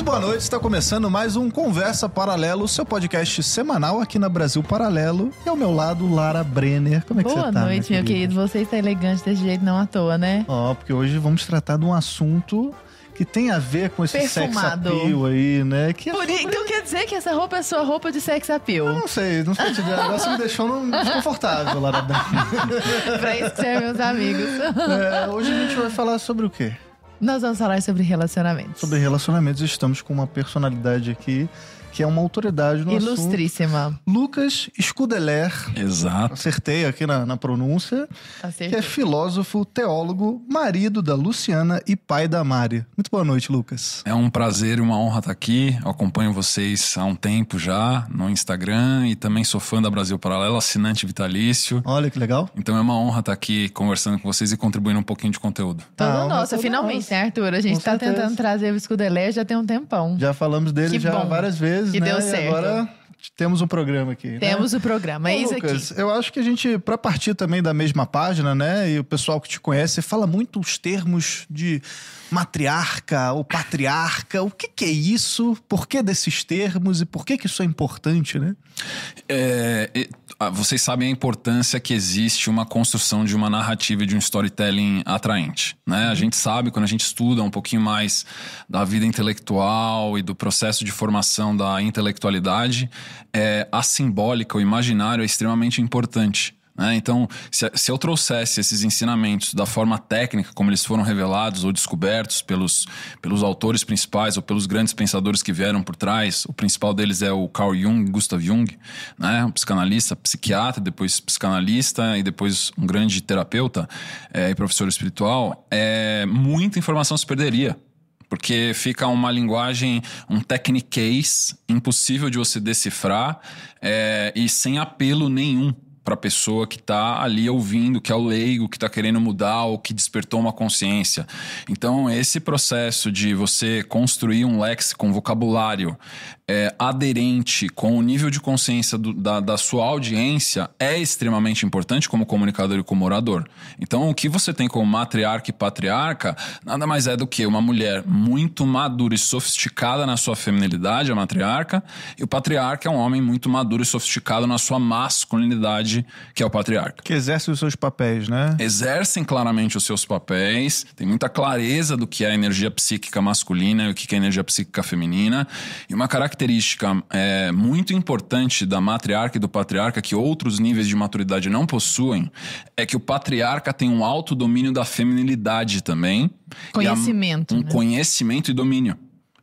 Muito boa noite, está começando mais um Conversa Paralelo, seu podcast semanal aqui na Brasil Paralelo. E ao meu lado, Lara Brenner. Como é que Boa você tá? noite, minha meu querido. Você está elegante desse jeito, não à toa, né? Ó, porque hoje vamos tratar de um assunto que tem a ver com esse sex appeal aí, né? Que é Por, então quer dizer que essa roupa é sua roupa de sex appeal? Não sei, não sei te dizer. Agora você me deixou desconfortável, Lara Brenner. pra isso que servem meus amigos. É, hoje a gente vai falar sobre o quê? Nós vamos falar sobre relacionamentos. Sobre relacionamentos. Estamos com uma personalidade aqui que é uma autoridade no assunto. Ilustríssima. Lucas Scudeler. Exato. Acertei aqui na, na pronúncia. que é Acertei. filósofo, teólogo, marido da Luciana e pai da Mari. Muito boa noite, Lucas. É um prazer e uma honra estar aqui. Eu acompanho vocês há um tempo já no Instagram e também sou fã da Brasil Paralelo, assinante vitalício. Olha que legal. Então é uma honra estar aqui conversando com vocês e contribuindo um pouquinho de conteúdo. Toda Ah, nossa, finalmente, nossa. né, Arthur? A gente Com tá certeza. tentando trazer o Escudelé já tem um tempão. Já falamos dele Que já bom. várias vezes, Que né? deu E certo. agora temos um programa aqui. né? Temos o programa, é Ô, isso Lucas, aqui. eu acho que a gente, pra partir também da mesma página, né? E o pessoal que te conhece fala muito os termos de matriarca ou patriarca. O que, que é isso? Por que desses termos e por que, que isso é importante, né? É, ah, vocês sabem a importância que existe uma construção de uma narrativa e de um storytelling atraente. Né? A gente sabe, quando a gente estuda um pouquinho mais da vida intelectual e do processo de formação da intelectualidade, é, a simbólica, o imaginário é extremamente importante. Né? Então, se, se eu trouxesse esses ensinamentos da forma técnica, como eles foram revelados ou descobertos pelos, pelos autores principais ou pelos grandes pensadores que vieram por trás, o principal deles é o Carl Jung, Gustav Jung, né? um psicanalista, psiquiatra, depois psicanalista e depois um grande terapeuta eh, e professor espiritual, é, muita informação se perderia. Porque fica uma linguagem, um techniquez impossível de você decifrar é, e sem apelo nenhum para a pessoa que está ali ouvindo, que é o leigo, que está querendo mudar ou que despertou uma consciência. Então, esse processo de você construir um léxico, um vocabulário é, aderente com o nível de consciência do- da, da sua audiência é extremamente importante como comunicador e como orador. Então, o que você tem como matriarca e patriarca nada mais é do que uma mulher muito madura e sofisticada na sua feminilidade, a matriarca, e o patriarca é um homem muito maduro e sofisticado na sua masculinidade, que é o patriarca Que exerce os seus papéis, né? exercem claramente os seus papéis, tem muita clareza do que é a energia psíquica masculina e o que é a energia psíquica feminina. E uma característica é, muito importante da matriarca e do patriarca, que outros níveis de maturidade não possuem, é que o patriarca tem um alto domínio da feminilidade também. E a- Conhecimento, um né? conhecimento e domínio.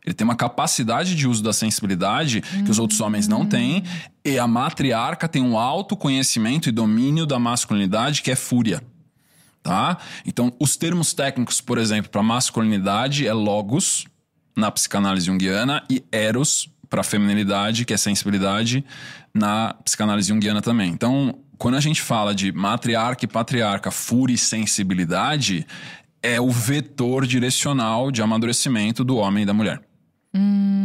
Ele tem uma capacidade de uso da sensibilidade que os outros homens não têm. E a matriarca tem um autoconhecimento e domínio da masculinidade que é fúria. Tá? Então, os termos técnicos, por exemplo, para masculinidade é logos na psicanálise junguiana e eros para feminilidade, que é sensibilidade, na psicanálise junguiana também. Então, quando a gente fala de matriarca e patriarca, fúria e sensibilidade, é o vetor direcional de amadurecimento do homem e da mulher.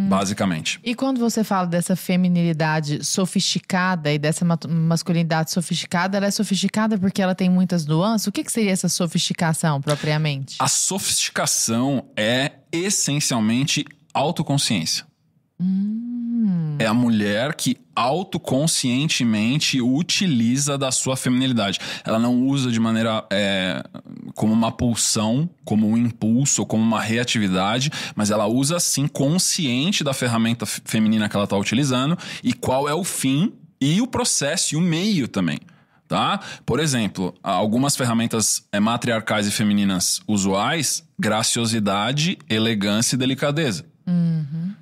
Basicamente. E quando você fala dessa feminilidade sofisticada e dessa masculinidade sofisticada, ela é sofisticada porque ela tem muitas nuances? O que, que seria essa sofisticação propriamente? A sofisticação é essencialmente autoconsciência. É a mulher que autoconscientemente utiliza da sua feminilidade. Ela não usa de maneira é, como uma pulsão, como um impulso como uma reatividade, mas ela usa sim consciente da ferramenta feminina que ela está utilizando e qual é o fim e o processo e o meio também. Tá? Por exemplo, algumas ferramentas é, matriarcais e femininas usuais, graciosidade, elegância e delicadeza.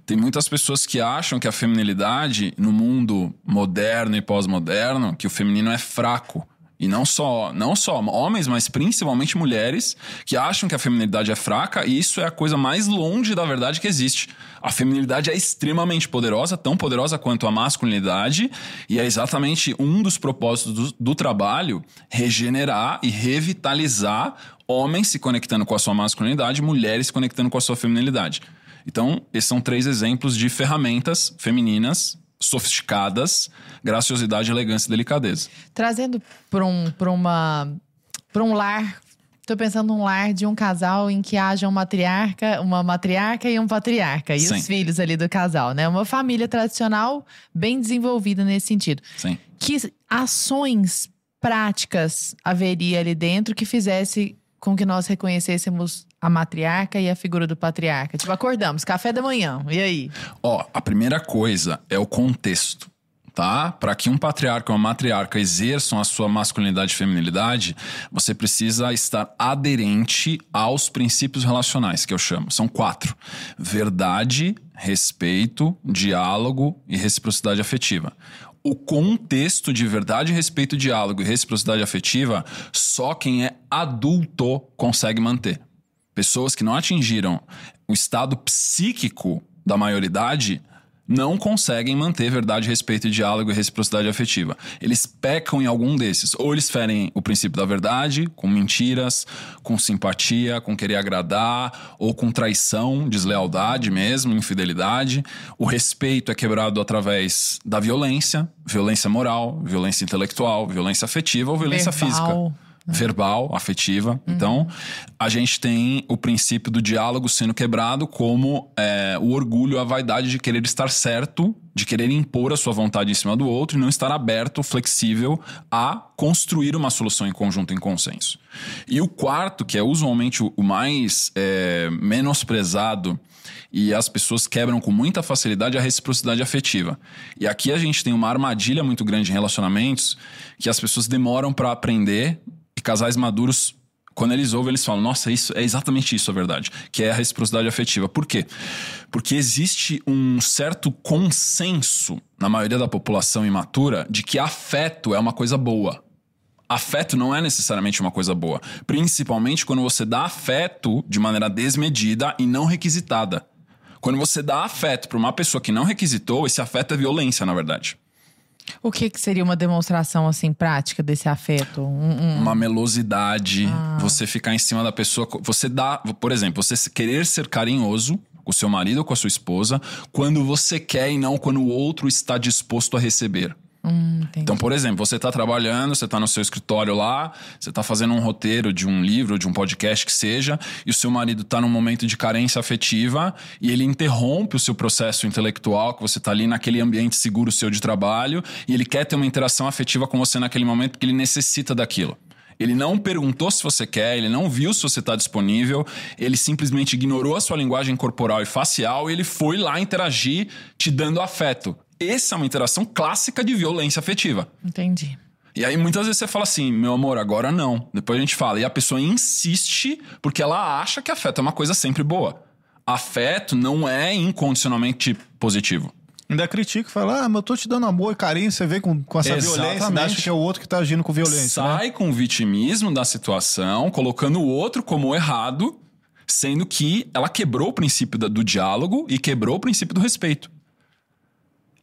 Tem muitas pessoas que acham que a feminilidade, no mundo moderno e pós-moderno, que o feminino é fraco. E não só, não só homens, mas principalmente mulheres que acham que a feminilidade é fraca, e isso é a coisa mais longe da verdade que existe. A feminilidade é extremamente poderosa, tão poderosa quanto a masculinidade, e é exatamente um dos propósitos do, do trabalho regenerar e revitalizar homens se conectando com a sua masculinidade, mulheres se conectando com a sua feminilidade. Então, esses são três exemplos de ferramentas femininas sofisticadas, graciosidade, elegância e delicadeza. Trazendo para um, pra uma, pra um lar Tô pensando num lar de um casal em que haja uma matriarca, uma matriarca e um patriarca. E Sim. os filhos ali do casal, né? Uma família tradicional bem desenvolvida nesse sentido. Sim. Que ações práticas haveria ali dentro que fizesse com que nós reconhecêssemos a matriarca e a figura do patriarca? Tipo, acordamos, café da manhã, e aí? Ó, a primeira coisa é o contexto, tá? Para que um patriarca ou uma matriarca exerçam a sua masculinidade e feminilidade, você precisa estar aderente aos princípios relacionais, que eu chamo. São quatro: verdade, respeito, diálogo e reciprocidade afetiva. O contexto de verdade, respeito, diálogo e reciprocidade afetiva, só quem é adulto consegue manter. Pessoas que não atingiram o estado psíquico da maioridade não conseguem manter verdade, respeito, diálogo e reciprocidade afetiva. Eles pecam em algum desses. Ou eles ferem o princípio da verdade, com mentiras, com simpatia, com querer agradar, ou com traição, deslealdade mesmo, infidelidade. O respeito é quebrado através da violência, violência moral, violência intelectual, violência afetiva ou violência Verbal. física verbal, afetiva. Então, a gente tem o princípio do diálogo sendo quebrado como é, o orgulho, a vaidade de querer estar certo, de querer impor a sua vontade em cima do outro e não estar aberto, flexível a construir uma solução em conjunto, em consenso. E o quarto, que é usualmente o o mais é, menosprezado e as pessoas quebram com muita facilidade a reciprocidade afetiva. E aqui a gente tem uma armadilha muito grande em relacionamentos que as pessoas demoram para aprender e casais maduros quando eles ouvem, eles falam: Nossa, isso é exatamente isso a verdade, que é a reciprocidade afetiva. Por quê? Porque existe um certo consenso na maioria da população imatura de que afeto é uma coisa boa. Afeto não é necessariamente uma coisa boa, principalmente quando você dá afeto de maneira desmedida e não requisitada. Quando você dá afeto para uma pessoa que não requisitou, esse afeto é violência, na verdade. O que, que seria uma demonstração assim prática desse afeto? Um- um- Uma melosidade, Ah. você ficar em cima da pessoa. Você dá, por exemplo, você querer ser carinhoso com seu marido ou com a sua esposa quando você quer e não quando o outro está disposto a receber. Hum. Então, por exemplo, você está trabalhando, você está no seu escritório lá, você está fazendo um roteiro de um livro, de um podcast que seja, e o seu marido está num momento de carência afetiva e ele interrompe o seu processo intelectual, que você está ali naquele ambiente seguro seu de trabalho, e ele quer ter uma interação afetiva com você naquele momento porque ele necessita daquilo. Ele não perguntou se você quer, ele não viu se você está disponível, ele simplesmente ignorou a sua linguagem corporal e facial e ele foi lá interagir te dando afeto. Essa é uma interação clássica de violência afetiva. Entendi. E aí muitas vezes você fala assim, meu amor, agora não. Depois a gente fala. E a pessoa insiste porque ela acha que afeto é uma coisa sempre boa. Afeto não é incondicionalmente positivo. Ainda critica e fala, ah, mas eu tô te dando amor e carinho, você vê com, com essa violência, Exatamente. acha que é o outro que tá agindo com violência. né? Sai com o vitimismo da situação, colocando o outro como errado, sendo que ela quebrou o princípio do diálogo e quebrou o princípio do respeito.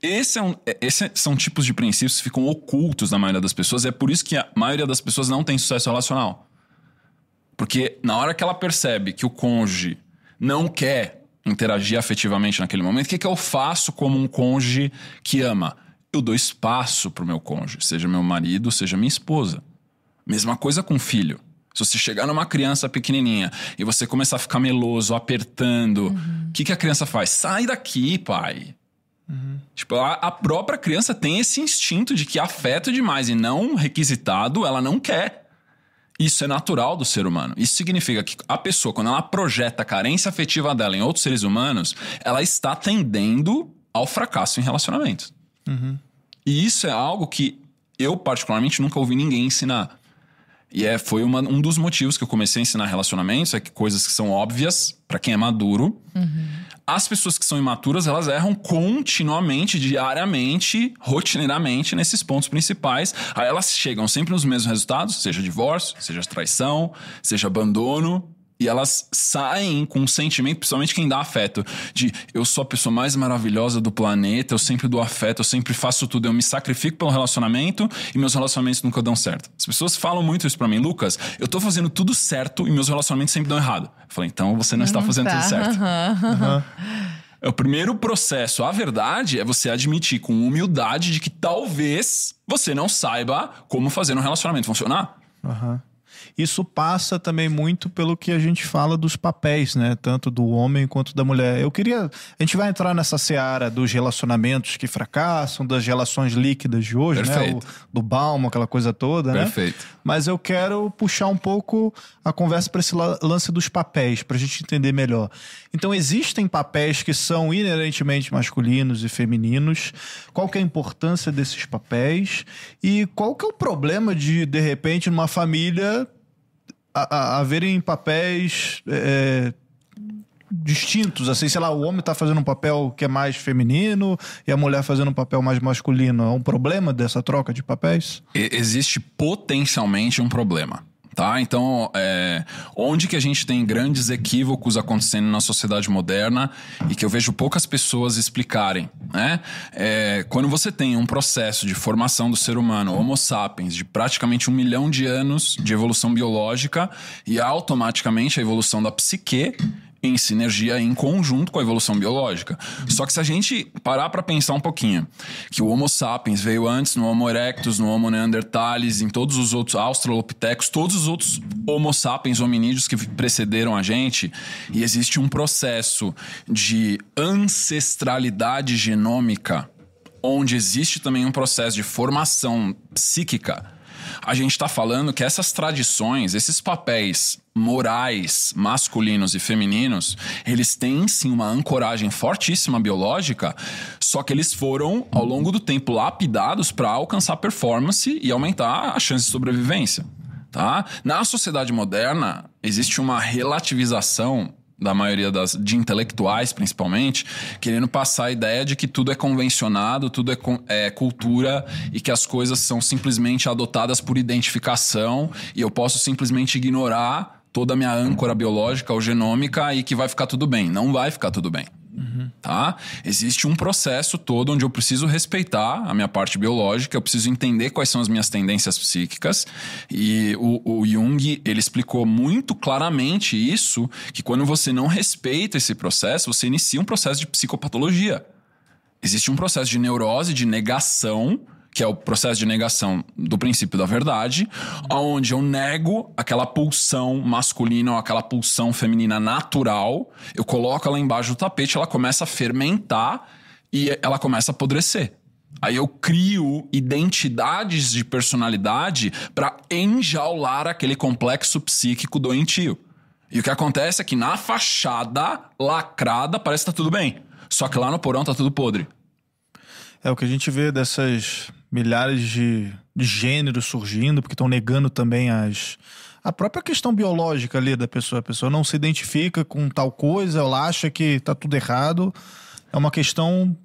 Esse é um, é- esses são tipos de princípios que ficam ocultos na maioria das pessoas. E é por isso que a maioria das pessoas não tem sucesso relacional. Porque na hora que ela percebe que o cônjuge não quer interagir afetivamente naquele momento, o que, que eu faço como um cônjuge que ama? Eu dou espaço pro meu cônjuge, seja meu marido, seja minha esposa. Mesma coisa com filho. Se você chegar numa criança pequenininha e você começar a ficar meloso, apertando, o que, que a criança faz? Sai daqui, pai. Tipo, a, a própria criança tem esse instinto de que afeto demais e não requisitado, ela não quer. Isso é natural do ser humano. Isso significa que a pessoa, quando ela projeta a carência afetiva dela em outros seres humanos, ela está tendendo ao fracasso em relacionamentos. E isso é algo que eu, particularmente, nunca ouvi ninguém ensinar. E é, foi uma- um dos motivos que eu comecei a ensinar relacionamentos, é que coisas que são óbvias para quem é maduro. As pessoas que são imaturas, elas erram continuamente, diariamente, rotineiramente nesses pontos principais. Aí elas chegam sempre nos mesmos resultados, seja divórcio, seja traição, seja abandono. E elas saem com um sentimento, principalmente quem dá afeto, de eu sou a pessoa mais maravilhosa do planeta, eu sempre dou afeto, eu sempre faço tudo, eu me sacrifico pelo relacionamento e meus relacionamentos nunca dão certo. As pessoas falam muito isso pra mim, Lucas, eu tô fazendo tudo certo e meus relacionamentos sempre dão errado. Eu falei, então você não está fazendo Tá, tudo certo. aham. É O primeiro processo, a verdade, é você admitir com humildade de que talvez você não saiba como fazer um relacionamento funcionar. Aham. Isso passa também muito pelo que a gente fala dos papéis, né? Tanto do homem quanto da mulher. Eu queria. A gente vai entrar nessa seara dos relacionamentos que fracassam, das relações líquidas de hoje, Perfeito. né? O, do Balmo, aquela coisa toda, né? Perfeito. Mas eu quero puxar um pouco a conversa para esse la- lance dos papéis, para a gente entender melhor. Então, existem papéis que são inerentemente masculinos e femininos. Qual que é a importância desses papéis? E qual que é o problema de, de repente, numa família haverem papéis é, distintos? Assim, sei lá, o homem tá fazendo um papel que é mais feminino e a mulher fazendo um papel mais masculino. É um problema dessa troca de papéis? Existe potencialmente um problema. Tá? Então, é, onde que a gente tem grandes equívocos acontecendo na sociedade moderna e que eu vejo poucas pessoas explicarem, né? É, quando você tem um processo de formação do ser humano, Homo sapiens, de praticamente um milhão de anos de evolução biológica e automaticamente a evolução da psique em sinergia, em conjunto com a evolução biológica. Só que se a gente parar para pensar um pouquinho, que o Homo sapiens veio antes no Homo erectus, no Homo neanderthalis, em todos os outros Australopithecus, todos os outros Homo sapiens hominídeos que precederam a gente, e existe um processo de ancestralidade genômica, onde existe também um processo de formação psíquica a gente está falando que essas tradições, esses papéis morais, masculinos e femininos, eles têm sim uma ancoragem fortíssima biológica, só que eles foram, ao longo do tempo, lapidados para alcançar performance e aumentar a chance de sobrevivência. Tá? Na sociedade moderna, existe uma relativização da maioria das, de intelectuais, principalmente, querendo passar a ideia de que tudo é convencionado, tudo é, é cultura e que as coisas são simplesmente adotadas por identificação e eu posso simplesmente ignorar toda a minha âncora biológica ou genômica e que vai ficar tudo bem. Não vai ficar tudo bem. Tá? Existe um processo todo onde eu preciso respeitar a minha parte biológica, eu preciso entender quais são as minhas tendências psíquicas. E o, o Jung ele explicou muito claramente isso: que quando você não respeita esse processo, você inicia um processo de psicopatologia. Existe um processo de neurose, de negação, que é o processo de negação do princípio da verdade, onde eu nego aquela pulsão masculina ou aquela pulsão feminina natural, eu coloco ela embaixo do tapete, ela começa a fermentar e ela começa a apodrecer. Aí eu crio identidades de personalidade para enjaular aquele complexo psíquico doentio. E o que acontece é que na fachada lacrada parece que tá tudo bem. Só que lá no porão tá tudo podre. É o que a gente vê dessas milhares de, de gêneros surgindo, porque estão negando também as. A própria questão biológica ali da pessoa. A pessoa não se identifica com tal coisa, ela acha que tá tudo errado. É uma questão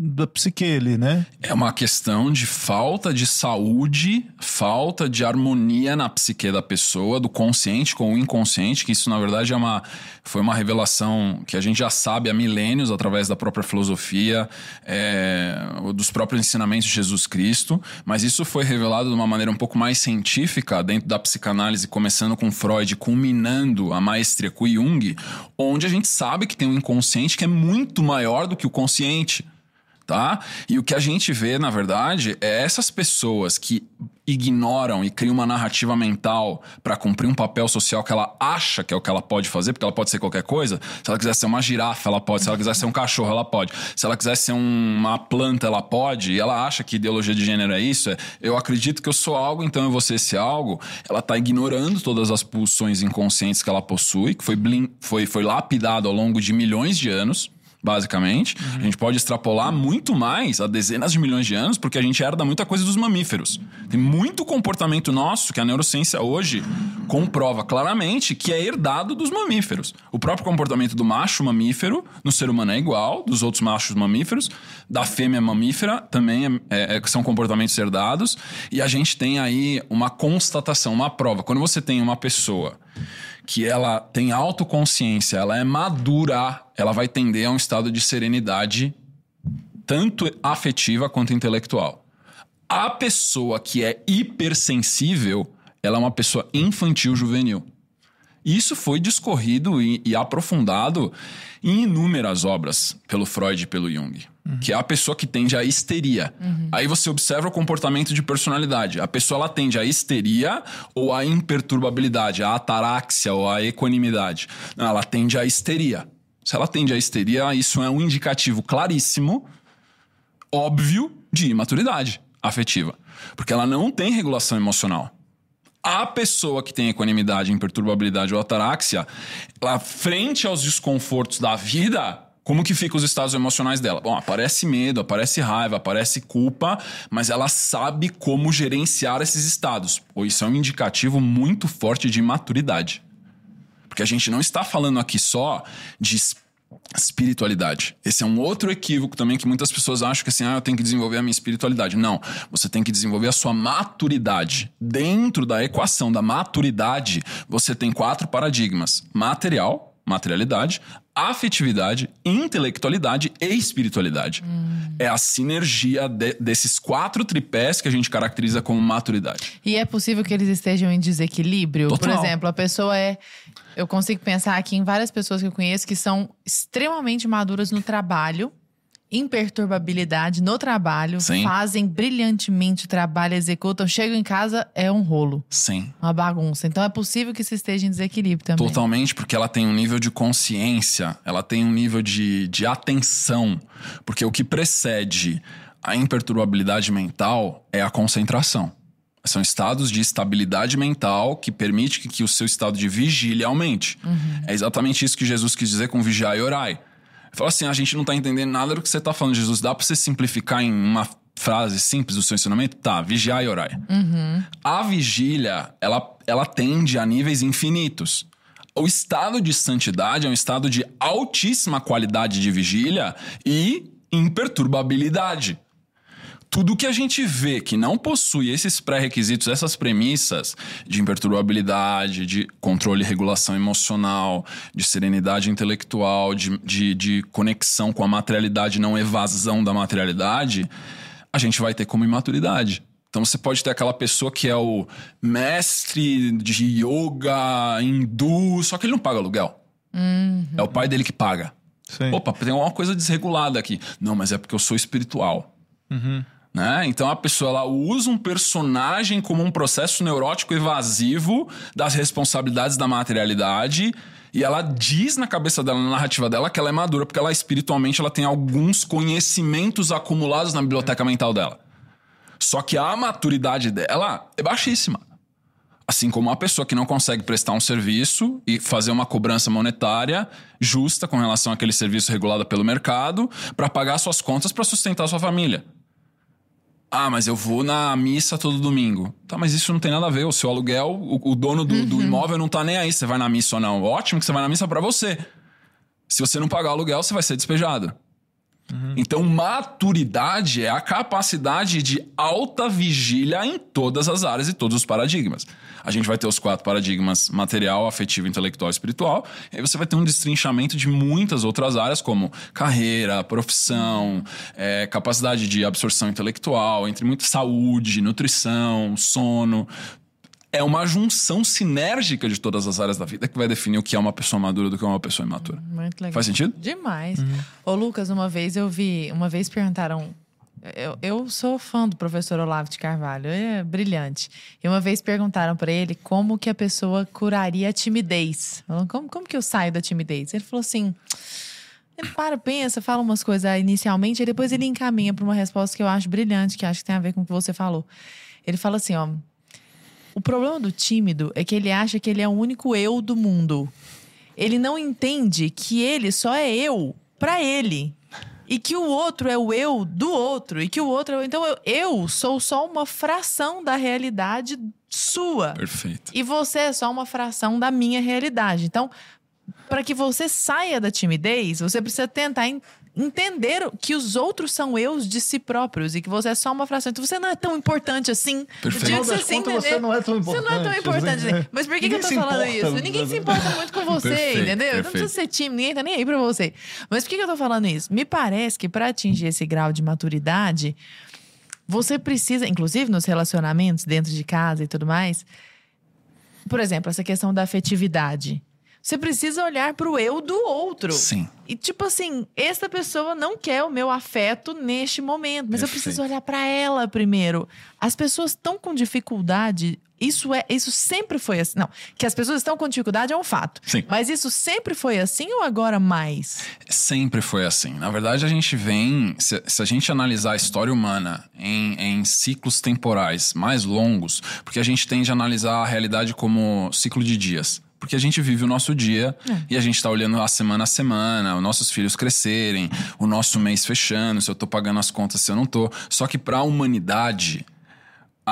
da psique ali, né? É uma questão de falta de saúde, falta de harmonia na psique da pessoa, do consciente com o inconsciente, que isso na verdade é uma, foi uma revelação que a gente já sabe há milênios através da própria filosofia, é, dos próprios ensinamentos de Jesus Cristo, mas isso foi revelado de uma maneira um pouco mais científica dentro da psicanálise, começando com Freud, culminando a maestria com Jung, onde a gente sabe que tem um inconsciente que é muito maior do que o consciente tá? E o que a gente vê, na verdade, é essas pessoas que ignoram e criam uma narrativa mental para cumprir um papel social que ela acha que é o que ela pode fazer, porque ela pode ser qualquer coisa. Se ela quiser ser uma girafa, ela pode. Se ela quiser ser um cachorro, ela pode. Se ela quiser ser um- uma planta, ela pode. E ela acha que ideologia de gênero é isso. É, eu acredito que eu sou algo, então eu vou ser esse algo. Ela tá ignorando todas as pulsões inconscientes que ela possui, que foi, blin- foi, foi lapidado ao longo de milhões de anos basicamente. A gente pode extrapolar muito mais a dezenas de milhões de anos, porque a gente herda muita coisa dos mamíferos. Tem muito comportamento nosso que a neurociência hoje comprova claramente que é herdado dos mamíferos. O próprio comportamento do macho mamífero no ser humano é igual, dos outros machos mamíferos, da fêmea mamífera também é- é- é- são comportamentos herdados, e a gente tem aí uma constatação, uma prova. Quando você tem uma pessoa que ela tem autoconsciência, ela é madura, ela vai tender a um estado de serenidade tanto afetiva quanto intelectual. A pessoa que é hipersensível, ela é uma pessoa infantil juvenil. Isso foi discorrido e, e aprofundado em inúmeras obras pelo Freud e pelo Jung. Que é a pessoa que tende à histeria. Aí você observa o comportamento de personalidade. A pessoa ela tende à histeria ou à imperturbabilidade, à ataraxia ou à equanimidade. Não, ela tende à histeria. Se ela tende à histeria, isso é um indicativo claríssimo, óbvio, de imaturidade afetiva. Porque ela não tem regulação emocional. A pessoa que tem equanimidade, imperturbabilidade ou ataraxia, ela, frente aos desconfortos da vida, como que ficam os estados emocionais dela? Bom, aparece medo, aparece raiva, aparece culpa, mas ela sabe como gerenciar esses estados. Ou isso é um indicativo muito forte de maturidade. Porque a gente não está falando aqui só de espiritualidade. Esse é um outro equívoco também que muitas pessoas acham que assim, ah, eu tenho que desenvolver a minha espiritualidade. Não, você tem que desenvolver a sua maturidade. Dentro da equação da maturidade, você tem quatro paradigmas: material, materialidade, afetividade, intelectualidade e espiritualidade. É a sinergia de- desses quatro tripés que a gente caracteriza como maturidade. E é possível que eles estejam em desequilíbrio? Por Total. exemplo, a pessoa é. Eu consigo pensar aqui em várias pessoas que eu conheço que são extremamente maduras no trabalho, imperturbabilidade no trabalho, Sim. fazem brilhantemente o trabalho, executam, chegam em casa, é um rolo, Sim. uma bagunça. Então é possível que isso esteja em desequilíbrio também. Totalmente, porque ela tem um nível de consciência, ela tem um nível de, de atenção. Porque o que precede a imperturbabilidade mental é a concentração. São estados de estabilidade mental que permite que, que o seu estado de vigília aumente. É exatamente isso que Jesus quis dizer com vigiar e orai. Ele falou assim: a gente não tá entendendo nada do que você tá falando, Jesus. Dá pra você simplificar em uma frase simples do seu ensinamento? Tá, vigiar e orai. A vigília, ela, ela tende a níveis infinitos. O estado de santidade é um estado de altíssima qualidade de vigília e imperturbabilidade. Tudo que a gente vê que não possui esses pré-requisitos, essas premissas de imperturbabilidade, de controle e regulação emocional, de serenidade intelectual, de, de, de conexão com a materialidade, não evasão da materialidade, a gente vai ter como imaturidade. Então você pode ter aquela pessoa que é o mestre de yoga hindu, só que ele não paga aluguel. É o pai dele que paga. Sim. Opa, tem alguma coisa desregulada aqui. Não, mas é porque eu sou espiritual. Né? Então a pessoa ela usa um personagem como um processo neurótico evasivo das responsabilidades da materialidade e ela diz na cabeça dela, na narrativa dela, que ela é madura porque ela espiritualmente ela tem alguns conhecimentos acumulados na biblioteca mental dela. Só que a maturidade dela é baixíssima. Assim como uma pessoa que não consegue prestar um serviço e fazer uma cobrança monetária justa com relação àquele serviço regulado pelo mercado para pagar suas contas para sustentar sua família. Ah, mas eu vou na missa todo domingo. Tá, mas isso não tem nada a ver. O seu aluguel, o, o dono do, do imóvel não tá nem aí se você vai na missa ou não. Ótimo que você vai na missa para você. Se você não pagar o aluguel, você vai ser despejado. Então, maturidade é a capacidade de alta vigília em todas as áreas e todos os paradigmas. A gente vai ter os quatro paradigmas: material, afetivo, intelectual e espiritual. E aí você vai ter um destrinchamento de muitas outras áreas, como carreira, profissão, é, capacidade de absorção intelectual, entre muitas saúde, nutrição, sono. É uma junção sinérgica de todas as áreas da vida que vai definir o que é uma pessoa madura do que é uma pessoa imatura. Muito legal. Faz sentido? Demais. Ô, Lucas, uma vez eu vi, uma vez perguntaram. Eu, eu sou fã do professor Olavo de Carvalho, é brilhante. E uma vez perguntaram pra ele como que a pessoa curaria a timidez. Como, como que eu saio da timidez? Ele falou assim. Ele para, pensa, fala umas coisas inicialmente, e depois ele encaminha pra uma resposta que eu acho brilhante, que acho que tem a ver com o que você falou. Ele fala assim, ó. O problema do tímido é que ele acha que ele é o único eu do mundo. Ele não entende que ele só é eu pra ele. E que o outro é o eu do outro. E que o outro é o. Então eu, eu sou só uma fração da realidade sua. Perfeito. E você é só uma fração da minha realidade. Então, para que você saia da timidez, você precisa tentar en- entender que os outros são eus de si próprios e que você é só uma fração. Então, você não é tão importante assim. Perfeito. Final você contas, entender- você não é tão Você não é tão importante, importante né? assim. Mas por que, que eu tô falando importa, isso? Ninguém se importa muito com você, Perfeito, entendeu? Não perfeito. precisa ser tímido, ninguém tá nem aí pra você. Mas por que, que eu tô falando isso? Me parece que para atingir esse grau de maturidade, você precisa, inclusive nos relacionamentos dentro de casa e tudo mais, por exemplo, essa questão da afetividade. Você precisa olhar pro eu do outro. Sim. E tipo assim, esta pessoa não quer o meu afeto neste momento, mas eu preciso Perfeito. olhar pra ela primeiro. As pessoas estão com dificuldade. Isso é, isso sempre foi assim. Não, que as pessoas estão com dificuldade é um fato. Sim. Mas isso sempre foi assim ou agora mais? Sempre foi assim. Na verdade, a gente vem. Se, se a gente analisar a história humana em, em ciclos temporais mais longos, porque a gente tende a analisar a realidade como ciclo de dias. Porque a gente vive o nosso dia e a gente tá olhando a semana a semana, os nossos filhos crescerem, o nosso mês fechando, se eu tô pagando as contas, se eu não tô. Só que para a humanidade,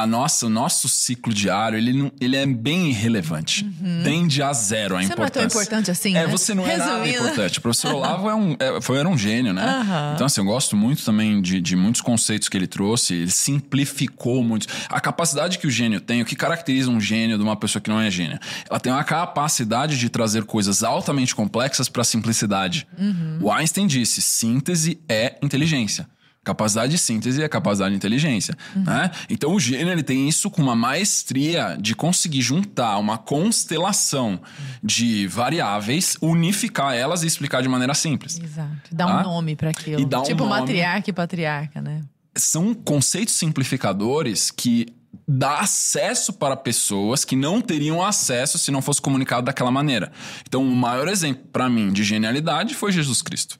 a nossa, o nosso ciclo diário, ele, não, ele é bem irrelevante. Tende a zero a Uhum. Você não é tão importância. importante assim, É, né? você não é nada Resumindo. importante. O professor Olavo é um, é, foi, era um gênio, né? Aham. Então, assim, eu gosto muito também de, de muitos conceitos que ele trouxe. Ele simplificou muito. A capacidade que o gênio tem, o que caracteriza um gênio de uma pessoa que não é gênia? Ela tem uma capacidade de trazer coisas altamente complexas para simplicidade. Uhum. O Einstein disse: síntese é inteligência. Capacidade de síntese é capacidade de inteligência, né? Então o gênio ele tem isso com uma maestria de conseguir juntar uma constelação de variáveis, unificar elas e explicar de maneira simples. Exato. Dá Tá? um nome pra aquilo. E dá um tipo nome. matriarca e patriarca, né? São conceitos simplificadores que dá acesso para pessoas que não teriam acesso se não fosse comunicado daquela maneira. Então, o maior exemplo para mim de genialidade foi Jesus Cristo.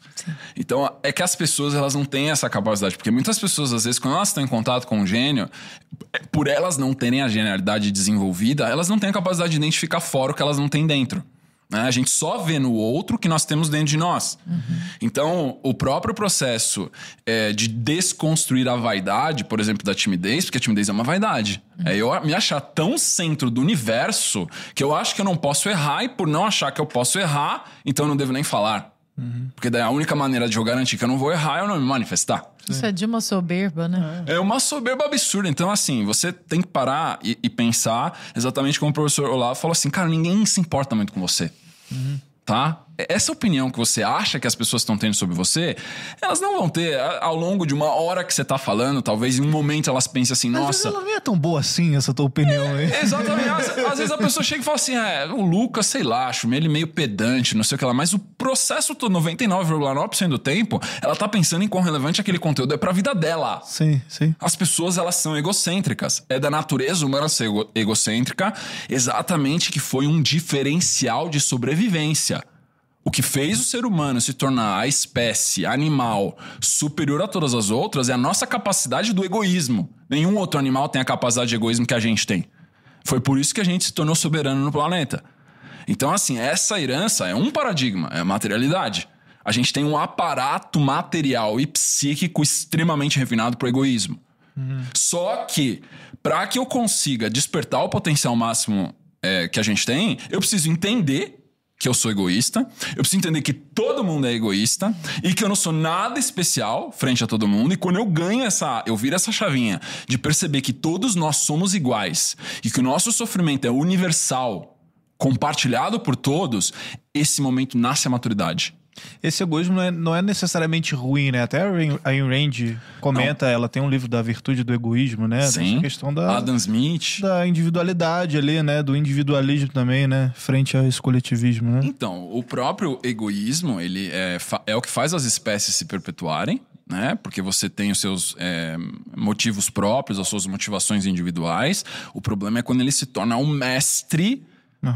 Então, é que as pessoas elas não têm essa capacidade, porque muitas pessoas às vezes quando elas estão em contato com um gênio, por elas não terem a genialidade desenvolvida, elas não têm a capacidade de identificar fora o que elas não têm dentro. Né? A gente só vê no outro o que nós temos dentro de nós. Então, o próprio processo é, de desconstruir a vaidade, por exemplo, da timidez, porque a timidez é uma vaidade. É eu me achar tão centro do universo que eu acho que eu não posso errar, e por não achar que eu posso errar, então eu não devo nem falar. Porque daí a única maneira de eu garantir que eu não vou errar é eu não me manifestar. Isso é de uma soberba, né? É uma soberba absurda. Então, assim, você tem que parar e, e pensar exatamente como o professor Olavo falou assim: cara, ninguém se importa muito com você. Tá? Essa opinião que você acha que as pessoas estão tendo sobre você, elas não vão ter a- ao longo de uma hora que você tá falando, talvez em um momento elas pensem assim, Às vezes nossa. ela nem é tão boa assim, essa tua opinião aí. Exatamente. Às, às vezes a pessoa chega e fala assim: é, o Lucas, sei lá, acho ele meio pedante, não sei o que lá. Mas o processo todo, 99,9% do tempo, ela tá pensando em quão relevante aquele conteúdo é pra vida dela. Sim, sim. As pessoas, elas são egocêntricas. É da natureza humana ser ego- egocêntrica, exatamente que foi um diferencial de sobrevivência. O que fez o ser humano se tornar a espécie animal superior a todas as outras é a nossa capacidade do egoísmo. Nenhum outro animal tem a capacidade de egoísmo que a gente tem. Foi por isso que a gente se tornou soberano no planeta. Então, assim, essa herança é um paradigma, é a materialidade. A gente tem um aparato material e psíquico extremamente refinado para o egoísmo. Só que, para que eu consiga despertar o potencial máximo é, que a gente tem, eu preciso entender que eu sou egoísta, eu preciso entender que todo mundo é egoísta e que eu não sou nada especial frente a todo mundo. E quando eu ganho essa, eu viro essa chavinha de perceber que todos nós somos iguais e que o nosso sofrimento é universal, compartilhado por todos, esse momento nasce a maturidade. Esse egoísmo não é, não é necessariamente ruim, né? Até a Ayn- Rand comenta, ela tem um livro da virtude do egoísmo, né? Sim. Dessa questão da, Adam Smith. da individualidade ali, né? Do individualismo também, né? Frente a esse coletivismo, né? Então, o próprio egoísmo, ele é, é o que faz as espécies se perpetuarem, né? Porque você tem os seus é, motivos próprios, as suas motivações individuais. O problema é quando ele se torna um mestre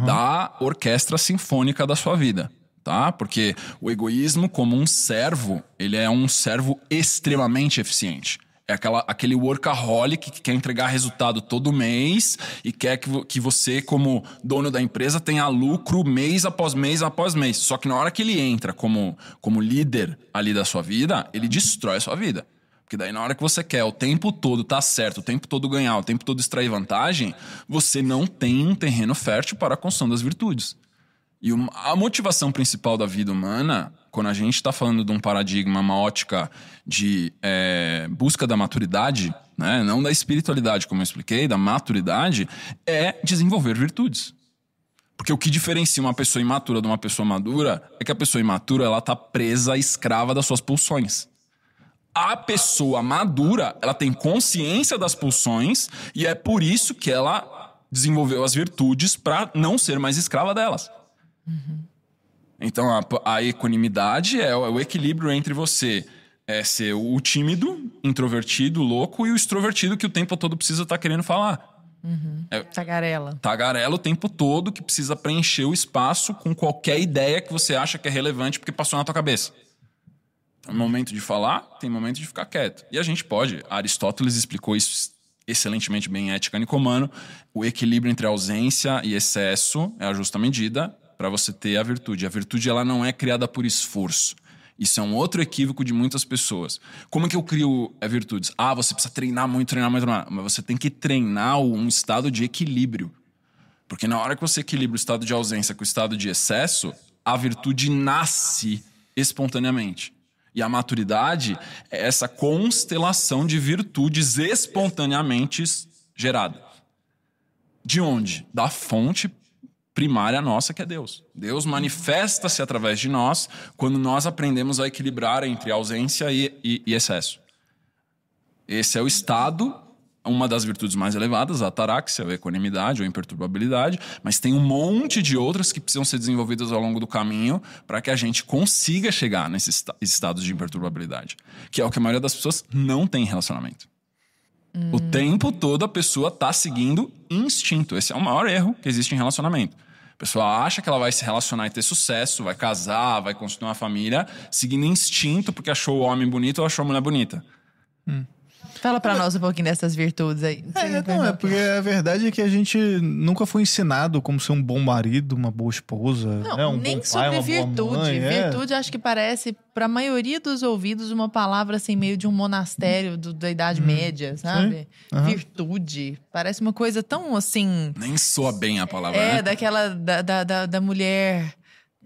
da orquestra sinfônica da sua vida. Tá? Porque o egoísmo, como um servo, ele é um servo extremamente eficiente. É aquela, aquele workaholic que quer entregar resultado todo mês e quer que, que você, como dono da empresa, tenha lucro mês após mês após mês. Só que na hora que ele entra como, como líder ali da sua vida, ele destrói a sua vida. Porque daí na hora que você quer o tempo todo tá certo, o tempo todo ganhar, o tempo todo extrair vantagem, você não tem um terreno fértil para a construção das virtudes. E a motivação principal da vida humana, quando a gente está falando de um paradigma, uma ótica de é, busca da maturidade, né, não da espiritualidade, como eu expliquei, da maturidade, é desenvolver virtudes. Porque o que diferencia uma pessoa imatura de uma pessoa madura é que a pessoa imatura ela está presa, escrava das suas pulsões. A pessoa madura, ela tem consciência das pulsões e é por isso que ela desenvolveu as virtudes para não ser mais escrava delas. Então, a, a equanimidade é o, é o equilíbrio entre você é, ser o tímido, introvertido, louco e o extrovertido que o tempo todo precisa estar querendo falar. Tagarela. Tagarela o tempo todo que precisa preencher o espaço com qualquer ideia que você acha que é relevante porque passou na tua cabeça. Tem momento de falar, tem momento de ficar quieto. E a gente pode. Aristóteles explicou isso excelentemente bem em Ética Nicomano. O equilíbrio entre ausência e excesso é a justa medida para você ter a virtude. A virtude ela não é criada por esforço. Isso é um outro equívoco de muitas pessoas. Como é que eu crio é, virtudes? Ah, você precisa treinar muito, treinar muito, treinar. Mas você tem que treinar um estado de equilíbrio. Porque na hora que você equilibra o estado de ausência com o estado de excesso, a virtude nasce espontaneamente. E a maturidade é essa constelação de virtudes espontaneamente gerada. De onde? Da fonte primária nossa, que é Deus. Deus manifesta-se através de nós quando nós aprendemos a equilibrar entre ausência e, e, e excesso. Esse é o estado, uma das virtudes mais elevadas, a ataraxia, a equanimidade ou imperturbabilidade, mas tem um monte de outras que precisam ser desenvolvidas ao longo do caminho para que a gente consiga chegar nesses estados de imperturbabilidade, que é o que a maioria das pessoas não tem relacionamento. Hum. O tempo todo a pessoa tá seguindo instinto. Esse é o maior erro que existe em relacionamento. A pessoa acha que ela vai se relacionar e ter sucesso, vai casar, vai construir uma família, seguindo instinto porque achou o homem bonito ou achou a mulher bonita. Hum. Fala para nós um pouquinho dessas virtudes aí. É, não, é porque a verdade é que a gente nunca foi ensinado como ser um bom marido, uma boa esposa, não, né? um nem bom sobre pai, uma virtude. boa mãe. É. Virtude acho que parece para a maioria dos ouvidos uma palavra assim meio de um monastério do, da Idade hum, Média, sabe? Uhum. Virtude parece uma coisa tão assim. Nem soa bem a palavra. É né? daquela da, da, da, da mulher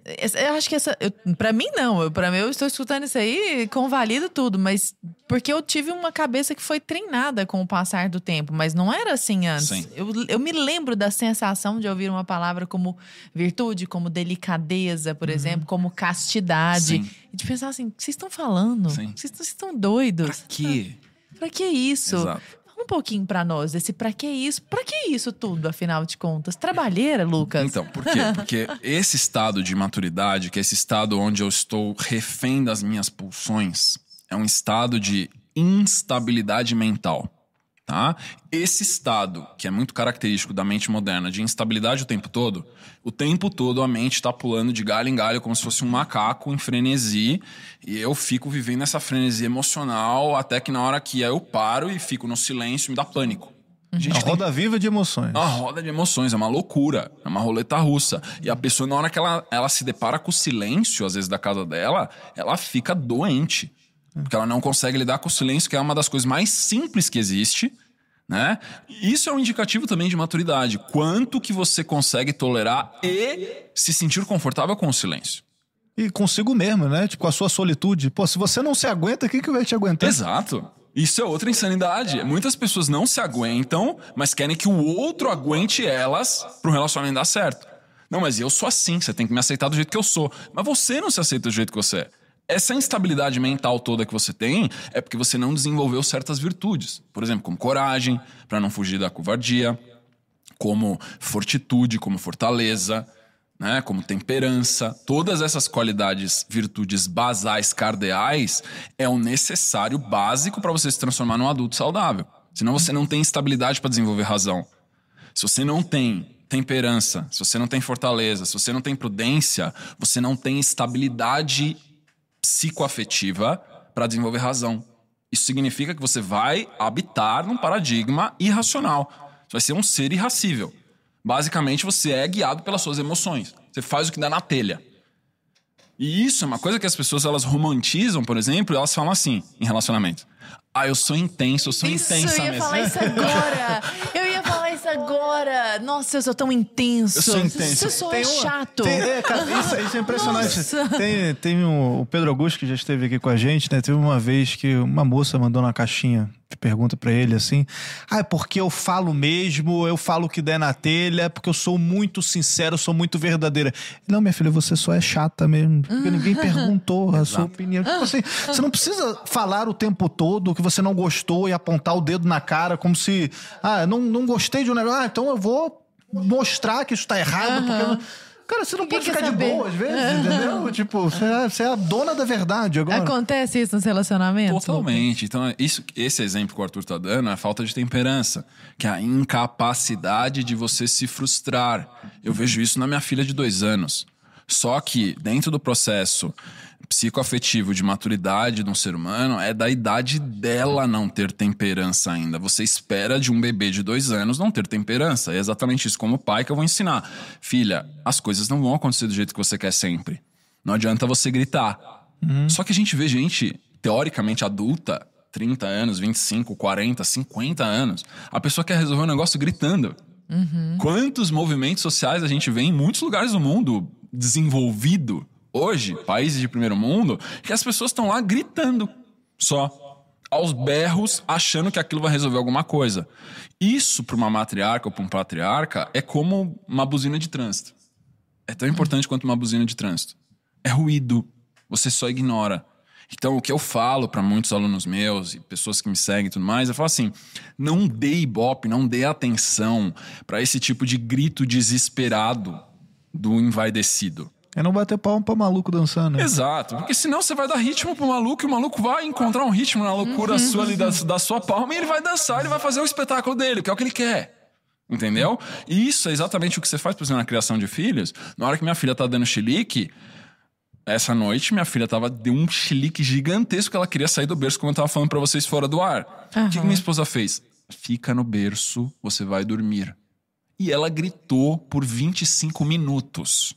eu acho que essa. para mim, não. Para mim, eu estou escutando isso aí, convalido tudo. Mas porque eu tive uma cabeça que foi treinada com o passar do tempo. Mas não era assim antes. Sim. Eu, eu me lembro da sensação de ouvir uma palavra como virtude, como delicadeza, por uhum. exemplo, como castidade. Sim. E de pensar assim: vocês estão falando? Vocês estão doidos? Pra quê? Pra que isso? Exato um pouquinho para nós desse para que isso? Para que isso tudo, afinal de contas? Trabalheira, Lucas? Então, por quê? Porque esse estado de maturidade, que é esse estado onde eu estou refém das minhas pulsões, é um estado de instabilidade mental tá? Esse estado, que é muito característico da mente moderna, de instabilidade o tempo todo, o tempo todo a mente está pulando de galho em galho como se fosse um macaco em frenesi, e eu fico vivendo essa frenesi emocional até que na hora que eu paro e fico no silêncio me dá pânico. A gente uma roda tem... viva de emoções. Uma roda de emoções, é uma loucura, é uma roleta russa. E a pessoa, na hora que ela, ela se depara com o silêncio, às vezes, da casa dela, ela fica doente. Porque ela não consegue lidar com o silêncio, que é uma das coisas mais simples que existe. Né? Isso é um indicativo também de maturidade. Quanto que você consegue tolerar e se sentir confortável com o silêncio. E consigo mesmo, né? Tipo, a sua solitude. Pô, se você não se aguenta, quem que vai te aguentar? Exato. Isso é outra insanidade. Muitas pessoas não se aguentam, mas querem que o outro aguente elas para o relacionamento dar certo. Não, mas eu sou assim, você tem que me aceitar do jeito que eu sou. Mas você não se aceita do jeito que você é essa instabilidade mental toda que você tem é porque você não desenvolveu certas virtudes. Por exemplo, como coragem, para não fugir da covardia, como fortitude, como fortaleza, né, como temperança. Todas essas qualidades, virtudes basais, cardeais, é o necessário básico para você se transformar num adulto saudável. Senão você não tem estabilidade para desenvolver razão. Se você não tem temperança, se você não tem fortaleza, se você não tem prudência, você não tem estabilidade psicoafetiva para desenvolver razão. Isso significa que você vai habitar num paradigma irracional. Você vai ser um ser irracível. Basicamente, você é guiado pelas suas emoções. Você faz o que dá na telha. E isso é uma coisa que as pessoas elas romantizam, por exemplo, e elas falam assim em relacionamento. Ah, eu sou intenso, eu sou isso, intensa eu ia mesmo. falar isso agora. Eu ia agora. Nossa, eu sou tão intenso. Eu sou intenso. Você só é chato. Tem, é, cara, isso, isso, é impressionante. Tem, tem um, o Pedro Augusto, que já esteve aqui com a gente, né? Teve uma vez que uma moça mandou na caixinha pergunta para ele assim: "Ah, é porque eu falo mesmo, eu falo o que der na telha, é porque eu sou muito sincero, sou muito verdadeira". Não, minha filha, você só é chata mesmo, porque ninguém perguntou a sua opinião. Tipo assim, você não precisa falar o tempo todo que você não gostou e apontar o dedo na cara como se, ah, não, não gostei de um negócio, ah, então eu vou mostrar que isso tá errado, porque eu não... Cara, você não Ninguém pode ficar de saber. boa às vezes, entendeu? Tipo, você é, você é a dona da verdade agora. Acontece isso nos relacionamentos? Totalmente. Então, isso, esse exemplo que o Arthur tá dando é a falta de temperança, que é a incapacidade de você se frustrar. Eu vejo isso na minha filha de dois anos. Só que, dentro do processo psicoafetivo de maturidade de um ser humano, é da idade dela não ter temperança ainda. Você espera de um bebê de dois anos não ter temperança. É exatamente isso, como pai, que eu vou ensinar. Filha, as coisas não vão acontecer do jeito que você quer sempre. Não adianta você gritar. Só que a gente vê gente, teoricamente adulta, 30 anos, 25, 40, 50 anos, a pessoa quer resolver um negócio gritando. Quantos movimentos sociais a gente vê em muitos lugares do mundo desenvolvido hoje, países de primeiro mundo, que as pessoas estão lá gritando só. Aos berros, achando que aquilo vai resolver alguma coisa. Isso, para uma matriarca ou para um patriarca, é como uma buzina de trânsito. É tão importante quanto uma buzina de trânsito. É ruído. Você só ignora. Então, o que eu falo para muitos alunos meus e pessoas que me seguem e tudo mais, eu falo assim: não dê ibope, não dê atenção para esse tipo de grito desesperado do envaidecido. É não bater palma pra maluco dançando. né? Exato, porque senão você vai dar ritmo pro maluco e o maluco vai encontrar um ritmo na loucura sua ali da, da sua palma e ele vai dançar, ele vai fazer o espetáculo dele, que é o que ele quer. Entendeu? E isso é exatamente o que você faz, por exemplo, na criação de filhos. Na hora que minha filha tá dando chilique, essa noite minha filha tava deu um chilique gigantesco que ela queria sair do berço, como eu tava falando pra vocês fora do ar. O que, que minha esposa fez? Fica no berço, você vai dormir. E ela gritou por 25 minutos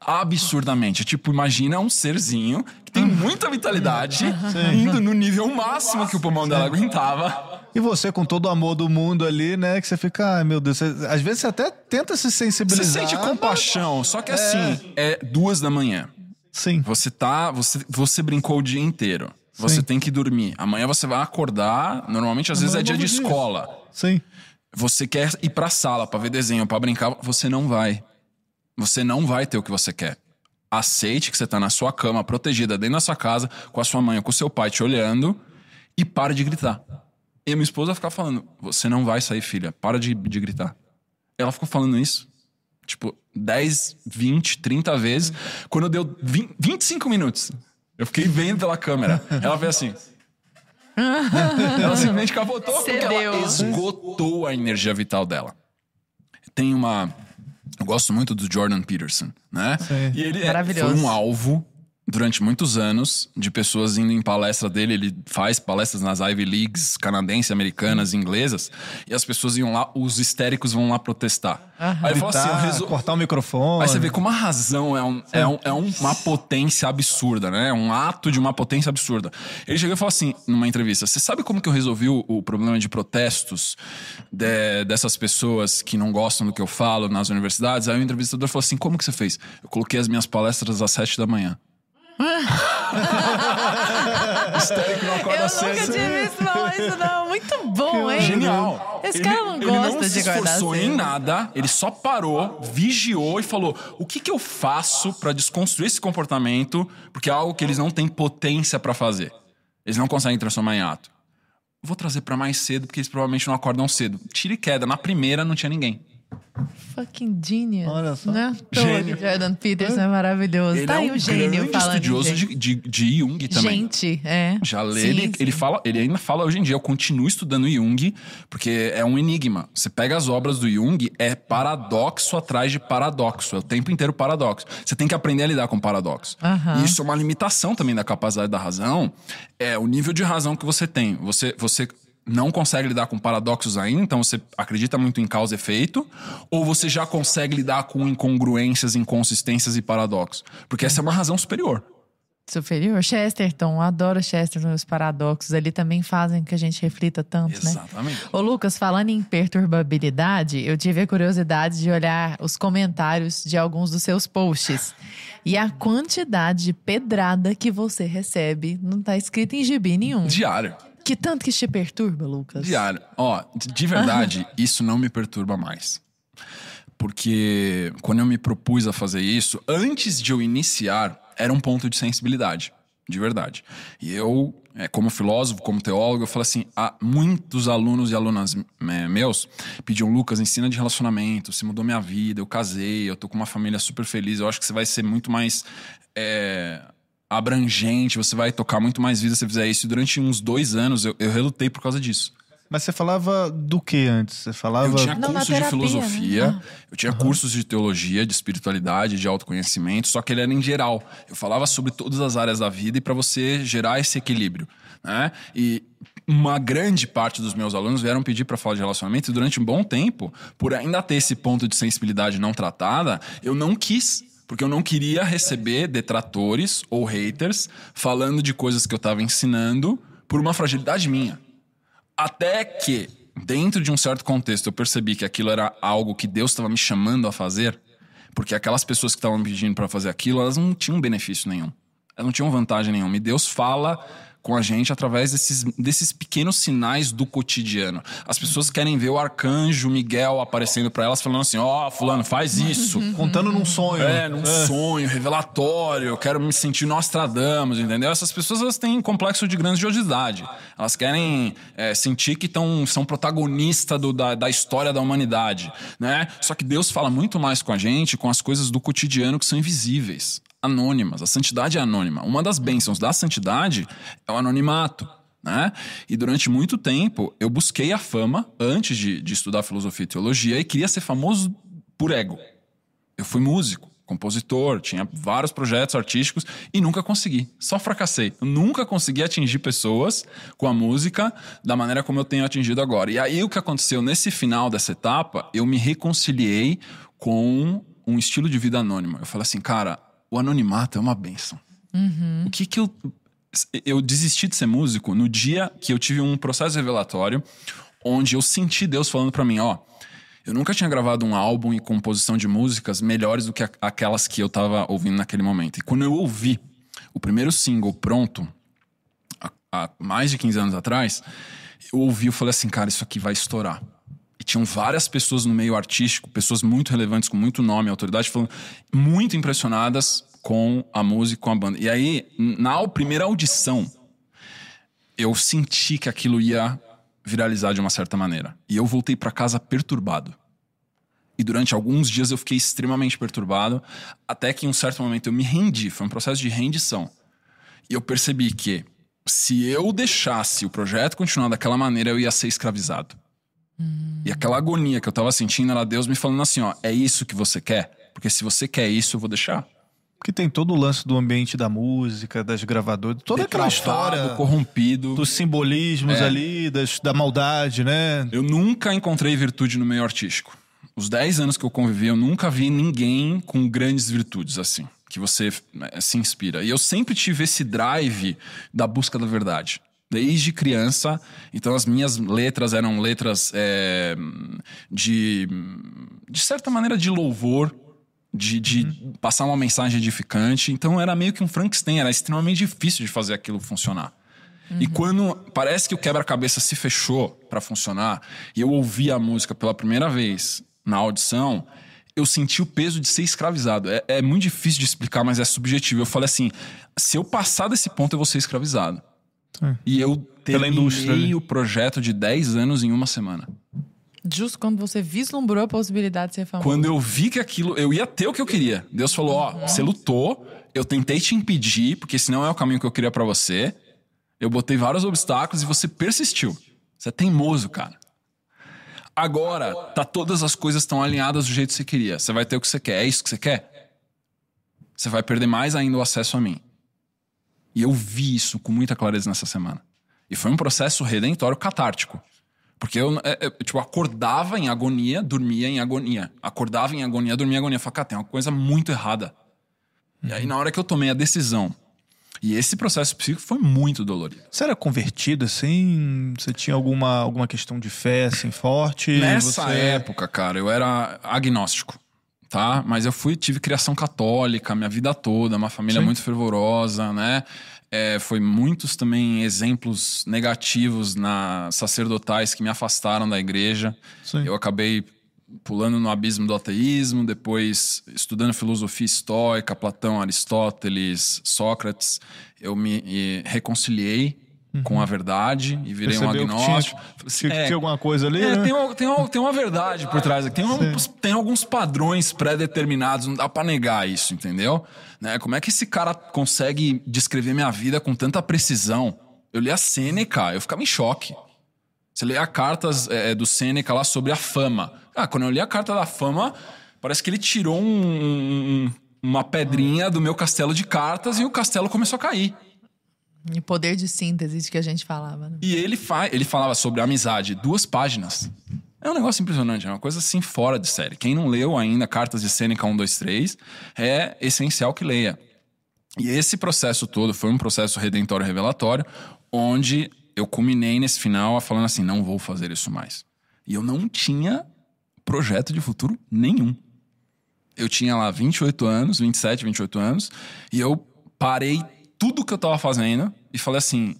absurdamente. Tipo, imagina um serzinho que tem muita vitalidade, indo no nível máximo que o pulmão dela aguentava. E você, com todo o amor do mundo ali, né? Que você fica, ai meu Deus, você- às vezes você até tenta se Você sensibilizar. sente compaixão, só que assim, é duas da manhã. Sim. Você tá. Você, você brincou o dia inteiro. Você Sim. tem que dormir. Amanhã você vai acordar. Normalmente, às vezes, é Amanhã dia é de dia. escola. Sim. Você quer ir pra sala pra ver desenho, pra brincar. Você não vai. Você não vai ter o que você quer. Aceite que você tá na sua cama, protegida, dentro da sua casa, com a sua mãe, ou com o seu pai te olhando, e para de gritar. E a minha esposa ficar falando: Você não vai sair, filha, para de, de gritar. Ela ficou falando isso, tipo, 10, 20, 30 vezes. Quando deu 20, 25 minutos, eu fiquei vendo pela câmera. Ela fez assim. ela simplesmente capotou porque ela esgotou a energia vital dela. Tem uma. Eu gosto muito do Jordan Peterson, né? Sim. E ele é- Maravilhoso. foi um alvo durante muitos anos de pessoas indo em palestra dele. Ele faz palestras nas Ivy Leagues canadenses, americanas, inglesas. E as pessoas iam lá, os histéricos vão lá protestar. Aí ele falou assim: eu Gritar, resol- cortar o microfone. Aí você vê como a razão é, um- é, um- é uma potência absurda, né? É um ato de uma potência absurda. Ele chegou e falou assim, numa entrevista: Você sabe como que eu resolvi o, o problema de protestos de- dessas pessoas que não gostam do que eu falo nas universidades? Aí o entrevistador falou assim: Como que você fez? Eu coloquei as minhas palestras às sete da manhã. Histérico não acorda Eu cedo. nunca tinha visto falar isso, não. Muito bom, hein? Genial. Esse Ele- cara não ele gosta não de se esforçou em nada, ele só parou, vigiou e falou: o que, que eu faço pra desconstruir esse comportamento? Porque é algo que eles não têm potência pra fazer. Eles não conseguem transformar em ato. Vou trazer pra mais cedo, porque eles provavelmente não acordam cedo. Tira e queda. Na primeira não tinha ninguém. Fucking genius. Olha só. Né? Gênio. Todo Jordan Peterson é maravilhoso. Ele tá é aí um um gênio grande falando estudioso de... de, de, de Jung também. Gente, é. Já lê, Sim, ele, sim. ele fala, ele ainda fala hoje em dia, eu continuo estudando Jung, porque é um enigma. Você pega as obras do Jung, é paradoxo atrás de paradoxo, é o tempo inteiro paradoxo. Você tem que aprender a lidar com paradoxo. Aham. E isso é uma limitação também da capacidade da razão, é o nível de razão que você tem. Você, você não consegue lidar com paradoxos ainda, então você acredita muito em causa e efeito, ou você já consegue lidar com incongruências, inconsistências e paradoxos? Porque essa é uma razão superior. Superior. Chesterton, adoro Chesterton, os paradoxos ali também fazem que a gente reflita tanto, né? Exatamente. Ô Lucas, falando em perturbabilidade, eu tive a curiosidade de olhar os comentários de alguns dos seus posts. E a quantidade de pedrada que você recebe não tá escrito em gibi nenhum. Diário. Que tanto que te perturba, Lucas? Diário. Ó, de de verdade, isso não me perturba mais. Porque quando eu me propus a fazer isso, antes de eu iniciar, era um ponto de sensibilidade. De verdade. E eu, é, como filósofo, como teólogo, eu falo assim: há muitos alunos e alunas é, meus pediam, Lucas, ensina de relacionamento, se mudou minha vida, eu casei, eu tô com uma família super feliz, eu acho que você vai ser muito mais. é, abrangente, você vai tocar muito mais vida se você fizer isso. E durante uns dois anos eu, eu relutei por causa disso. Mas você falava do que antes? Você falava. Eu tinha Não, cursos de terapia, filosofia, né? eu tinha cursos de teologia, de espiritualidade, de autoconhecimento, só que ele era em geral. Eu falava sobre todas as áreas da vida e para você gerar esse equilíbrio, né? E uma grande parte dos meus alunos vieram pedir para falar de relacionamento e durante um bom tempo, por ainda ter esse ponto de sensibilidade não tratada, eu não quis porque eu não queria receber detratores ou haters falando de coisas que eu estava ensinando por uma fragilidade minha. Até que, dentro de um certo contexto, eu percebi que aquilo era algo que Deus estava me chamando a fazer, porque aquelas pessoas que estavam me pedindo para fazer aquilo, elas não tinham benefício nenhum. Elas não tinham vantagem nenhuma. E Deus fala com a gente através desses, desses pequenos sinais do cotidiano. As pessoas querem ver o arcanjo Miguel aparecendo para elas, falando assim: Ó, fulano, faz isso. Contando num sonho. É, num sonho, revelatório, eu quero me sentir Nostradamus, entendeu? Essas pessoas elas têm complexo de grandiosidade. Elas querem é, sentir que tão, são protagonistas da, da história da humanidade, né? Só que Deus fala muito mais com a gente com as coisas do cotidiano que são invisíveis, anônimas. A santidade é anônima. Uma das bênçãos da santidade é o anonimato. Né? E durante muito tempo eu busquei a fama antes de, de estudar filosofia e teologia e queria ser famoso por ego. Eu fui músico, compositor, tinha vários projetos artísticos e nunca consegui. Só fracassei. Eu nunca consegui atingir pessoas com a música da maneira como eu tenho atingido agora. E aí o que aconteceu nesse final dessa etapa, eu me reconciliei com um estilo de vida anônimo. Eu falei assim, cara, o anonimato é uma benção. O que que eu eu desisti de ser músico no dia que eu tive um processo revelatório onde eu senti Deus falando pra mim, ó, eu nunca tinha gravado um álbum e composição de músicas melhores do que aquelas que eu tava ouvindo naquele momento. E quando eu ouvi o primeiro single pronto, há, há mais de 15 anos atrás, eu ouvi e falei assim, cara, isso aqui vai estourar. E tinham várias pessoas no meio artístico, pessoas muito relevantes, com muito nome autoridade, falando muito impressionadas com a música, com a banda. E aí, na primeira audição, eu senti que aquilo ia viralizar de uma certa maneira. E eu voltei pra casa perturbado. E durante alguns dias eu fiquei extremamente perturbado, até que em um certo momento eu me rendi. Foi um processo de rendição. E eu percebi que se eu deixasse o projeto continuar daquela maneira, eu ia ser escravizado. E aquela agonia que eu tava sentindo era Deus me falando assim: ó, é isso que você quer? Porque se você quer isso, eu vou deixar. Porque tem todo o lance do ambiente da música, das gravadoras, toda aquela história corrompido. dos simbolismos É. ali, das, da maldade, né? Eu nunca encontrei virtude no meio artístico. Os 10 anos que eu convivi, eu nunca vi ninguém com grandes virtudes assim, que você eh, se inspira. E eu sempre tive esse drive da busca da verdade. Desde criança, então as minhas letras eram letras eh, de, de certa maneira, de louvor, de, de passar uma mensagem edificante. Então era meio que um Frankenstein, era extremamente difícil de fazer aquilo funcionar. E quando parece que o quebra-cabeça se fechou pra funcionar e eu ouvi a música pela primeira vez na audição, eu senti o peso de ser escravizado. É, é muito difícil de explicar, mas é subjetivo. Eu falei assim: se eu passar desse ponto, eu vou ser escravizado. E eu terminei ali. o projeto de 10 anos em uma semana. Justo quando você vislumbrou a possibilidade de ser famoso. Quando eu vi que aquilo, eu ia ter o que eu queria. Deus falou: Ó, você lutou, eu tentei te impedir, porque esse não é o caminho que eu queria pra você. Eu botei vários obstáculos e você persistiu. Você é teimoso, cara. Agora, tá todas as coisas estão alinhadas do jeito que você queria. Você vai ter o que você quer. É isso que você quer? Você vai perder mais ainda o acesso a mim. E eu vi isso com muita clareza nessa semana. E foi um processo redentório catártico. Porque eu, é, é, tipo, acordava em agonia, dormia em agonia. Acordava em agonia, dormia em agonia. Falei, cara, tem uma coisa muito errada. E aí, na hora que eu tomei a decisão, e esse processo psíquico foi muito dolorido. Você era convertido assim? Você tinha alguma, alguma questão de fé assim forte? Nessa Você- época, cara, eu era agnóstico. Tá? Mas eu fui, tive criação católica minha vida toda, uma família Sim. muito fervorosa, né? É, foi muitos também exemplos negativos na sacerdotais que me afastaram da igreja. Sim. Eu acabei pulando no abismo do ateísmo, depois estudando filosofia estoica, Platão, Aristóteles, Sócrates, eu me eh, com a verdade e virei um Uhum. Percebeu que tinha- agnóstico. Se É, tinha alguma coisa ali, é, né? tem, um- tem, um- tem uma verdade por trás. aqui. Tem, alguns, tem alguns padrões pré-determinados, não dá pra negar isso, entendeu? Né? Como é que esse cara consegue descrever minha vida com tanta precisão? Eu li a Sêneca, eu ficava em choque. Você lê a cartas é, do Sêneca lá sobre a fama. Ah, quando eu li a carta da fama, parece que ele tirou um- um- uma pedrinha do meu castelo de cartas e o castelo começou a cair. E poder de síntese de que a gente falava, né? E ele, fa ele falava sobre amizade, duas páginas. É um negócio impressionante, é uma coisa assim fora de série. Quem não leu ainda Cartas de Sêneca 1, 2, 3, é essencial que leia. E esse processo todo foi um processo redentório revelatório, onde eu culminei nesse final falando assim: não vou fazer isso mais. E eu não tinha projeto de futuro nenhum. Eu tinha lá 28 anos, 27, 28 anos, e eu parei tudo que eu tava fazendo e falei assim: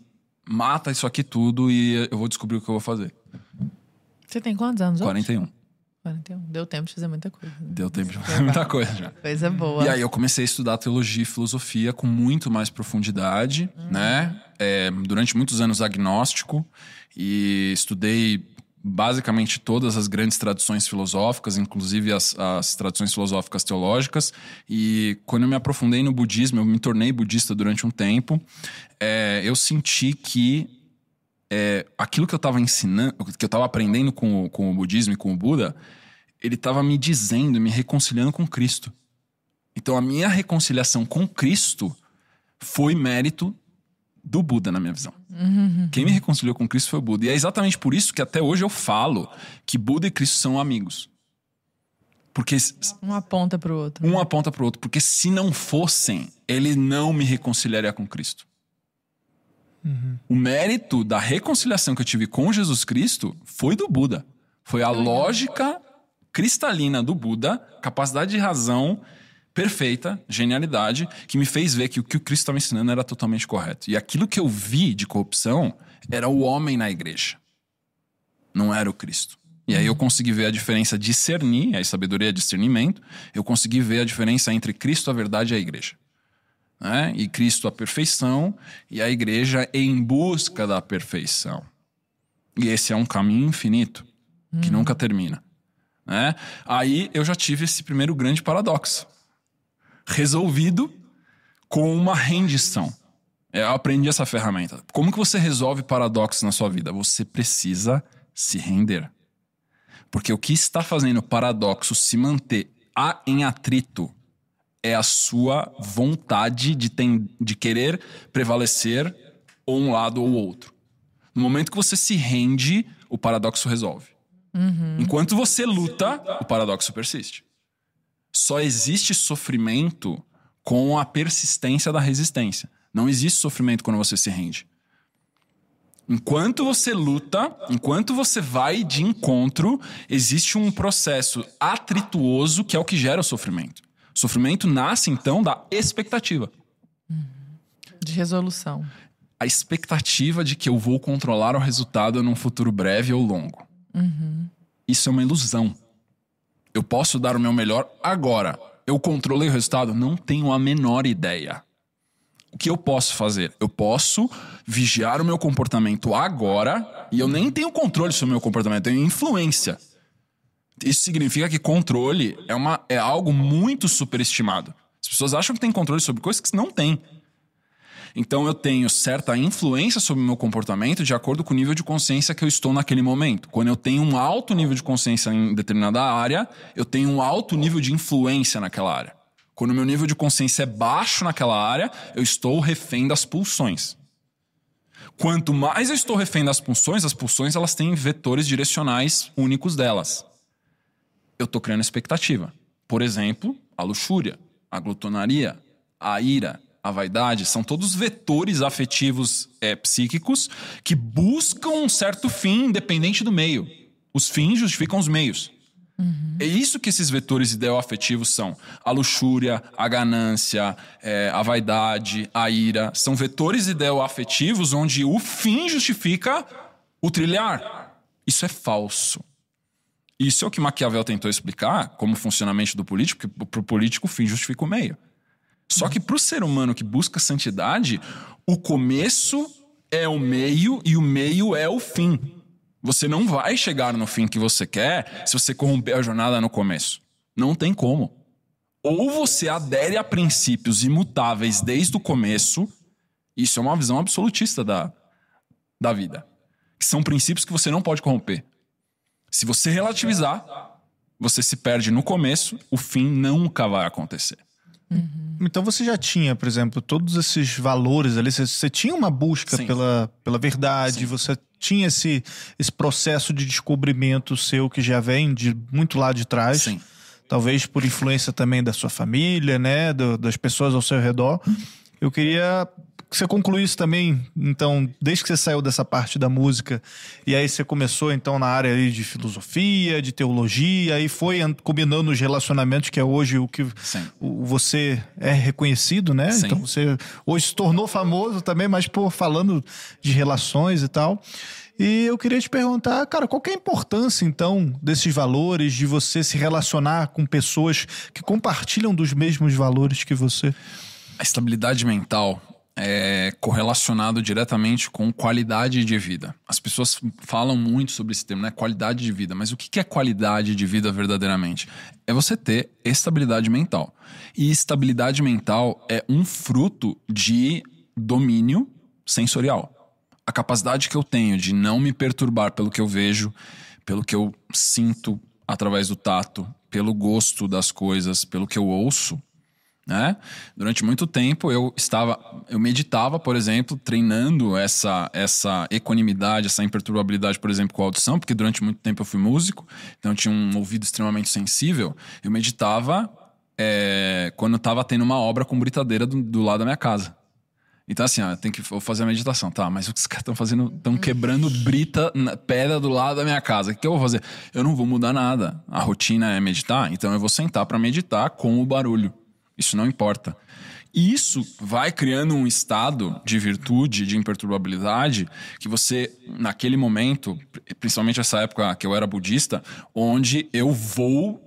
mata isso aqui tudo e eu vou descobrir o que eu vou fazer. Você tem quantos anos hoje? 41. 41. Deu tempo de fazer muita coisa. né? Deu tempo de fazer muita coisa já. Coisa boa. E aí eu comecei a estudar teologia e filosofia com muito mais profundidade, né? É, durante muitos anos agnóstico e estudei basicamente todas as grandes tradições filosóficas, inclusive as, as tradições filosóficas teológicas. E quando eu me aprofundei no budismo, eu me tornei budista durante um tempo, é, eu senti que é, aquilo que eu estava ensinando, que eu estava aprendendo com, o- com o budismo e com o Buda, ele estava me dizendo, me reconciliando com Cristo. Então a minha reconciliação com Cristo foi mérito do Buda, na minha visão. Quem me reconciliou com Cristo foi o Buda. E é exatamente por isso que até hoje eu falo que Buda e Cristo são amigos. Porque Um aponta pro outro. um aponta pro outro. Porque se não fossem, ele não me reconciliaria com Cristo. O mérito da reconciliação que eu tive com Jesus Cristo foi do Buda. Foi a lógica cristalina do Buda, capacidade de razão perfeita, genialidade, que me fez ver que o que o Cristo estava ensinando era totalmente correto. E aquilo que eu vi de corrupção era o homem na igreja. Não era o Cristo. E aí eu consegui ver a diferença, discernir, a sabedoria é discernimento, eu consegui ver a diferença entre Cristo, a verdade e a igreja né? E Cristo a perfeição e a igreja em busca da perfeição. E esse é um caminho infinito que nunca termina, né? Aí eu já tive esse primeiro grande paradoxo resolvido com uma rendição. É, Eu aprendi essa ferramenta. Como que você resolve paradoxos na sua vida? Você precisa se render. Porque o que está fazendo o paradoxo se manter a- em atrito é a sua vontade de, ten- de querer prevalecer ou um lado ou outro. No momento que você se rende, o paradoxo resolve. Enquanto você luta, o paradoxo persiste. Só existe sofrimento com a persistência da resistência. Não existe sofrimento quando você se rende. Enquanto você luta, enquanto você vai de encontro, existe um processo atrituoso que é o que gera o sofrimento. O sofrimento nasce então da expectativa. De resolução. A expectativa de que eu vou controlar o resultado num futuro breve ou longo. Isso é uma ilusão. Eu posso dar o meu melhor agora. Eu controlei o resultado? Não tenho a menor ideia. O que eu posso fazer? Eu posso vigiar o meu comportamento agora e eu nem tenho controle sobre o meu comportamento, eu tenho influência. Isso significa que controle é, uma, é algo muito superestimado. As pessoas acham que tem controle sobre coisas que não tem. Então eu tenho certa influência sobre o meu comportamento de acordo com o nível de consciência que eu estou naquele momento. Quando eu tenho um alto nível de consciência em determinada área, eu tenho um alto nível de influência naquela área. Quando o meu nível de consciência é baixo naquela área, eu estou refém das pulsões. Quanto mais eu estou refém das pulsões, as pulsões elas têm vetores direcionais únicos delas. Eu estou criando expectativa. Por exemplo, a luxúria, a glutonaria, a ira, a vaidade, são todos vetores afetivos é, psíquicos que buscam um certo fim independente do meio. Os fins justificam os meios. É isso que esses vetores ideoafetivos são. A luxúria, a ganância, é, a vaidade, a ira. São vetores ideoafetivos onde o fim justifica o trilhar. Isso é falso. Isso é o que Maquiavel tentou explicar como funcionamento do político, porque para o político o fim justifica o meio. Só que para o ser humano que busca santidade, o começo é o meio e o meio é o fim. Você não vai chegar no fim que você quer se você corromper a jornada no começo. Não tem como. Ou você adere a princípios imutáveis desde o começo, isso é uma visão absolutista da, da vida. Que são princípios que você não pode corromper. Se você relativizar, você se perde no começo, o fim nunca vai acontecer. Então você já tinha, por exemplo, todos esses valores ali, você, você tinha uma busca Sim. pela, pela verdade, Sim. você tinha esse, esse processo de descobrimento seu que já vem de muito lá de trás. Sim. Talvez por influência também da sua família, né? do- das pessoas ao seu redor. Eu queria que você concluísse também, então, desde que você saiu dessa parte da música, e aí você começou, então, na área aí de filosofia, de teologia, e foi an- combinando os relacionamentos, que é hoje o que Sim. você é reconhecido, né? Sim. Então você hoje se tornou famoso também, mas por falando de relações e tal. E eu queria te perguntar, cara, qual é a importância então desses valores, de você se relacionar com pessoas que compartilham dos mesmos valores que você? A estabilidade mental é correlacionado diretamente com qualidade de vida. As pessoas falam muito sobre esse termo, né? Qualidade de vida. Mas o que é qualidade de vida verdadeiramente? É você ter estabilidade mental. E estabilidade mental é um fruto de domínio sensorial. A capacidade que eu tenho de não me perturbar pelo que eu vejo, pelo que eu sinto através do tato, pelo gosto das coisas, pelo que eu ouço, né? Durante muito tempo eu estava, eu meditava, por exemplo, treinando essa essa equanimidade, essa imperturbabilidade, por exemplo, com a audição, porque durante muito tempo eu fui músico, então eu tinha um ouvido extremamente sensível. Eu meditava é, quando estava tendo uma obra com britadeira do, do lado da minha casa. Então, assim, ó, tem que fazer a meditação. Tá, mas os caras estão fazendo. estão quebrando brita, na pedra do lado da minha casa. O que, que eu vou fazer? Eu não vou mudar nada. A rotina é meditar, então eu vou sentar para meditar com o barulho. Isso não importa. E isso vai criando um estado de virtude, de imperturbabilidade, que você, naquele momento, principalmente essa época que eu era budista, onde eu vou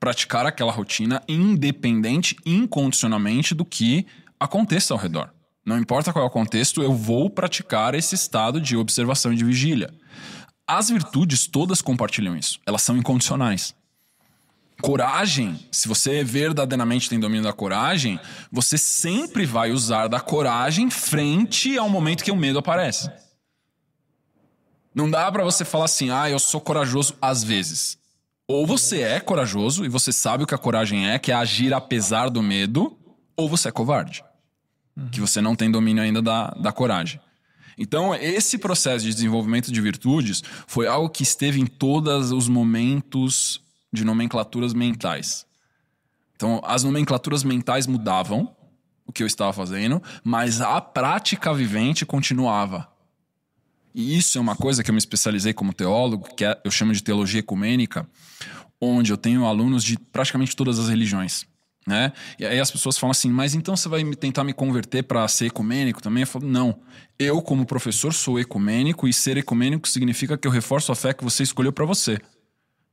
praticar aquela rotina independente, incondicionalmente do que aconteça ao redor. Não importa qual é o contexto, eu vou praticar esse estado de observação e de vigília. As virtudes todas compartilham isso. Elas são incondicionais. Coragem, se você verdadeiramente tem domínio da coragem, você sempre vai usar da coragem frente ao momento que o medo aparece. Não dá pra você falar assim, ah, eu sou corajoso às vezes. Ou você é corajoso e você sabe o que a coragem é, que é agir apesar do medo, ou você é covarde. Que você não tem domínio ainda da, da coragem. Então, esse processo de desenvolvimento de virtudes foi algo que esteve em todos os momentos de nomenclaturas mentais. Então, as nomenclaturas mentais mudavam, o que eu estava fazendo, mas a prática vivente continuava. E isso é uma coisa que eu me especializei como teólogo, que é- eu chamo de teologia ecumênica, onde eu tenho alunos de praticamente todas as religiões. Né? E aí as pessoas falam assim, mas então você vai tentar me converter para ser ecumênico também? Eu falo, não. Eu, como professor, sou ecumênico e ser ecumênico significa que eu reforço a fé que você escolheu para você.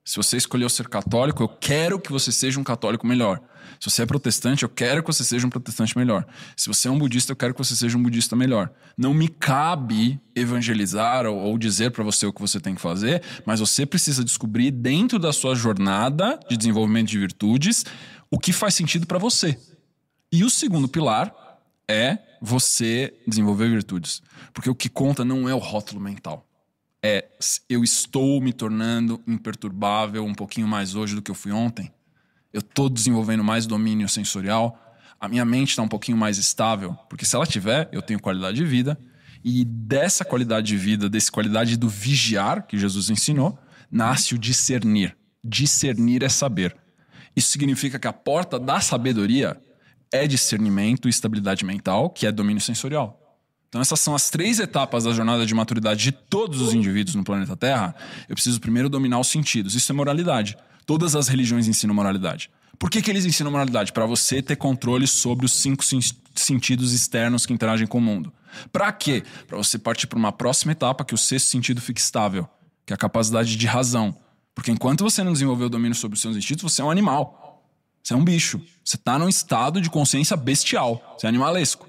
Se você escolheu ser católico, eu quero que você seja um católico melhor. Se você é protestante, eu quero que você seja um protestante melhor. Se você é um budista, eu quero que você seja um budista melhor. Não me cabe evangelizar ou, ou dizer para você o que você tem que fazer, mas você precisa descobrir dentro da sua jornada de desenvolvimento de virtudes o que faz sentido para você. E o segundo pilar é você desenvolver virtudes. Porque o que conta não é o rótulo mental é eu estou me tornando imperturbável um pouquinho mais hoje do que eu fui ontem. Eu estou desenvolvendo mais domínio sensorial. A minha mente está um pouquinho mais estável, porque se ela tiver, eu tenho qualidade de vida. E dessa qualidade de vida, dessa qualidade do vigiar que Jesus ensinou, nasce o discernir. Discernir é saber. Isso significa que a porta da sabedoria é discernimento e estabilidade mental, que é domínio sensorial. Então, essas são as três etapas da jornada de maturidade de todos os indivíduos no planeta Terra. Eu preciso primeiro dominar os sentidos. Isso é moralidade. Todas as religiões ensinam moralidade. Por que, que eles ensinam moralidade? Para você ter controle sobre os cinco sen- sentidos externos que interagem com o mundo. Para quê? Para você partir para uma próxima etapa que o sexto sentido fique estável, que é a capacidade de razão. Porque enquanto você não desenvolver o domínio sobre os seus instintos, você é um animal. Você é um bicho. Você tá num estado de consciência bestial. Você é animalesco.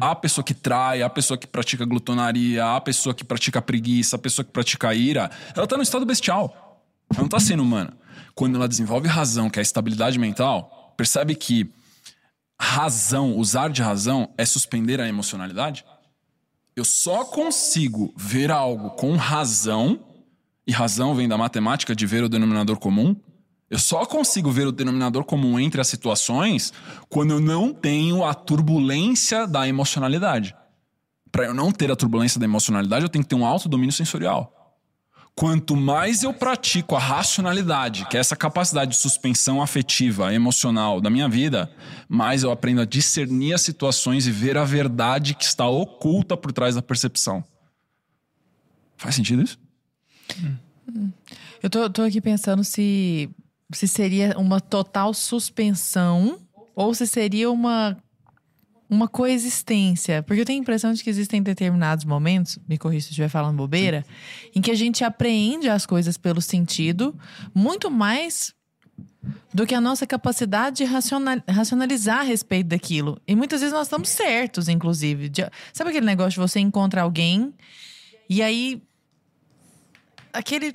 A pessoa que trai, a pessoa que pratica glutonaria, a pessoa que pratica preguiça, a pessoa que pratica ira, ela tá no estado bestial. Ela não tá sendo humana. Quando ela desenvolve razão, que é a estabilidade mental, percebe que razão, usar de razão, é suspender a emocionalidade? Eu só consigo ver algo com razão, e razão vem da matemática de ver o denominador comum. Eu só consigo ver o denominador comum entre as situações quando eu não tenho a turbulência da emocionalidade. Para eu não ter a turbulência da emocionalidade, eu tenho que ter um alto domínio sensorial. Quanto mais eu pratico a racionalidade, que é essa capacidade de suspensão afetiva, emocional da minha vida, mais eu aprendo a discernir as situações e ver a verdade que está oculta por trás da percepção. Faz sentido isso? Eu tô, tô aqui pensando se, se seria uma total suspensão ou se seria uma, uma coexistência. Porque eu tenho a impressão de que existem determinados momentos, me corrija se estiver falando bobeira, em que a gente apreende as coisas pelo sentido muito mais do que a nossa capacidade de racional- racionalizar a respeito daquilo. E muitas vezes nós estamos certos, inclusive. De- sabe aquele negócio de você encontrar alguém e aí aquele.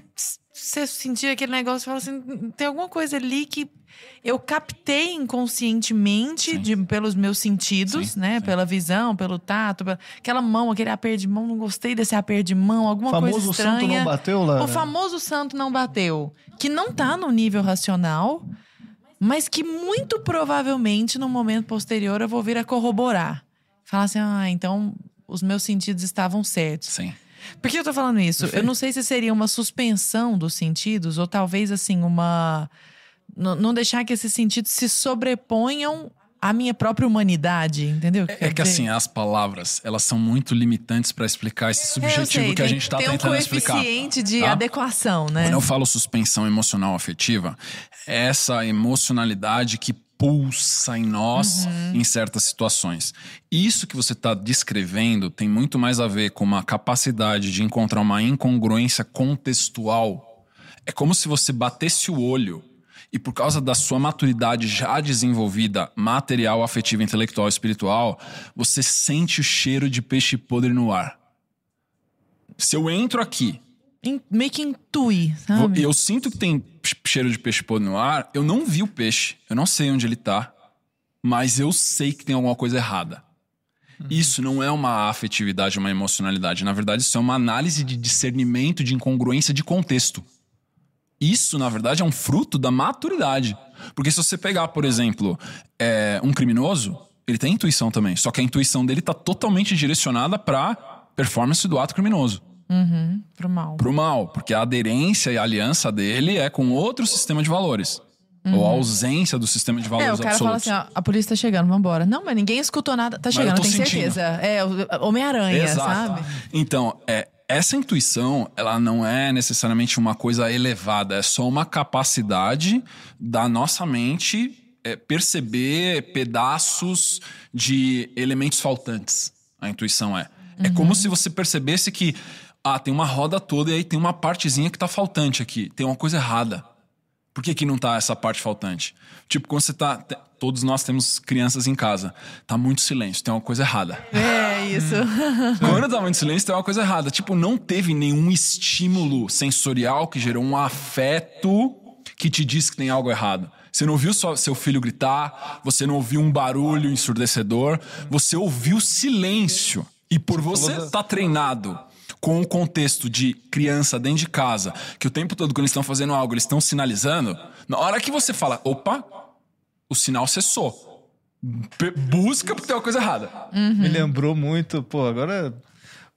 Você sentir aquele negócio e falar assim: tem alguma coisa ali que eu captei inconscientemente de- pelos meus sentidos, Sim, né? sim. Pela visão, pelo tato, pela, aquela mão, aquele aperto de mão, não gostei desse aperto de mão, alguma O coisa famoso estranha. santo não bateu, Lara? O famoso santo não bateu. Que não tá no nível racional, mas que muito provavelmente no momento posterior eu vou vir a corroborar. Falar assim: ah, então os meus sentidos estavam certos. Sim. Por que eu tô falando isso? Eu não sei se seria uma suspensão dos sentidos, ou talvez assim, uma. n- Não deixar que esses sentidos se sobreponham à minha própria humanidade, entendeu? É quer que dizer? assim, as palavras, elas são muito limitantes para explicar esse É, subjetivo sei, que a tem- gente tá tem tentando um explicar. coeficiente de tá? adequação, né? Quando eu falo suspensão emocional afetiva, é essa emocionalidade que pulsa em nós Uhum. em certas situações. Isso que você está descrevendo tem muito mais a ver com uma capacidade de encontrar uma incongruência contextual. É como se você batesse o olho e por causa da sua maturidade já desenvolvida, material, afetiva, intelectual, espiritual, você sente o cheiro de peixe podre no ar. Se eu entro aqui In- meio que intui, sabe? Eu sinto que tem ch- cheiro de peixe podre no ar. Eu não vi o peixe. Eu não sei onde ele tá. Mas eu sei que tem alguma coisa errada. Isso não é uma afetividade, uma emocionalidade. Na verdade, isso é uma análise de discernimento de incongruência de contexto. Isso, na verdade, é um fruto da maturidade. Porque se você pegar, por exemplo, é, um criminoso, ele tem intuição também. Só que a intuição dele tá totalmente direcionada pra performance do ato criminoso Uhum, pro mal. pro mal, porque a aderência e a aliança dele é com outro sistema de valores. Ou a ausência do sistema de Uhum. É, valores o cara fala absolutos. assim, ó, a polícia tá chegando, vambora. Não, mas ninguém escutou nada. Tá chegando, tem sentindo. certeza. É, Homem-Aranha, sabe? Então, é, essa intuição, ela não é necessariamente uma coisa elevada, é só uma capacidade da nossa mente é, perceber pedaços de elementos faltantes. A intuição é. É como se você percebesse que ah, tem uma roda toda e aí tem uma partezinha que tá faltante aqui. Tem uma coisa errada. Por que, que não tá essa parte faltante? Tipo, quando você tá. Todos nós temos crianças em casa. Tá muito silêncio, tem uma coisa errada. É, isso. Quando tá muito silêncio, tem uma coisa errada. Tipo, não teve nenhum estímulo sensorial que gerou um afeto que te diz que tem algo errado. Você não ouviu seu filho gritar, você não ouviu um barulho ensurdecedor, você ouviu silêncio. E por você estar treinado com o contexto de criança dentro de casa, que o tempo todo quando eles estão fazendo algo, eles estão sinalizando, na hora que você fala, opa, o sinal cessou. Busca porque tem uma coisa errada. Me lembrou muito, pô, agora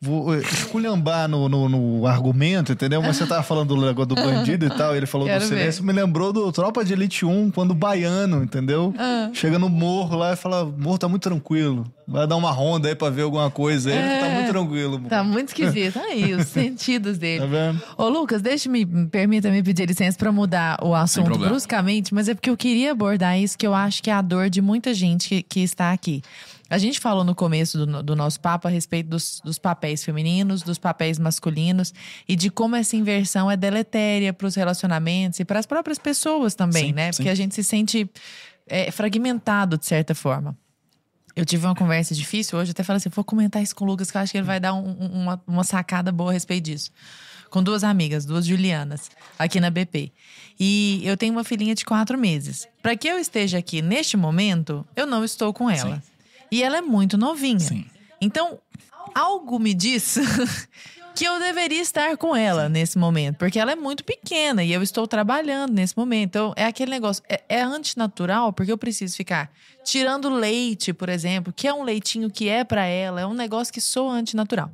vou eh, esculhambar no, no, no argumento, entendeu? Mas você tava falando do negócio do bandido e tal, ele falou Quero do silêncio, me lembrou do Tropa de Elite 1, quando o baiano, entendeu? Ah. Chega no morro lá e fala, morro tá muito tranquilo. Vai dar uma ronda aí pra ver alguma coisa aí, tá É. muito tranquilo. morro. Tá muito esquisito. Aí, os sentidos dele. Tá vendo? Ô, Lucas, deixa-me, permita-me pedir licença para mudar o assunto bruscamente, mas é porque eu queria abordar isso que eu acho que é a dor de muita gente que, que está aqui. A gente falou no começo do, do nosso papo a respeito dos, dos papéis femininos, dos papéis masculinos e de como essa inversão é deletéria para os relacionamentos e para as próprias pessoas também, Sim, né? sim. Porque a gente se sente é, fragmentado de certa forma. Eu tive uma conversa difícil hoje, até falei assim: vou comentar isso com o Lucas, que eu acho que ele vai dar um- um- uma, uma sacada boa a respeito disso. Com duas amigas, duas Julianas, aqui na BP. E eu tenho uma filhinha de quatro meses. Para que eu esteja aqui neste momento, eu não estou com ela. Sim. E ela é muito novinha. Sim. Então, algo me diz que eu deveria estar com ela nesse momento, porque ela é muito pequena e eu estou trabalhando nesse momento. Então, é aquele negócio, é, é antinatural, porque eu preciso ficar tirando leite, por exemplo, que é um leitinho que é para ela, é um negócio que soa antinatural.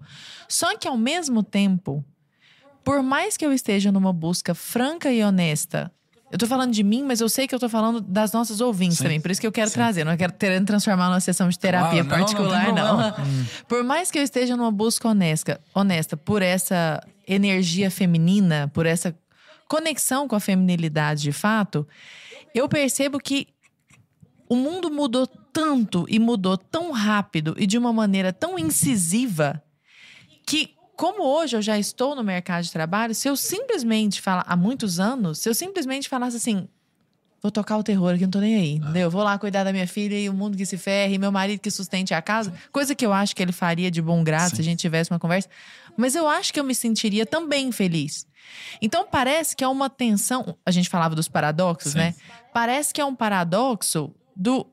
Só que ao mesmo tempo, por mais que eu esteja numa busca franca e honesta, eu tô falando de mim, mas eu sei que eu tô falando das nossas ouvintes Sim. também, por isso que eu quero trazer, não quero ter, transformar numa sessão de terapia não, não particular, não. problema. Por mais que eu esteja numa busca honesta, honesta por essa energia feminina, por essa conexão com a feminilidade de fato, eu percebo que o mundo mudou tanto e mudou tão rápido e de uma maneira tão incisiva que como hoje eu já estou no mercado de trabalho, se eu simplesmente falar há muitos anos, se eu simplesmente falasse assim, vou tocar o terror aqui, não tô nem aí, entendeu? Vou lá cuidar da minha filha e o mundo que se ferre, e meu marido que sustente a casa, coisa que eu acho que ele faria de bom grado se a gente tivesse uma conversa, mas eu acho que eu me sentiria também feliz. Então parece que é uma tensão, a gente falava dos paradoxos, Sim. né? Parece que é um paradoxo do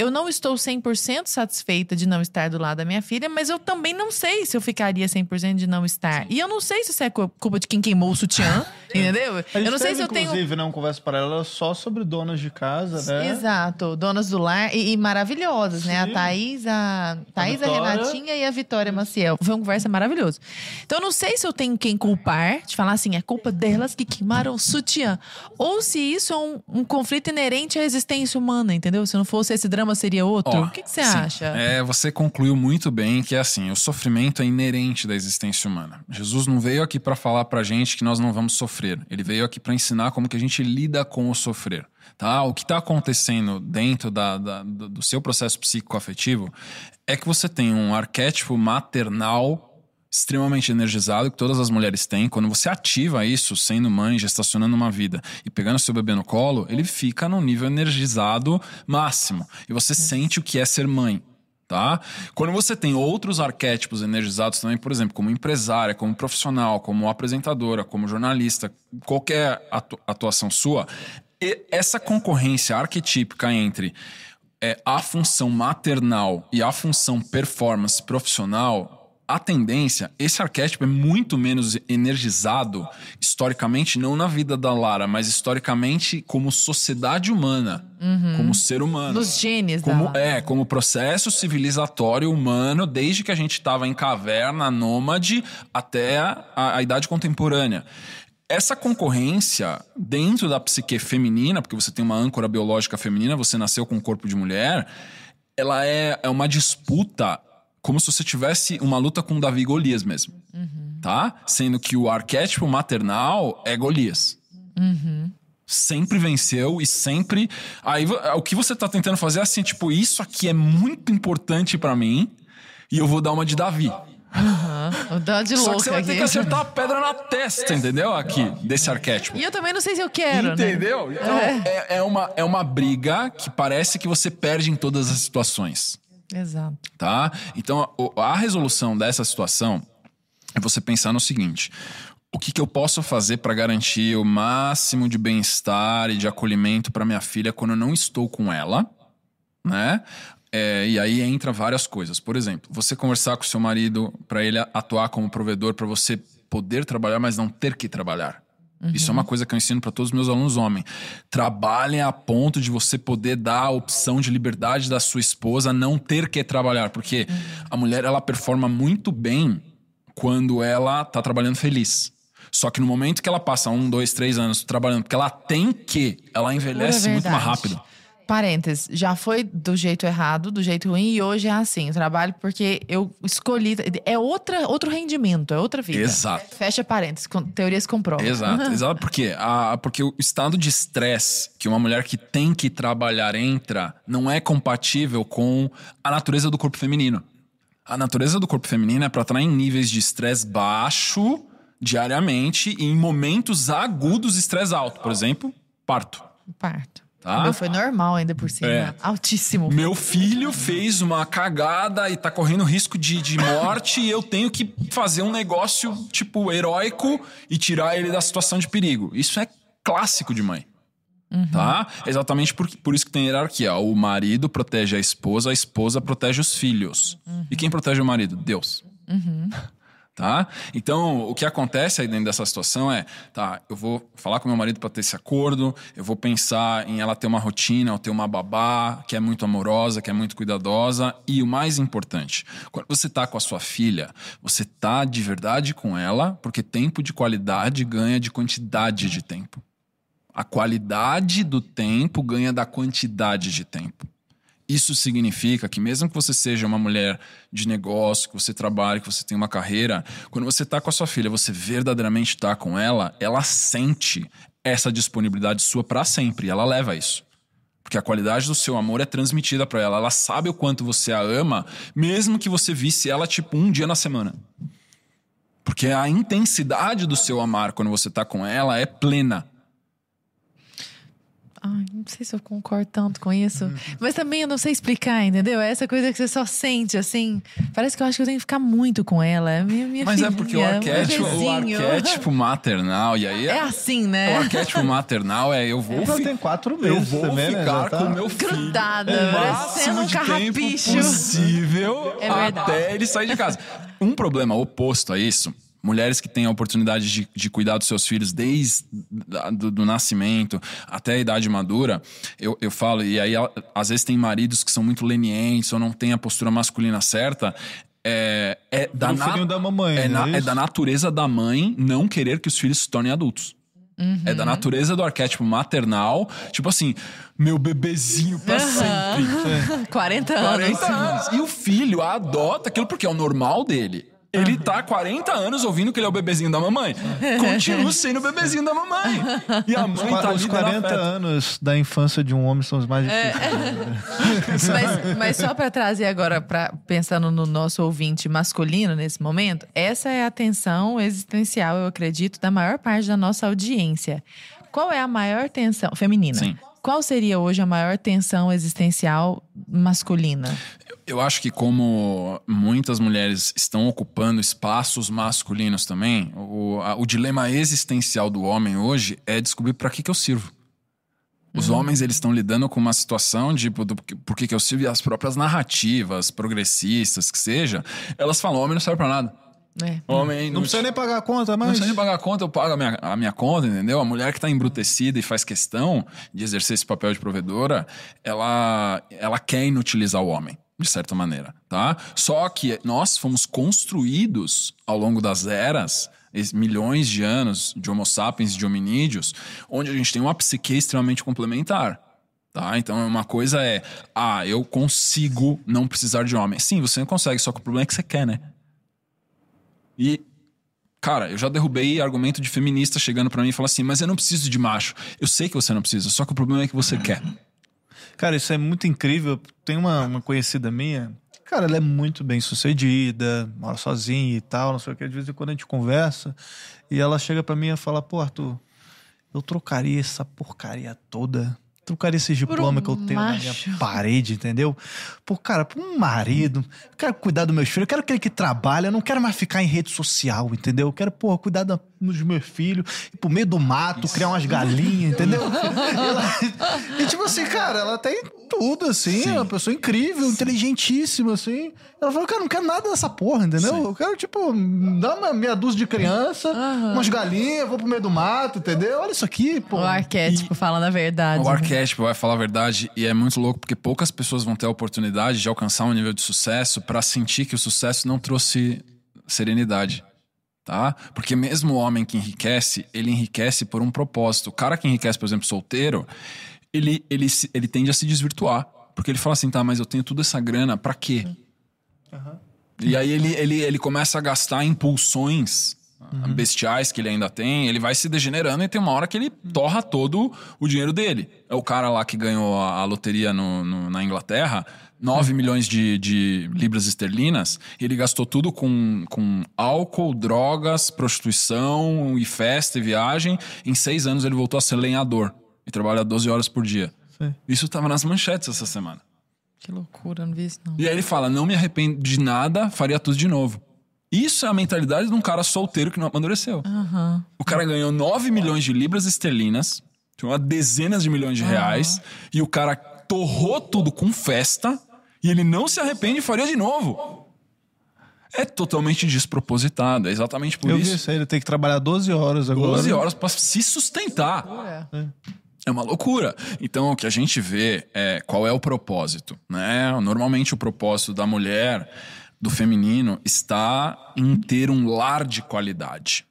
eu não estou 100% satisfeita de não estar do lado da minha filha, mas eu também não sei se eu ficaria 100% de não estar. E eu não sei se isso é cu- culpa de quem queimou o sutiã, entendeu? A Eu não sei teve, se eu tenho inclusive, né, uma conversa paralela só sobre donas de casa, né? Exato, donas do lar e, e maravilhosas, né? A Sim. Thaís, a, Thaís, a, Vitória. Renatinha e a Vitória Maciel. Foi uma conversa maravilhosa. Então, eu não sei se eu tenho quem culpar, de falar assim, é culpa delas que queimaram o sutiã. Ou se isso é um, um conflito inerente à existência humana, entendeu? Se não fosse esse drama, seria outro. Ó, o que, que você sim. acha? É, você concluiu muito bem que é assim, o sofrimento é inerente da existência humana. Jesus não veio aqui para falar pra gente que nós não vamos sofrer. Ele veio aqui para ensinar como que a gente lida com o sofrer. Tá? O que está acontecendo dentro da- da- do seu processo psíquico-afetivo é que você tem um arquétipo maternal extremamente energizado que todas as mulheres têm. Quando você ativa isso, sendo mãe, gestacionando uma vida e pegando seu bebê no colo, ele fica num nível energizado máximo. E você sente o que é ser mãe. Tá? Quando você tem outros arquétipos energizados também, por exemplo, como empresária, como profissional, como apresentadora, como jornalista, qualquer atu- atuação sua, e- essa concorrência arquetípica entre é, a função maternal e a função performance profissional, a tendência, esse arquétipo é muito menos energizado historicamente, não na vida da Lara, mas historicamente como sociedade humana, como ser humano. Nos genes Como, é, como processo civilizatório humano, desde que a gente estava em caverna, nômade, até a, a idade contemporânea. Essa concorrência dentro da psique feminina, porque você tem uma âncora biológica feminina, você nasceu com um corpo de mulher, ela é, é uma disputa como se você tivesse uma luta com Davi e Golias mesmo. Tá? Sendo que o arquétipo maternal é Golias sempre venceu e sempre. Aí o que você tá tentando fazer é assim, tipo, isso aqui é muito importante pra mim e eu vou dar uma de Davi. O dó de Só que louca você vai ter que acertar a pedra na testa, entendeu? Aqui, desse arquétipo. E eu também não sei se eu quero, né? Entendeu? Então, é. é uma, é uma briga que parece que você perde em todas as situações Exato. tá? Então, a, a resolução dessa situação é você pensar no seguinte: o que, que eu posso fazer para garantir o máximo de bem-estar e de acolhimento para minha filha quando eu não estou com ela, né? É, e aí entra várias coisas. Por exemplo, você conversar com seu marido para ele atuar como provedor para você poder trabalhar, mas não ter que trabalhar. Isso é uma coisa que eu ensino para todos os meus alunos homens. Trabalhem a ponto de você poder dar a opção de liberdade da sua esposa não ter que trabalhar, porque a mulher ela performa muito bem quando ela tá trabalhando feliz. Só que no momento que ela passa um, dois, três anos trabalhando, porque ela tem que, ela envelhece Pura muito mais rápido. Parênteses, já foi do jeito errado, do jeito ruim, e hoje é assim. Eu trabalho porque eu escolhi. É outra, outro rendimento, é outra vida. Exato. Fecha parênteses, teorias comprovam. Exato, exato. Por quê? Ah, porque o estado de estresse que uma mulher que tem que trabalhar entra não é compatível com a natureza do corpo feminino. A natureza do corpo feminino é para estar em níveis de estresse baixo diariamente e em momentos agudos de estresse alto. Por exemplo, parto. Parto. Tá. O meu foi normal ainda por cima. É. Altíssimo. Meu filho fez uma cagada e tá correndo risco de, de morte e eu tenho que fazer um negócio, tipo, heróico e tirar ele da situação de perigo. Isso é clássico de mãe. Tá? Exatamente por, por isso que tem hierarquia. O marido protege a esposa, a esposa protege os filhos. E quem protege o marido? Deus. Tá? Então, o que acontece aí dentro dessa situação é, tá, eu vou falar com meu marido para ter esse acordo, eu vou pensar em ela ter uma rotina, ou ter uma babá que é muito amorosa, que é muito cuidadosa, e o mais importante, quando você tá com a sua filha, você tá de verdade com ela, porque tempo de qualidade ganha de quantidade de tempo. A qualidade do tempo ganha da quantidade de tempo. Isso significa que mesmo que você seja uma mulher de negócio, que você trabalhe, que você tenha uma carreira, quando você está com a sua filha, você verdadeiramente está com ela, ela sente essa disponibilidade sua para sempre, ela leva isso. Porque a qualidade do seu amor é transmitida para ela, ela sabe o quanto você a ama, mesmo que você visse ela tipo um dia na semana. Porque a intensidade do seu amar quando você tá com ela é plena. Ai, não sei se eu concordo tanto com isso. Mas também eu não sei explicar, entendeu? É essa coisa que você só sente, assim. Parece que eu acho que eu tenho que ficar muito com ela. É minha, minha Mas é filhinha, porque o um arquétipo, o arquétipo maternal, e aí É assim, o né? arquétipo maternal é eu vou, Ela fi- tem quatro eu meses vou também, né? ficar tá- com o meu filho Grudada, o parecendo máximo um de tempo carrapicho. possível É verdade. até ele sair de casa. Um problema oposto a isso, mulheres que têm a oportunidade de, de cuidar dos seus filhos desde da- do, do nascimento até a idade madura, eu, eu falo, e aí às vezes tem maridos que são muito lenientes ou não têm a postura masculina certa. É, é da Pelo na- da mamãe, é, na- é é da natureza da mãe não querer que os filhos se tornem adultos. É da natureza do arquétipo maternal. Tipo assim, meu bebezinho pra sempre. 40 anos. 40 anos. E o filho adota aquilo porque é o normal dele. Ele tá há 40 anos ouvindo que ele é o bebezinho da mamãe. Continua sendo o bebezinho da mamãe. E a mãe tá Os ali 40 40 anos da infância de um homem são os mais É. difíceis. Mas, mas só para trazer agora, pra, pensando no nosso ouvinte masculino nesse momento, essa é a tensão existencial, eu acredito, da maior parte da nossa audiência. Qual é a maior tensão feminina? Sim. Qual seria hoje a maior tensão existencial masculina? Eu acho que como muitas mulheres estão ocupando espaços masculinos também, o, a- o dilema existencial do homem hoje é descobrir para que, que eu sirvo. Os homens eles estão lidando com uma situação de do, por que, que eu sirvo e as próprias narrativas progressistas que seja, elas falam homem não serve para nada. É. Homem Não precisa nem pagar a conta, não mas. precisa nem pagar a conta, eu pago a minha, a minha conta, entendeu? A mulher que tá embrutecida e faz questão de exercer esse papel de provedora, ela, ela quer inutilizar o homem, de certa maneira, tá? Só que nós fomos construídos ao longo das eras, es- milhões de anos de homo sapiens, de hominídeos, onde a gente tem uma psique extremamente complementar. Tá? Então, uma coisa é, ah, eu consigo não precisar de homem. Sim, você não consegue, só que o problema é que você quer, né? E, cara, eu já derrubei argumento de feminista chegando pra mim e falando assim, mas eu não preciso de macho. Eu sei que você não precisa, só que o problema é que você quer. Cara, isso é muito incrível. Tem uma, uma conhecida minha. Cara, ela é muito bem sucedida, mora sozinha e tal, não sei o que. De vez em quando a gente conversa e ela chega pra mim e fala: Pô, Arthur, eu trocaria essa porcaria toda. Trocaria esse diploma um que eu tenho na macho. minha parede, entendeu? Por, cara, por um marido. Eu quero cuidar dos meus filhos, eu quero aquele que trabalha, eu não quero mais ficar em rede social, entendeu? Eu quero, porra, cuidar da- dos meus filhos, ir pro meio do mato, criar umas galinhas, entendeu? e, ela- e tipo assim, cara, ela tem tudo, assim, é uma pessoa incrível, inteligentíssima, assim. Ela falou, cara, não quero nada dessa porra, entendeu? Eu quero, tipo, dar uma meia dúzia de criança, umas galinhas, vou pro meio do mato, entendeu? Olha isso aqui, pô. O arquétipo falando a verdade. O né? arquétipo vai falar a verdade e é muito louco porque poucas pessoas vão ter a oportunidade de alcançar um nível de sucesso pra sentir que o sucesso não trouxe serenidade. Tá? Porque mesmo o homem que enriquece, ele enriquece por um propósito. O cara que enriquece, por exemplo, solteiro, ele, ele, ele tende a se desvirtuar. Porque ele fala assim, tá, mas eu tenho toda essa grana, pra quê? E aí ele, ele, ele começa a gastar em pulsões bestiais que ele ainda tem, ele vai se degenerando e tem uma hora que ele torra todo o dinheiro dele. É o cara lá que ganhou a, a loteria no, no- na Inglaterra, 9 milhões de, de libras esterlinas, e ele gastou tudo com, com álcool, drogas, prostituição e festa e viagem. Em seis anos ele voltou a ser lenhador e trabalha 12 horas por dia. Sim. Isso tava nas manchetes essa semana. Que loucura, não vi isso não. E aí ele fala: não me arrependo de nada, faria tudo de novo. Isso é a mentalidade de um cara solteiro que não amadureceu. Aham. O cara ganhou 9 milhões de libras esterlinas, tinha uma dezenas de milhões de reais, e o cara torrou tudo com festa, e ele não se arrepende e faria de novo. É totalmente despropositado, é exatamente por Eu vi isso. isso aí, ele tem que trabalhar 12 horas agora. 12 horas pra se sustentar. É. É uma loucura. Então, o que a gente vê é qual é o propósito, né? Normalmente o propósito da mulher, do feminino, está em ter um lar de qualidade.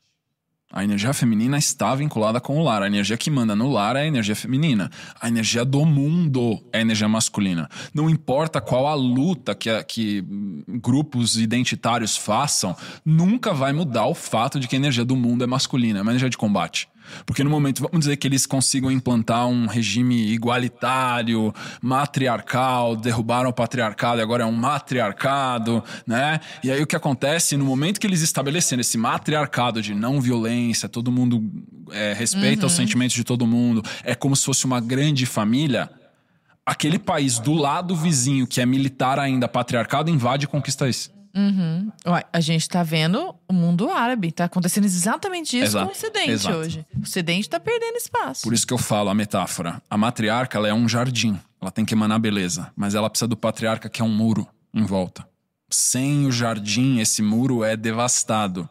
A energia feminina está vinculada com o lar. A energia que manda no lar é a energia feminina. A energia do mundo é a energia masculina. Não importa qual a luta que, que grupos identitários façam, nunca vai mudar o fato de que a energia do mundo é masculina, é uma energia de combate. Porque no momento, vamos dizer que eles consigam implantar um regime igualitário, matriarcal, derrubaram o patriarcado e agora é um matriarcado, né? E aí o que acontece, no momento que eles estabelecendo esse matriarcado de não violência, todo mundo é, respeita os sentimentos de todo mundo, é como se fosse uma grande família, aquele país do lado vizinho, que é militar ainda, patriarcado, invade e conquista isso. Ué, a gente tá vendo o mundo árabe. Tá acontecendo exatamente isso Exato, com o Ocidente exato. hoje. O Ocidente tá perdendo espaço. Por isso que eu falo a metáfora. A matriarca ela é um jardim. Ela tem que emanar beleza. Mas ela precisa do patriarca, que é um muro em volta. Sem o jardim, esse muro é devastado.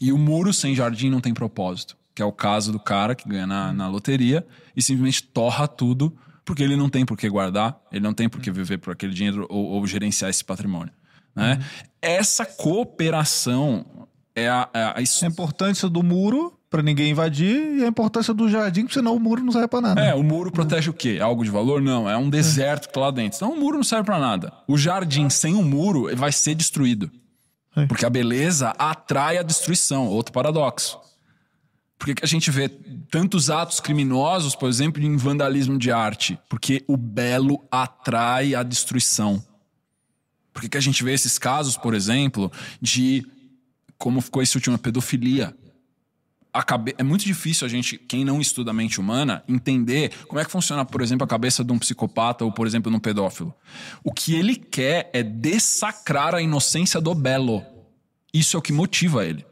E o muro sem jardim não tem propósito. Que é o caso do cara que ganha na, na loteria e simplesmente torra tudo porque ele não tem por que guardar, ele não tem por que viver por aquele dinheiro ou, ou gerenciar esse patrimônio. Né? Essa cooperação é a, é a A importância do muro pra ninguém invadir e a importância do jardim, porque senão o muro não serve pra nada. É, o muro protege o quê? Algo de valor? Não, é um deserto que tá lá dentro. Então o muro não serve pra nada. O jardim sem o muro vai ser destruído. É. Porque a beleza atrai a destruição. Outro paradoxo. Por que, que a gente vê tantos atos criminosos, por exemplo, em vandalismo de arte? Porque o belo atrai a destruição. Por que, que a gente vê esses casos, por exemplo, de como ficou esse último, a pedofilia? a cabe... é muito difícil a gente, quem não estuda a mente humana, entender como é que funciona, por exemplo, a cabeça de um psicopata ou, por exemplo, de um pedófilo. O que ele quer é dessacrar a inocência do belo. Isso é o que motiva ele.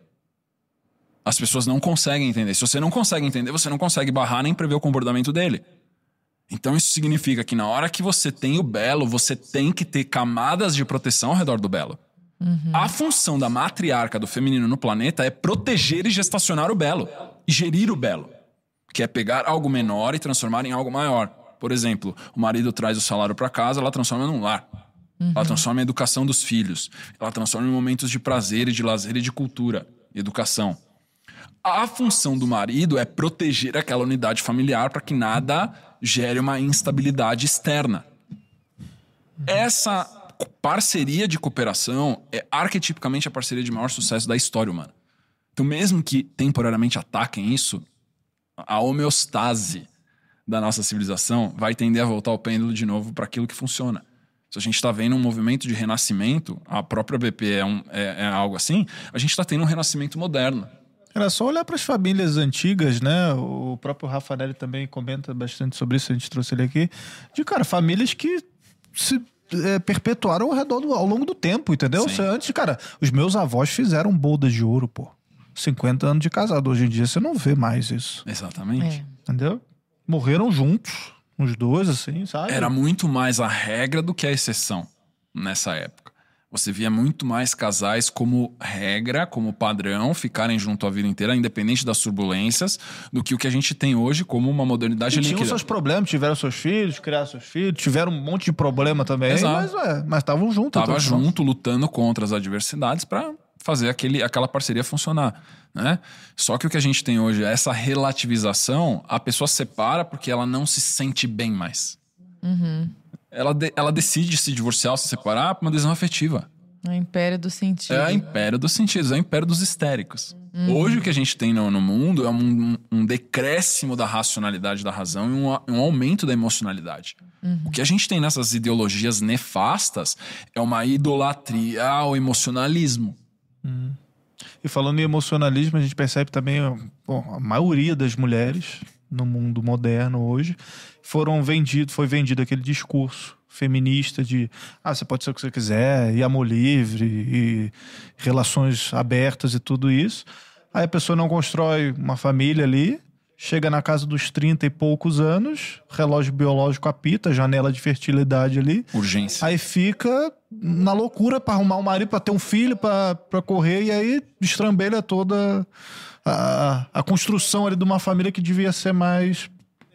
As pessoas não conseguem entender. Se você não consegue entender, você não consegue barrar nem prever o comportamento dele. Então isso significa que na hora que você tem o belo, você tem que ter camadas de proteção ao redor do belo. A função da matriarca do feminino no planeta é proteger e gestacionar o belo. E gerir o belo. Que é pegar algo menor e transformar em algo maior. Por exemplo, o marido traz o salário para casa, ela transforma num lar. Ela transforma em educação dos filhos. Ela transforma em momentos de prazer e de lazer e de cultura. Educação. A função do marido é proteger aquela unidade familiar para que nada gere uma instabilidade externa. Essa parceria de cooperação é arquetipicamente a parceria de maior sucesso da história humana. Então, mesmo que temporariamente ataquem isso, a homeostase da nossa civilização vai tender a voltar o pêndulo de novo para aquilo que funciona. Se a gente está vendo um movimento de renascimento, a própria BP é, um- é- é algo assim, a gente está tendo um renascimento moderno. Era só olhar para as famílias antigas, né? O próprio Rafanelli também comenta bastante sobre isso, a gente trouxe ele aqui. De, cara, famílias que se é, perpetuaram ao redor do, ao longo do tempo, entendeu? Sim. Antes, cara, os meus avós fizeram bodas de ouro, pô. 50 anos de casado. Hoje em dia você não vê mais isso, Exatamente. É. entendeu? Morreram juntos, os dois, assim, sabe? Era muito mais a regra do que a exceção nessa época. Você via muito mais casais como regra, como padrão, ficarem junto a vida inteira, independente das turbulências, do que o que a gente tem hoje como uma modernidade E tinham líquida. seus problemas, tiveram seus filhos, criaram seus filhos, tiveram um monte de problema também, Exato. mas estavam juntos. Tava então, junto, lutando contra as adversidades para fazer aquele, aquela parceria funcionar. Né? Só que o que a gente tem hoje é essa relativização, a pessoa separa porque ela não se sente bem mais. Ela, de- ela decide se divorciar ou se separar por uma decisão afetiva. O império do sentido. É o império dos sentidos, é o império dos histéricos. Hoje o que a gente tem no, no mundo é um, um decréscimo da racionalidade da razão e um, um aumento da emocionalidade. O que a gente tem nessas ideologias nefastas é uma idolatria ao emocionalismo. E falando em emocionalismo, a gente percebe também bom, a maioria das mulheres no mundo moderno hoje foram vendido, foi vendido aquele discurso feminista de ah, você pode ser o que você quiser, e amor livre, e relações abertas e tudo isso. Aí a pessoa não constrói uma família ali, chega na casa dos 30 e poucos anos, relógio biológico apita, janela de fertilidade ali. Urgência. Aí fica na loucura pra arrumar um marido, pra ter um filho, pra correr, e aí destrambelha toda a, a construção ali de uma família que devia ser mais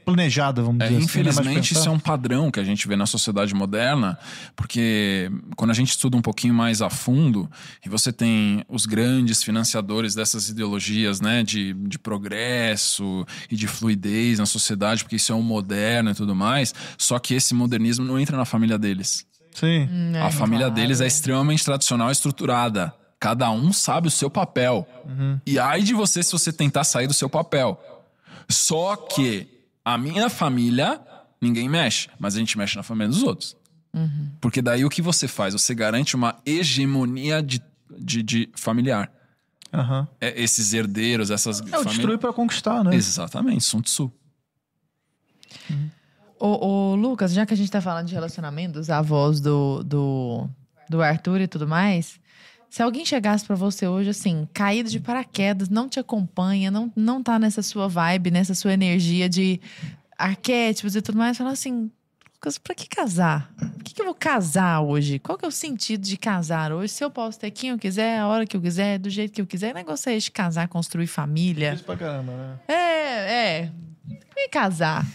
planejada, vamos É, dizer assim. infelizmente, isso é um padrão que a gente vê na sociedade moderna, porque quando a gente estuda um pouquinho mais a fundo, e você tem os grandes financiadores dessas ideologias né, de, de progresso e de fluidez na sociedade, porque isso é um moderno e tudo mais, só que esse modernismo não entra na família deles. Sim. Hum, é, a família claro. deles é extremamente tradicional e estruturada. Cada um sabe o seu papel. E ai de você se você tentar sair do seu papel. Só que a minha família, ninguém mexe, mas a gente mexe na família dos outros. Porque daí o que você faz? Você garante uma hegemonia de, de, de familiar. Aham. É, esses herdeiros, essas É o famílias. destruir pra conquistar, né? Exatamente, Sun Tzu. Ô, ô, Lucas, já que a gente tá falando de relacionamento, dos avós do, do, do Arthur e tudo mais, se alguém chegasse pra você hoje, assim, caído de paraquedas, não te acompanha, não, não tá nessa sua vibe, nessa sua energia de arquétipos e tudo mais, fala assim, Lucas, pra que casar? Por que, que eu vou casar hoje? Qual que é o sentido de casar hoje? Se eu posso ter quem eu quiser, a hora que eu quiser, do jeito que eu quiser, o negócio é de casar, construir família. Isso pra caramba, né? É, é. Que casar?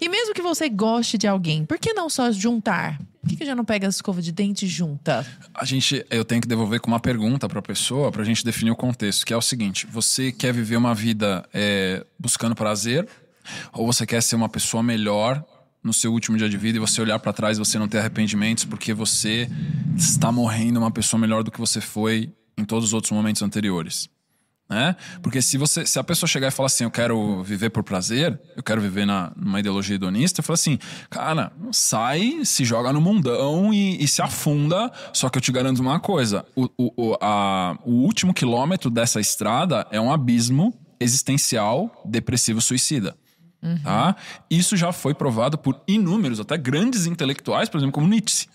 E mesmo que você goste de alguém, por que não só juntar? Por que, que já não pega a escova de dente junta? A gente, eu tenho que devolver com uma pergunta para a pessoa para a gente definir o contexto, que é o seguinte: você quer viver uma vida é, buscando prazer, ou você quer ser uma pessoa melhor no seu último dia de vida e você olhar para trás e você não ter arrependimentos porque você está morrendo uma pessoa melhor do que você foi em todos os outros momentos anteriores? Né? Porque se você, se a pessoa chegar e falar assim, eu quero viver por prazer, eu quero viver na, numa ideologia hedonista, eu falo assim, cara, sai, se joga no mundão e, e se afunda. Só que eu te garanto uma coisa: o, o, a- o último quilômetro dessa estrada é um abismo existencial, depressivo, suicida. Tá? Isso já foi provado por inúmeros, até grandes intelectuais, por exemplo, como Nietzsche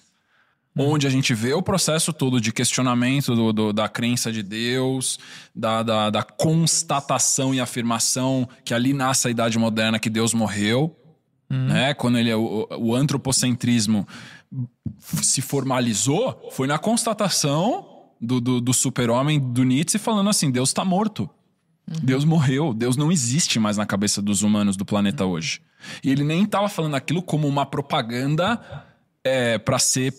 onde a gente vê o processo todo de questionamento do- do- da crença de Deus, da, da, da constatação e afirmação que ali nasce a Idade Moderna que Deus morreu, né? Quando ele, o, o antropocentrismo se formalizou, foi na constatação do, do, do super-homem do Nietzsche falando assim: Deus está morto. Deus morreu, Deus não existe mais na cabeça dos humanos do planeta hoje. E ele nem estava falando aquilo como uma propaganda é, para ser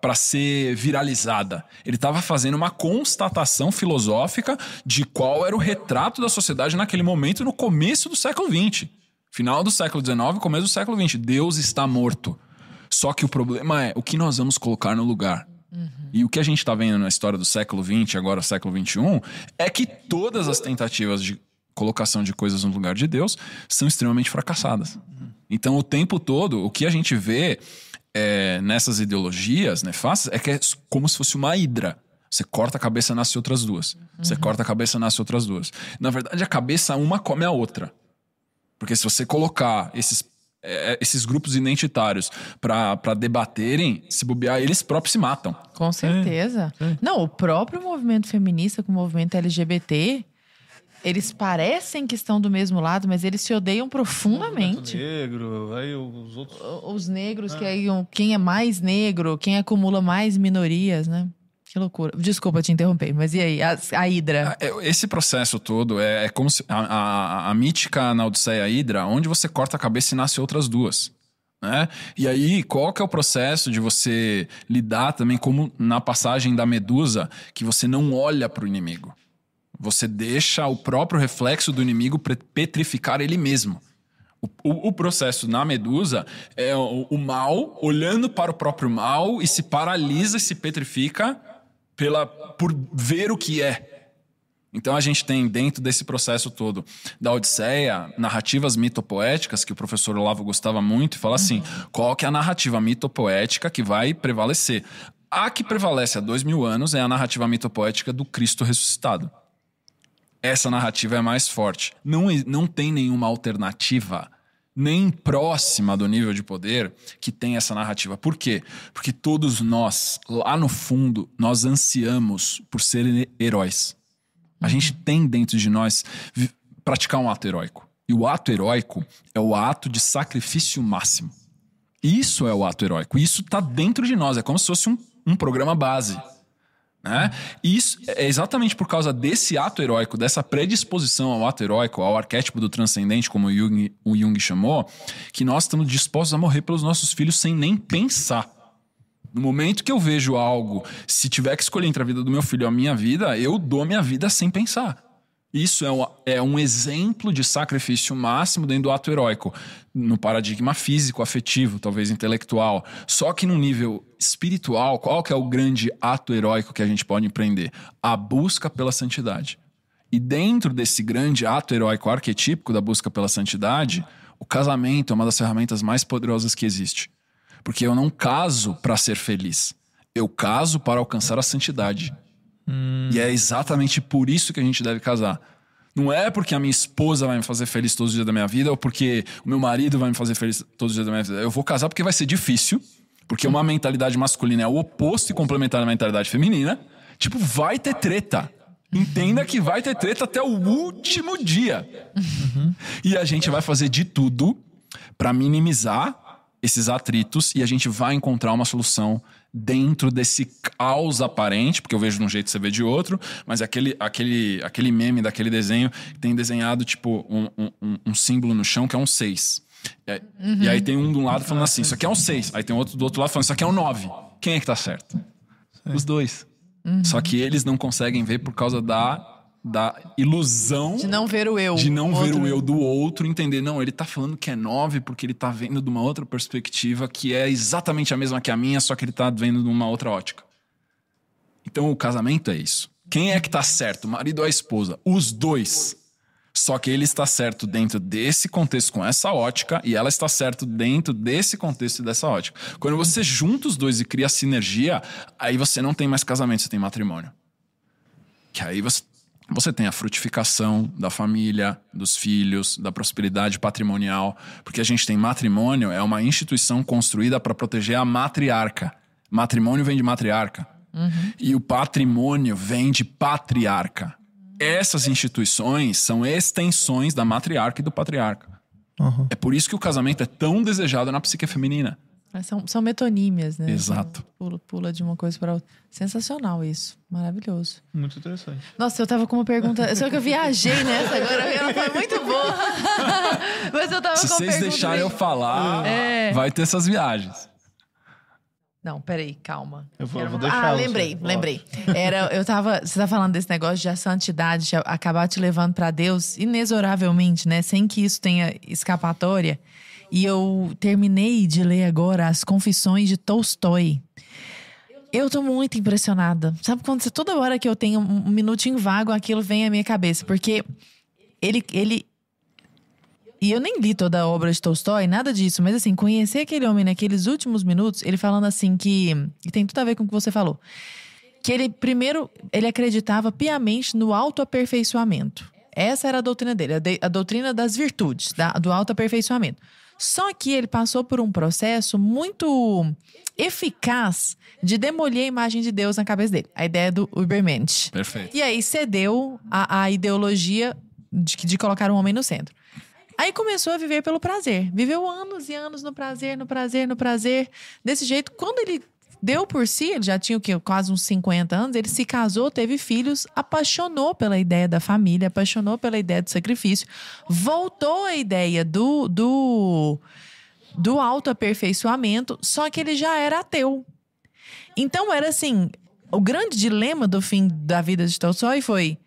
para ser viralizada. Ele estava fazendo uma constatação filosófica de qual era o retrato da sociedade naquele momento no começo do século XX. Final do século XIX, começo do século XX. Deus está morto. Só que o problema é o que nós vamos colocar no lugar. E o que a gente está vendo na história do século XX, agora século XXI, é que todas as tentativas de colocação de coisas no lugar de Deus são extremamente fracassadas. Então, o tempo todo, o que a gente vê é, nessas ideologias nefastas é que é como se fosse uma hidra. Você corta a cabeça, nasce outras duas. Você corta a cabeça, nasce outras duas. Na verdade, a cabeça uma come a outra. Porque se você colocar esses, é, esses grupos identitários para debaterem, se bobear, eles próprios se matam. Com certeza. Não, o próprio movimento feminista com o movimento LGBT, eles parecem que estão do mesmo lado, mas eles se odeiam profundamente. Negro, aí os outros. Os negros, que aí um- quem é mais negro, quem acumula mais minorias, né? Que loucura. Desculpa te interromper, mas e aí? A, a Hidra. É, Esse processo todo é, é como se a, a- a mítica na Odisseia Hidra, onde você corta a cabeça e nasce outras duas. Né? E aí, qual que é o processo de você lidar também, como na passagem da Medusa, que você não olha para o inimigo? Você deixa o próprio reflexo do inimigo petrificar ele mesmo. O, o, o processo na Medusa é o, o, mal olhando para o próprio mal e se paralisa e se petrifica pela, por ver o que é. Então a gente tem dentro desse processo todo da Odisseia narrativas mitopoéticas que o professor Olavo gostava muito e fala assim: qual que é a narrativa mitopoética que vai prevalecer? A que prevalece há dois mil anos é a narrativa mitopoética do Cristo ressuscitado. Essa narrativa é mais forte. Não, não tem nenhuma alternativa nem próxima do nível de poder que tem essa narrativa. Por quê? Porque todos nós, lá no fundo, nós ansiamos por serem heróis. A gente tem dentro de nós praticar um ato heróico. E o ato heróico é o ato de sacrifício máximo. Isso é o ato heróico. Isso está dentro de nós. É como se fosse um, um programa base. Né? E isso é exatamente por causa desse ato heróico, dessa predisposição ao ato heróico, ao arquétipo do transcendente, como o Jung, o Jung chamou, que nós estamos dispostos a morrer pelos nossos filhos sem nem pensar. No momento que eu vejo algo, se tiver que escolher entre a vida do meu filho ou a minha vida, eu dou minha vida sem pensar. Isso é um, é um exemplo de sacrifício máximo dentro do ato heróico, no paradigma físico, afetivo, talvez intelectual. Só que no nível espiritual, qual que é o grande ato heróico que a gente pode empreender? A busca pela santidade. E dentro desse grande ato heróico arquetípico da busca pela santidade, o casamento é uma das ferramentas mais poderosas que existe. Porque eu não caso para ser feliz. Eu caso para alcançar a santidade. Hum. E é exatamente por isso que a gente deve casar. Não é porque a minha esposa vai me fazer feliz todos os dias da minha vida ou porque o meu marido vai me fazer feliz todos os dias da minha vida. Eu vou casar porque vai ser difícil, porque uma mentalidade masculina é o oposto e complementar da mentalidade feminina. Tipo, vai ter treta. Entenda que vai ter treta até o último dia. Uhum. E a gente vai fazer de tudo para minimizar esses atritos e a gente vai encontrar uma solução dentro desse caos aparente, porque eu vejo de um jeito e você vê de outro, mas aquele, aquele, aquele meme daquele desenho tem desenhado tipo um, um, um símbolo no chão que é um 6. E, uhum. e aí tem um de um lado falando assim, isso aqui é um 6. Aí tem outro do outro lado falando, isso aqui é um 9. Quem é que tá certo? Os dois. Uhum. Só que eles não conseguem ver por causa da da ilusão de não ver o eu de não ver o eu do outro entender não ele tá falando que é nove porque ele tá vendo de uma outra perspectiva que é exatamente a mesma que a minha só que ele tá vendo de uma outra ótica. Então o casamento é isso. Quem é que tá certo? O marido ou a esposa? Os dois. Só que ele está certo dentro desse contexto com essa ótica e ela está certo dentro desse contexto e dessa ótica. Quando você junta os dois e cria sinergia aí você não tem mais casamento você tem matrimônio. Que aí você você tem a frutificação da família, dos filhos, da prosperidade patrimonial, porque a gente tem matrimônio, é uma instituição construída para proteger a matriarca. Matrimônio vem de matriarca. Uhum. E o patrimônio vem de patriarca. Essas instituições são extensões da matriarca e do patriarca. Uhum. É por isso que o casamento é tão desejado na psique feminina. São, são metonímias, né? Exato. Pula, pula de uma coisa para outra. Sensacional isso. Maravilhoso. Muito interessante. Nossa, eu tava com uma pergunta. Só que eu viajei nessa agora, ela foi muito boa. Mas eu tava Se com uma vocês deixarem eu falar, é. vai ter essas viagens. Não, peraí, calma. Eu vou, eu vou deixar. Ah, lembrei, você. lembrei. Era, eu tava, você tá falando desse negócio de a santidade de acabar te levando para Deus inexoravelmente, né? Sem que isso tenha escapatória. E eu terminei de ler agora as Confissões de Tolstói. Eu tô muito impressionada. Sabe quando toda hora que eu tenho um minutinho vago, aquilo vem à minha cabeça, porque ele ele e eu nem li toda a obra de Tolstói, nada disso, mas assim, conhecer aquele homem naqueles últimos minutos, ele falando assim que e tem tudo a ver com o que você falou. Que ele primeiro ele acreditava piamente no autoaperfeiçoamento. Essa era a doutrina dele, a, de, a doutrina das virtudes, da, do autoaperfeiçoamento. Só que ele passou por um processo muito eficaz de demolir a imagem de Deus na cabeça dele. A ideia do Ubermensch. Perfeito. E aí cedeu a, a ideologia de, de colocar o homem no centro. Aí começou a viver pelo prazer. Viveu anos e anos no prazer, no prazer, no prazer. Desse jeito, quando ele deu por si, ele já tinha o quê? Quase uns 50 anos, ele se casou, teve filhos, apaixonou pela ideia da família, apaixonou pela ideia do sacrifício, voltou à ideia do, do do autoaperfeiçoamento, só que ele já era ateu. Então era assim, o grande dilema do fim da vida de Tolstói foi: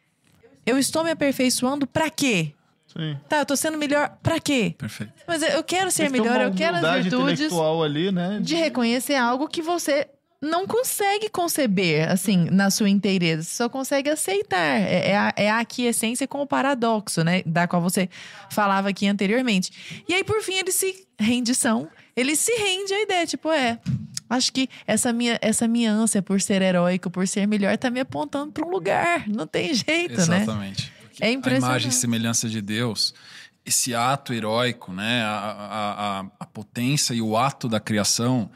eu estou me aperfeiçoando para quê? Sim. Tá, eu tô sendo melhor pra quê? Perfeito. Mas eu quero ser melhor, uma eu quero as virtudes ali, né? de reconhecer algo que você não consegue conceber, assim, na sua inteireza. Você só consegue aceitar. É, é, a, é a aquiescência com o paradoxo, né? Da qual você falava aqui anteriormente. E aí, por fim, ele se rendição. Ele se rende à ideia, tipo, é... Acho que essa minha, essa minha ânsia por ser heróico, por ser melhor, tá me apontando para um lugar. Não tem jeito, né? Exatamente. É A imagem e semelhança de Deus, esse ato heróico, né? A, a, a, potência e o ato da criação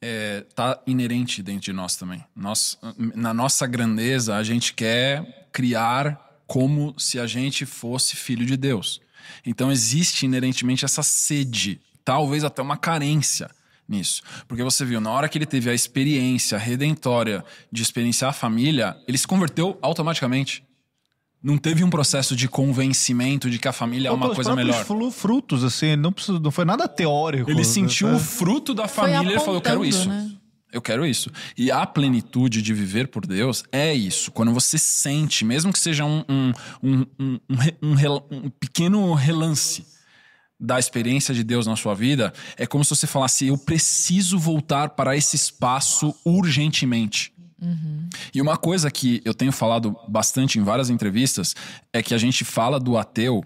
está inerente dentro de nós também. Nós, na nossa grandeza, a gente quer criar como se a gente fosse filho de Deus. Então existe inerentemente essa sede, talvez até uma carência nisso. Porque você viu, na hora que ele teve a experiência redentória de experienciar a família, ele se converteu automaticamente. Não teve um processo de convencimento de que a família é uma coisa melhor. frutos, assim, não, precisa, não foi nada teórico. Ele sentiu né? o fruto da família e falou: Eu quero isso. né? Eu quero isso. E a plenitude de viver por Deus é isso. Quando você sente, mesmo que seja um, um, um, um, um um um pequeno relance da experiência de Deus na sua vida, é como se você falasse: Eu preciso voltar para esse espaço urgentemente. E uma coisa que eu tenho falado bastante em várias entrevistas é que a gente fala do ateu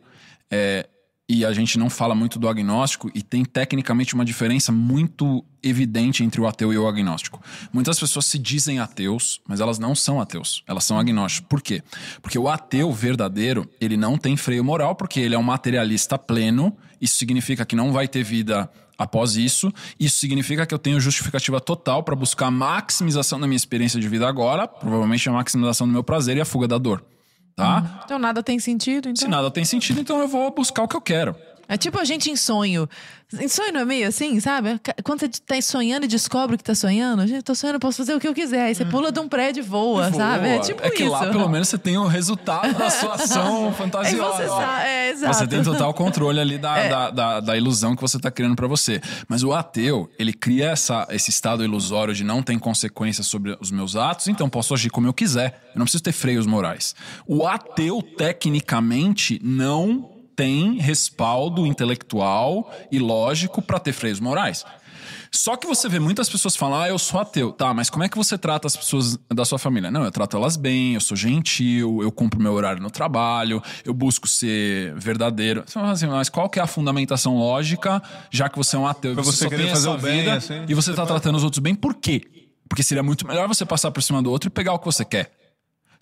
é, e a gente não fala muito do agnóstico e tem tecnicamente uma diferença muito evidente entre o ateu e o agnóstico. Muitas pessoas se dizem ateus, mas elas não são ateus, elas são agnósticos. Por quê? Porque o ateu verdadeiro, ele não tem freio moral porque ele é um materialista pleno, isso significa que não vai ter vida após isso. Isso significa que eu tenho justificativa total para buscar a maximização da minha experiência de vida agora, provavelmente a maximização do meu prazer e a fuga da dor. Tá? Então nada tem sentido, então. Se nada tem sentido, então eu vou buscar o que eu quero. É tipo a gente em sonho. Em sonho não é meio assim, sabe? Quando você tá sonhando e descobre que tá sonhando, gente, tô sonhando, posso fazer o que eu quiser. Aí você pula de um prédio e voa, sabe? É tipo é que isso. lá, pelo menos, você tem o resultado da sua ação fantasiosa. você sabe, é, exato. Você tem total controle ali da, É. da, da, da ilusão que você está criando para você. Mas o ateu, ele cria essa, esse estado ilusório de não ter consequências sobre os meus atos, então posso agir como eu quiser. Eu não preciso ter freios morais. O ateu, tecnicamente, não tem respaldo intelectual e lógico para ter freios morais. Só que você vê muitas pessoas falar, ah, eu sou ateu. Tá, mas como é que você trata as pessoas da sua família? Não, eu trato elas bem, eu sou gentil, eu cumpro meu horário no trabalho, eu busco ser verdadeiro. Você fala assim, mas qual que é a fundamentação lógica, já que você é um ateu? Pra você querer tem fazer essa o bem, vida assim, e você você tá vai- tratando os outros bem, por quê? Porque seria muito melhor você passar por cima do outro e pegar o que você quer.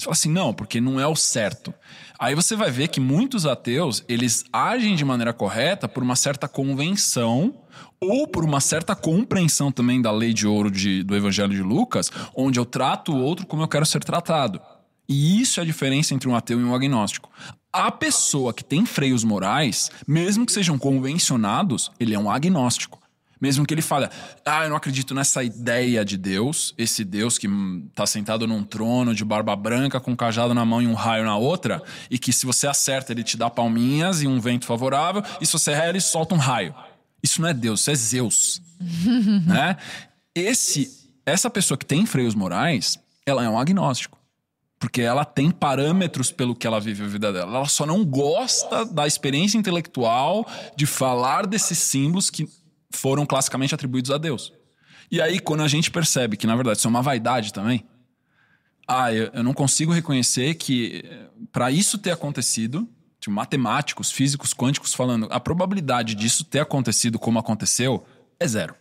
Você fala assim, não, porque não é o certo. Aí você vai ver que muitos ateus, eles agem de maneira correta por uma certa convenção ou por uma certa compreensão também da lei de ouro de- do Evangelho de Lucas, onde eu trato o outro como eu quero ser tratado. E isso é a diferença entre um ateu e um agnóstico. A pessoa que tem freios morais, mesmo que sejam convencionados, ele é um agnóstico. Mesmo que ele fale, ah, eu não acredito nessa ideia de Deus, esse Deus que hum, tá sentado num trono de barba branca, com um cajado na mão e um raio na outra, e que se você acerta, ele te dá palminhas e um vento favorável, e se você erra, ele solta um raio. Isso não é Deus, isso é Zeus. né? Esse, essa pessoa que tem freios morais, ela é um agnóstico. Porque ela tem parâmetros pelo que ela vive a vida dela. Ela só não gosta da experiência intelectual de falar desses símbolos que foram classicamente atribuídos a Deus. E aí, quando a gente percebe que, na verdade, isso é uma vaidade também, ah, eu, eu não consigo reconhecer que, para isso ter acontecido, tipo, matemáticos, físicos quânticos falando, a probabilidade disso ter acontecido como aconteceu é zero.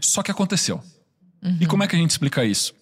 Só que aconteceu. E como é que a gente explica isso?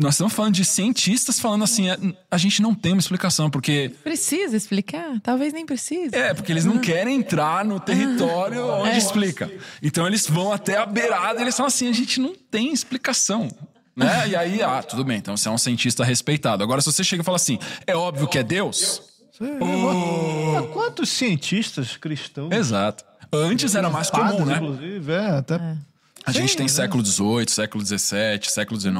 Nós estamos falando de cientistas falando assim, a, a gente não tem uma explicação, porque Precisa explicar? Talvez nem precise. é, porque eles não querem entrar no território onde explica. Então eles vão até a beirada e eles falam assim: a gente não tem explicação. Né? E aí, ah, tudo bem, então você é um cientista respeitado. Agora, se você chega e fala assim, é óbvio que é Deus. Mas Quantos cientistas cristãos? Exato. Antes era mais padres, comum, né? Inclusive, é, até. A gente tem século XVIII, século XVII, século XIX.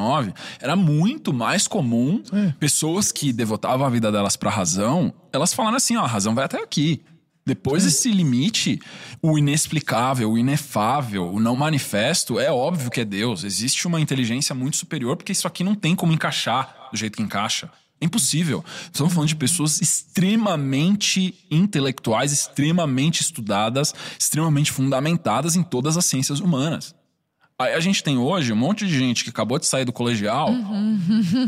Era muito mais comum pessoas que devotavam a vida delas pra razão, elas falaram assim: ó, a razão vai até aqui. Depois desse limite, o inexplicável, o inefável, o não manifesto, é óbvio que é Deus. Existe uma inteligência muito superior, porque isso aqui não tem como encaixar do jeito que encaixa. É impossível. Estamos falando de pessoas extremamente intelectuais, extremamente estudadas, extremamente fundamentadas em todas as ciências humanas. Aí a gente tem hoje um monte de gente que acabou de sair do colegial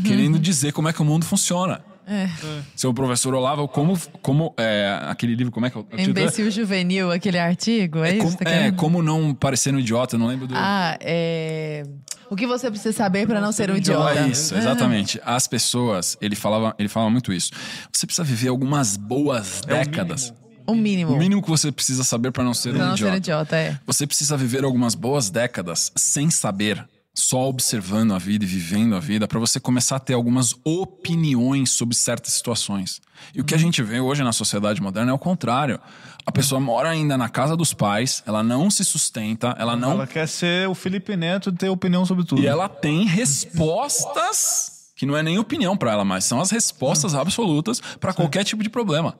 querendo dizer como é que o mundo funciona. É. Seu professor Olavo, como, como é, aquele livro, como é que é o título? Imbecil juvenil, aquele artigo, é, É isso? como, Tá é, como não parecer um idiota, eu não lembro do. Ah, é. O que você precisa saber para não ser um idiota? É isso, exatamente. As pessoas, ele falava, ele falava muito isso. Você precisa viver algumas boas décadas. O mínimo. O mínimo que você precisa saber para não ser Pra um não ser um idiota. idiota, é. Você precisa viver algumas boas décadas sem saber, só observando a vida e vivendo a vida, para você começar a ter algumas opiniões sobre certas situações. E o que a gente vê hoje na sociedade moderna é o contrário. A pessoa mora ainda na casa dos pais, ela não se sustenta, ela não Ela quer ser o Felipe Neto e ter opinião sobre tudo. e ela tem respostas que não é nem opinião pra ela, mas são as respostas absolutas pra qualquer tipo de problema.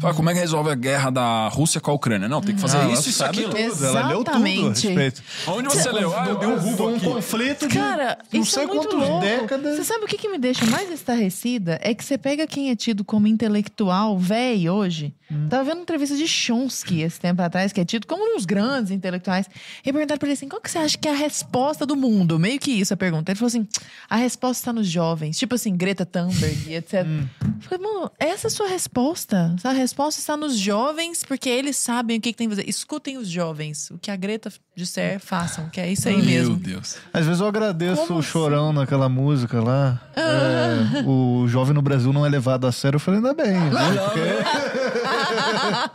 Fala, como é que resolve a guerra da Rússia com a Ucrânia? Não, tem que fazer Ah, isso, isso, sabe aquilo. tudo, Ela leu tudo a Exatamente. respeito. Onde você leu? Ah, eu dei um Google um aqui. conflito de Cara, não isso sei é muito quantas louco. décadas. Você sabe o que, que me deixa mais estarrecida? É que você pega quem é tido como intelectual, velho, hoje. Hum. Tava vendo uma entrevista de Chomsky esse tempo atrás, que é tido como um dos grandes intelectuais. E perguntaram pra ele assim: qual que você acha que é a resposta do mundo? Meio que isso a pergunta. Ele falou assim: a resposta está nos jovens. Tipo assim, Greta Thunberg e etc. Hum. Eu falei, mano, essa é a sua resposta. A resposta está nos jovens, porque eles sabem o que, que tem que fazer. Escutem os jovens. O que a Greta disser, façam. Que é isso aí Meu mesmo. Deus. Às vezes eu agradeço Como o chorão naquela música lá. Ah. É, o jovem no Brasil não é levado a sério. Eu falei, ainda bem. viu? Porque-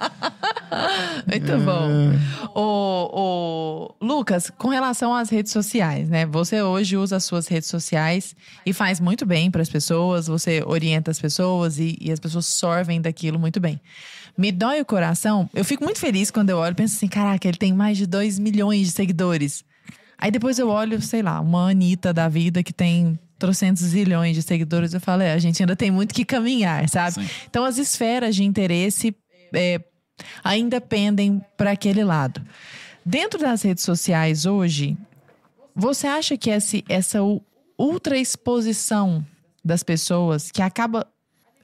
Muito bom. O, o Lucas, com relação às redes sociais, né? Você hoje usa as suas redes sociais e faz muito bem para as pessoas, você orienta as pessoas e, e as pessoas sorvem daquilo muito bem. Me dói o coração. Eu fico muito feliz quando eu olho e penso assim: caraca, ele tem mais de 2 milhões de seguidores. Aí depois eu olho, sei lá, uma Anitta da vida que tem trocentos zilhões de seguidores. Eu falo, é, a gente ainda tem muito que caminhar, sabe? Sim. Então as esferas de interesse é, ainda pendem para aquele lado. Dentro das redes sociais hoje, você acha que esse, essa ultra exposição das pessoas que acaba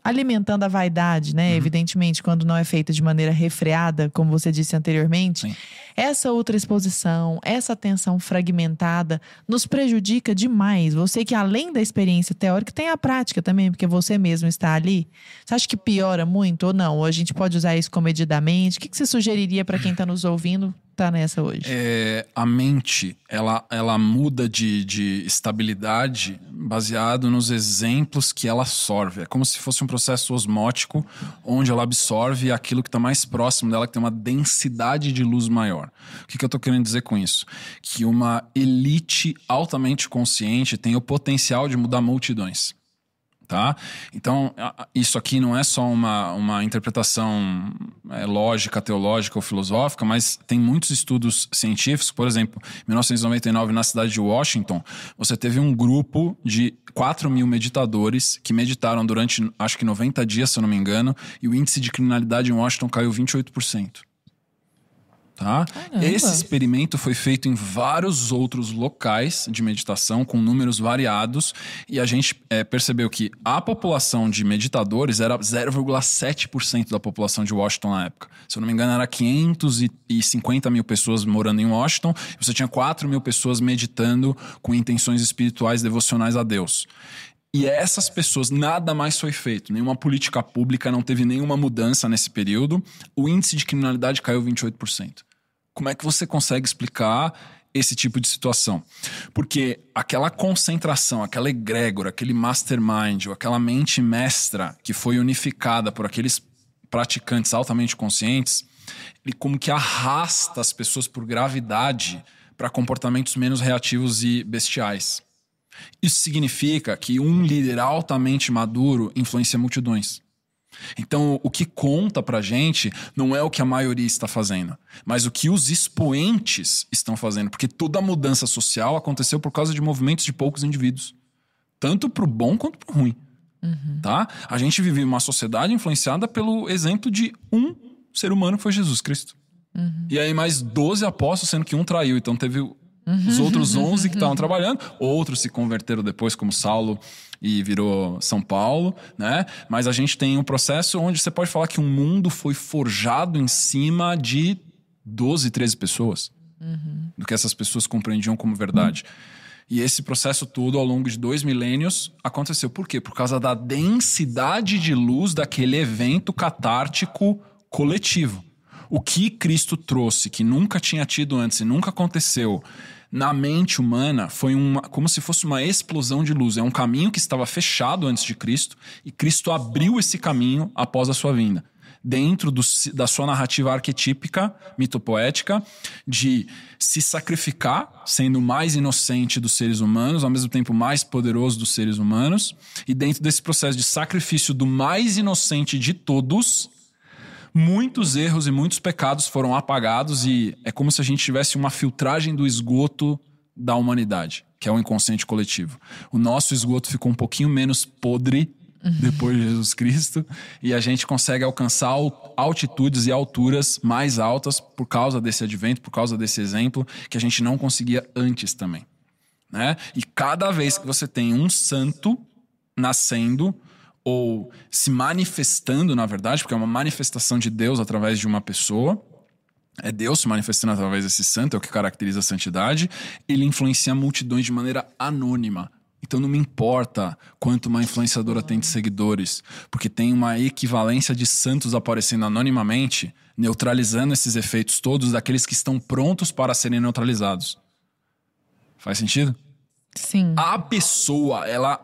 alimentando a vaidade, né? Evidentemente, quando não é feita de maneira refreada, como você disse anteriormente, Sim. essa outra exposição, essa atenção fragmentada nos prejudica demais. Você que além da experiência teórica tem a prática também, porque você mesmo está ali. Você acha que piora muito ou não? Ou a gente pode usar isso comedidamente? O que que você sugeriria para quem está nos ouvindo tá nessa hoje? É, a mente, ela, ela muda de, de estabilidade baseado nos exemplos que ela absorve. É como se fosse um processo osmótico, onde ela absorve aquilo que está mais próximo dela, que tem uma densidade de luz maior. O que, que eu estou querendo dizer com isso? Que uma elite altamente consciente tem o potencial de mudar multidões. Tá? Então, isso aqui não é só uma, uma interpretação é, lógica, teológica ou filosófica, mas tem muitos estudos científicos. Por exemplo, em 1999, na cidade de Washington, você teve um grupo de 4 mil meditadores que meditaram durante, acho que 90 dias, se eu não me engano, e o índice de criminalidade em Washington caiu 28%. Tá? Caramba. Esse experimento foi feito em vários outros locais de meditação com números variados e a gente eh, percebeu que a população de meditadores era 0,7% da população de Washington na época. Se eu não me engano, era 550 mil pessoas morando em Washington e você tinha 4 mil pessoas meditando com intenções espirituais devocionais a Deus. E essas pessoas, nada mais foi feito. Nenhuma política pública, não teve nenhuma mudança nesse período. O índice de criminalidade caiu 28%. Como é que você consegue explicar esse tipo de situação? Porque aquela concentração, aquela egrégora, aquele mastermind, ou aquela mente mestra que foi unificada por aqueles praticantes altamente conscientes, ele como que arrasta as pessoas por gravidade para comportamentos menos reativos e bestiais. Isso significa que um líder altamente maduro influencia multidões. Então, o que conta pra gente não é o que a maioria está fazendo, mas o que os expoentes estão fazendo, porque toda a mudança social aconteceu por causa de movimentos de poucos indivíduos, tanto pro bom quanto pro ruim. Tá? A gente vive uma sociedade influenciada pelo exemplo de um ser humano foi Jesus Cristo. E aí mais 12 apóstolos, sendo que um traiu. Então teve os outros 11 que estavam trabalhando. Outros se converteram depois, como Saulo e virou São Paulo, né? Mas a gente tem um processo onde você pode falar que um mundo foi forjado em cima de 12, 13 pessoas. Do que essas pessoas compreendiam como verdade. E esse processo todo, ao longo de dois milênios, aconteceu. Por quê? Por causa da densidade de luz daquele evento catártico coletivo. O que Cristo trouxe, que nunca tinha tido antes e nunca aconteceu na mente humana, foi uma, como se fosse uma explosão de luz. É um caminho que estava fechado antes de Cristo e Cristo abriu esse caminho após a sua vinda dentro do, da sua narrativa arquetípica, mitopoética, de se sacrificar, sendo mais inocente dos seres humanos, ao mesmo tempo mais poderoso dos seres humanos, e dentro desse processo de sacrifício do mais inocente de todos, muitos erros e muitos pecados foram apagados, e é como se a gente tivesse uma filtragem do esgoto da humanidade, que é o inconsciente coletivo. O nosso esgoto ficou um pouquinho menos podre depois de Jesus Cristo, e a gente consegue alcançar altitudes e alturas mais altas por causa desse advento, por causa desse exemplo, que a gente não conseguia antes também. Né? E cada vez que você tem um santo nascendo ou se manifestando, na verdade, porque é uma manifestação de Deus através de uma pessoa, é Deus se manifestando através desse santo, é o que caracteriza a santidade, ele influencia multidões de maneira anônima, então não me importa quanto uma influenciadora tem de seguidores, porque tem uma equivalência de santos aparecendo anonimamente, neutralizando esses efeitos todos daqueles que estão prontos para serem neutralizados. Faz sentido? Sim. A pessoa, ela,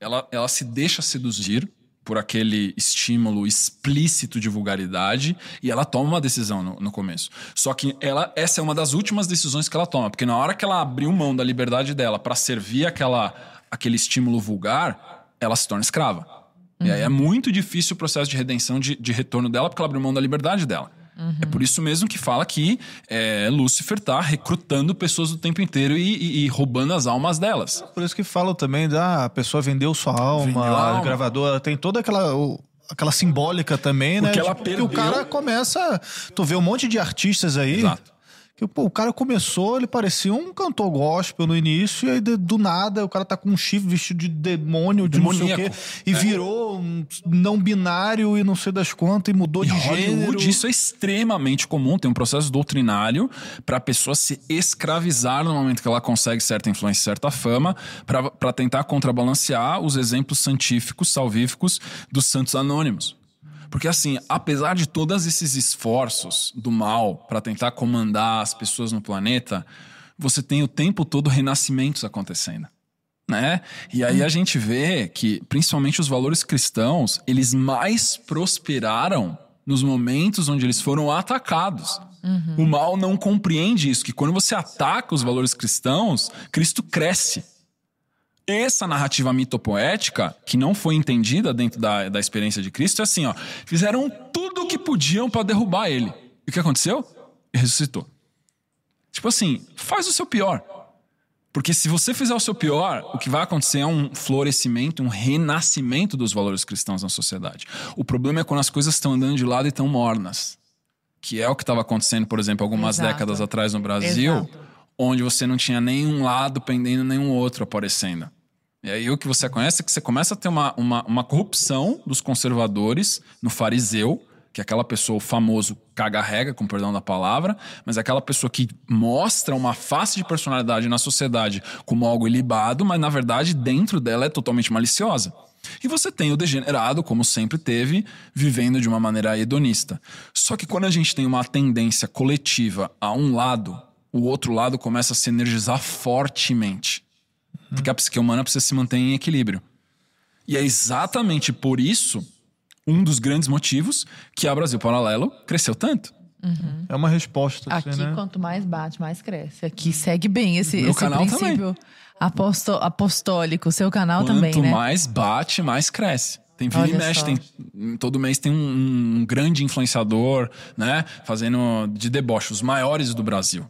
ela, ela se deixa seduzir por aquele estímulo explícito de vulgaridade e ela toma uma decisão no, no, começo. Só que ela, essa é uma das últimas decisões que ela toma, porque na hora que ela abriu mão da liberdade dela para servir aquela, aquele estímulo vulgar, ela se torna escrava. Uhum. E aí é muito difícil o processo de redenção, de, de retorno dela, porque ela abriu mão da liberdade dela. Uhum. É por isso mesmo que fala que é, Lúcifer tá recrutando pessoas o tempo inteiro e, e, e, roubando as almas delas. Por isso que falam também da ah, pessoa vendeu sua alma, vendeu a alma. gravadora, tem toda aquela. O, aquela simbólica também, Porque né? Ela tipo, perdeu... o cara começa. Tu vê um monte de artistas aí. Exato que, pô, o cara começou, ele parecia um cantor gospel no início, e aí do nada o cara tá com um chifre vestido de demônio, de Demoníaco. não sei o quê, e é. virou um não binário e não sei das quantas, e mudou e de Hollywood, gênero. Isso é extremamente comum, tem um processo doutrinário para a pessoa se escravizar no momento que ela consegue certa influência, certa fama, para tentar contrabalancear os exemplos santíficos, salvíficos dos santos anônimos. Porque, assim, apesar de todos esses esforços do mal para tentar comandar as pessoas no planeta, você tem o tempo todo renascimentos acontecendo. Né? E aí a gente vê que, principalmente os valores cristãos, eles mais prosperaram nos momentos onde eles foram atacados. Uhum. O mal não compreende isso, que quando você ataca os valores cristãos, Cristo cresce. Essa narrativa mitopoética, que não foi entendida dentro da, da experiência de Cristo, é assim: ó, fizeram tudo o que podiam para derrubar ele. E o que aconteceu? Ele ressuscitou. Tipo assim, faz o seu pior. Porque se você fizer o seu pior, o que vai acontecer é um florescimento, um renascimento dos valores cristãos na sociedade. O problema é quando as coisas estão andando de lado e estão mornas. Que é o que estava acontecendo, por exemplo, algumas Exato. décadas atrás no Brasil, Exato. onde você não tinha nenhum lado pendendo, nenhum outro aparecendo. E aí o que você conhece é que você começa a ter uma, uma, uma corrupção dos conservadores no fariseu, que é aquela pessoa, famoso caga-rega, com perdão da palavra, mas é aquela pessoa que mostra uma face de personalidade na sociedade como algo ilibado, mas na verdade dentro dela é totalmente maliciosa. E você tem o degenerado, como sempre teve, vivendo de uma maneira hedonista. Só que quando a gente tem uma tendência coletiva a um lado, o outro lado começa a se energizar fortemente. Porque a psique humana precisa se manter em equilíbrio. E é exatamente por isso um dos grandes motivos que a Brasil Paralelo cresceu tanto. É uma resposta. Aqui, assim, né? quanto mais bate, mais cresce. Aqui segue bem esse, Meu esse canal princípio aposto- apostólico. Seu canal Quanto também, né? mais bate, mais cresce. Tem vira e Olha mexe, só. tem, todo mês tem um, um grande influenciador, né? Fazendo de deboche, os maiores do Brasil.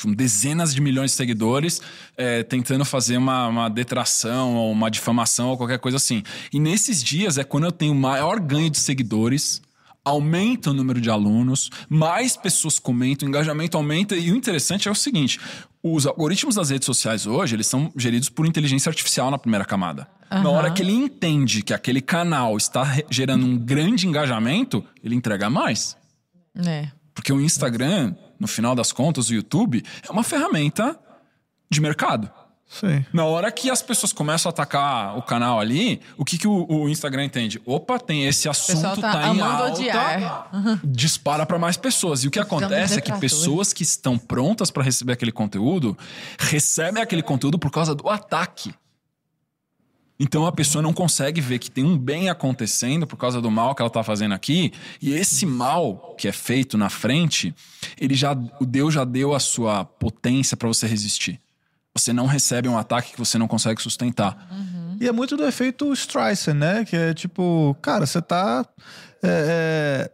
Com dezenas de milhões de seguidores, é, tentando fazer uma, uma detração ou uma difamação ou qualquer coisa assim. E nesses dias é quando eu tenho o maior ganho de seguidores, aumenta o número de alunos, mais pessoas comentam, o engajamento aumenta. E o interessante é o seguinte: os algoritmos das redes sociais hoje, eles são geridos por inteligência artificial na primeira camada. Na hora que ele entende que aquele canal está gerando um grande engajamento, ele entrega mais. É. Porque o Instagram, no final das contas, o YouTube, é uma ferramenta de mercado. Sim. Na hora que as pessoas começam a atacar o canal ali, o que, que o, o Instagram entende? Opa, tem esse assunto, tá tá, em alta, odiar. dispara para mais pessoas. E o que acontece é que pessoas que estão prontas para receber aquele conteúdo, recebem aquele conteúdo por causa do ataque. Então a pessoa não consegue ver que tem um bem acontecendo por causa do mal que ela tá fazendo aqui, e esse mal que é feito na frente, ele já o Deus já deu a sua potência para você resistir. Você não recebe um ataque que você não consegue sustentar. E é muito do efeito Streisand, né? Que é tipo, cara, você tá. é, é,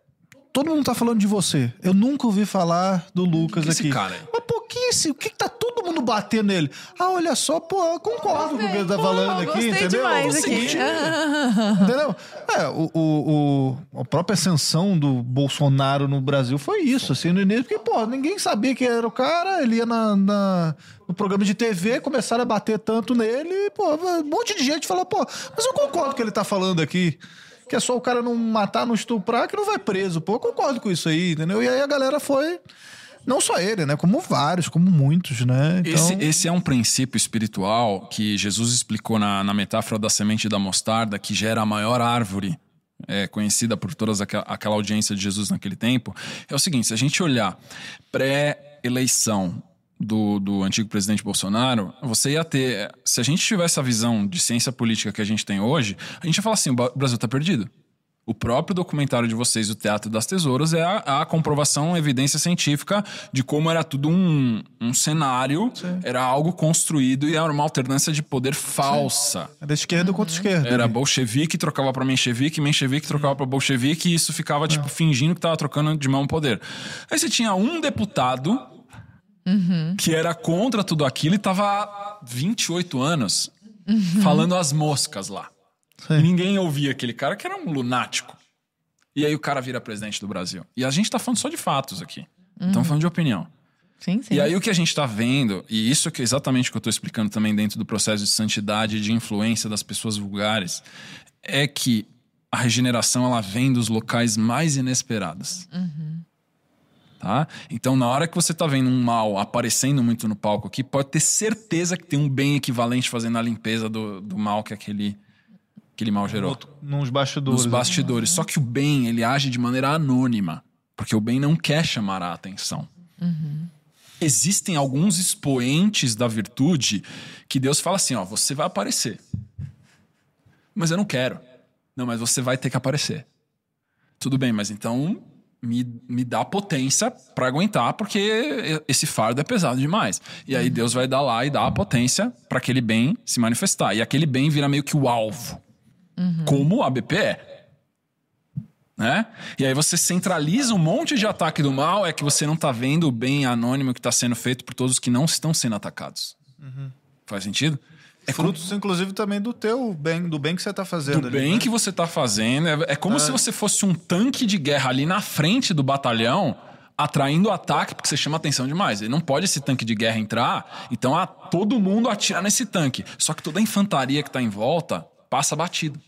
todo mundo tá falando de você. Eu nunca ouvi falar do Lucas que esse aqui. cara aí? Mas pouquíssimo. O que, que tá todo mundo batendo nele? Ah, olha só, pô, eu concordo com o que ele tá Pô, falando aqui, gostei entendeu? demais Eu aqui. senti. Entendeu? É, o, o, o- a própria ascensão do Bolsonaro no Brasil foi isso, assim, no início, porque, pô, ninguém sabia que era o cara, ele ia na, na- no programa de TV, começaram a bater tanto nele, e, pô, um monte de gente falou, pô, mas eu concordo com o que ele tá falando aqui. Que é só o cara não matar, não estuprar, que não vai preso. Pô, eu concordo com isso aí, entendeu? E aí a galera foi. Não só ele, né? Como vários, como muitos, né? Então, Esse, esse é um princípio espiritual que Jesus explicou na, na metáfora da semente da mostarda, que gera a maior árvore é, conhecida por toda aquela audiência de Jesus naquele tempo. É o seguinte: se a gente olhar pré-eleição do, do antigo presidente Bolsonaro, você ia ter. Se a gente tivesse a visão de ciência política que a gente tem hoje, a gente ia falar assim: o Brasil tá perdido. O próprio documentário de vocês, O Teatro das Tesouras, é a, a comprovação, a evidência científica de como era tudo um, um cenário, era algo construído e era uma alternância de poder falsa. é da esquerda contra a esquerda. Era bolchevique, trocava pra menchevique, menchevique trocava pra bolchevique, e isso ficava, tipo, fingindo que tava trocando de mão o poder. Aí você tinha um deputado que era contra tudo aquilo e tava há 28 anos falando as moscas lá. Sim. Ninguém ouvia aquele cara que era um lunático. E aí o cara vira presidente do Brasil. E a gente tá falando só de fatos aqui. Estamos falando de opinião. Sim, sim. E aí o que a gente está vendo, e isso que é exatamente o que eu estou explicando também dentro do processo de santidade e de influência das pessoas vulgares, é que a regeneração ela vem dos locais mais inesperados. Tá? Então, na hora que você está vendo um mal aparecendo muito no palco aqui, pode ter certeza que tem um bem equivalente fazendo a limpeza do, do mal que aquele, aquele mal gerou Outro- Nos bastidores. nos bastidores. Só que o bem, ele age de maneira anônima. Porque o bem não quer chamar a atenção. Existem alguns expoentes da virtude que Deus fala assim: ó, você vai aparecer. Mas eu não quero. Não, mas você vai ter que aparecer. Tudo bem, mas então me, me dá potência pra aguentar, porque esse fardo é pesado demais. E aí Deus vai dar lá e dar a potência pra aquele bem se manifestar. E aquele bem vira meio que o alvo como a BP é. Né? E aí você centraliza um monte de ataque do mal, é que você não tá vendo o bem anônimo que está sendo feito por todos que não estão sendo atacados. Faz sentido? É como- Frutos, inclusive, também do teu bem, do bem que você tá fazendo. do ali, bem né? que você tá fazendo. É, é como se você fosse um tanque de guerra ali na frente do batalhão, atraindo ataque, porque você chama atenção demais. E não pode esse tanque de guerra entrar, então ah, todo mundo atira nesse tanque. Só que toda a infantaria que tá em volta passa batido.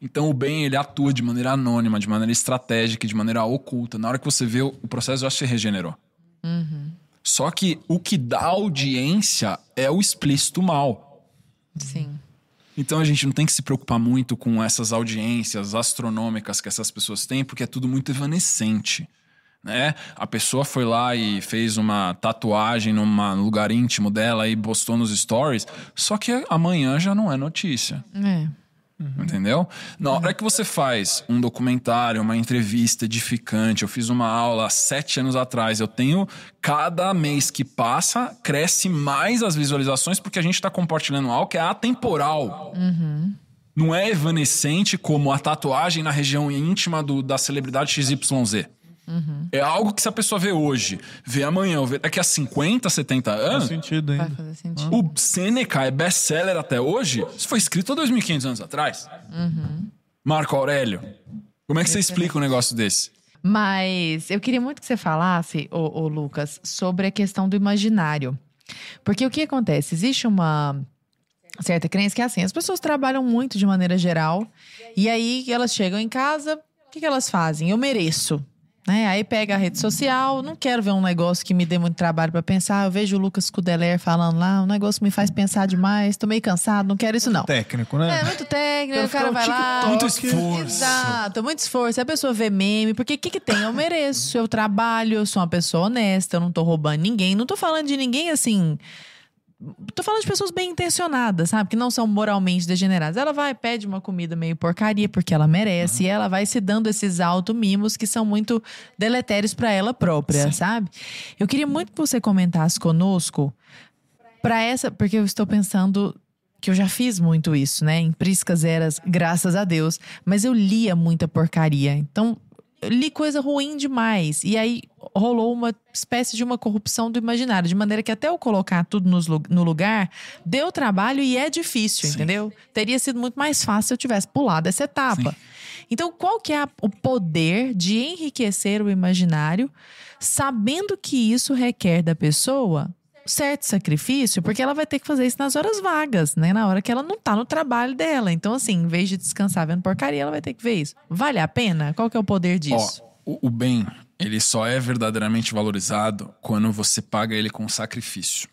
Então o bem ele atua de maneira anônima, de maneira estratégica, de maneira oculta. Na hora que você vê o o processo já se regenerou. Só que o que dá audiência é o explícito mal. Sim. Então a gente não tem que se preocupar muito com essas audiências astronômicas que essas pessoas têm, porque é tudo muito evanescente. Né? A pessoa foi lá e fez uma tatuagem num lugar íntimo dela e postou nos stories, só que amanhã já não é notícia. É. Entendeu? Na hora que você faz um documentário, uma entrevista edificante, eu fiz uma aula há sete anos atrás, eu tenho. Cada mês que passa, cresce mais as visualizações, porque a gente está compartilhando algo que é atemporal. Não é evanescente como a tatuagem na região íntima do- da celebridade XYZ. É algo que se a pessoa vê hoje, vê amanhã, ou vê daqui a 50, 70 Faz anos, sentido Vai fazer sentido. o Sêneca é best-seller até hoje. Isso foi escrito há 2.500 anos atrás. Marco Aurélio. Como é que você explica um negócio desse? Mas eu queria muito que você falasse, ô, ô Lucas, sobre a questão do imaginário. Porque o que acontece? Existe uma certa crença que é assim: as pessoas trabalham muito de maneira geral, e aí elas chegam em casa, o que, que elas fazem? Eu mereço. Né? Aí pega a rede social, não quero ver um negócio que me dê muito trabalho para pensar. Eu vejo o Lucas Kudeler falando lá, um negócio que me faz pensar demais, tô meio cansado, não quero isso não. Técnico, né? É muito técnico, o cara vai lá. Muito esforço. Exato, muito esforço. A pessoa vê meme, porque o que, que tem? Eu mereço, eu trabalho, eu sou uma pessoa honesta, eu não tô roubando ninguém. Não tô falando de ninguém assim. Tô falando de pessoas bem intencionadas, sabe? Que não são moralmente degeneradas. Ela vai, pede uma comida meio porcaria porque ela merece, e ela vai se dando esses auto-mimos que são muito deletérios para ela própria, sabe? Eu queria muito que você comentasse conosco para essa, porque eu estou pensando que eu já fiz muito isso, né? Em priscas eras, graças a Deus, mas eu lia muita porcaria. Então, li coisa ruim demais. E aí rolou uma espécie de uma corrupção do imaginário, de maneira que até eu colocar tudo no lugar, deu trabalho e é difícil, Sim. entendeu? Teria sido muito mais fácil se eu tivesse pulado essa etapa. Então, qual que é o poder de enriquecer o imaginário, sabendo que isso requer da pessoa certo sacrifício, porque ela vai ter que fazer isso nas horas vagas, né? Na hora que ela não tá no trabalho dela. Então, assim, em vez de descansar vendo porcaria, ela vai ter que ver isso. Vale a pena? Qual que é o poder disso? Ó, o, o bem, ele só é verdadeiramente valorizado quando você paga ele com sacrifício.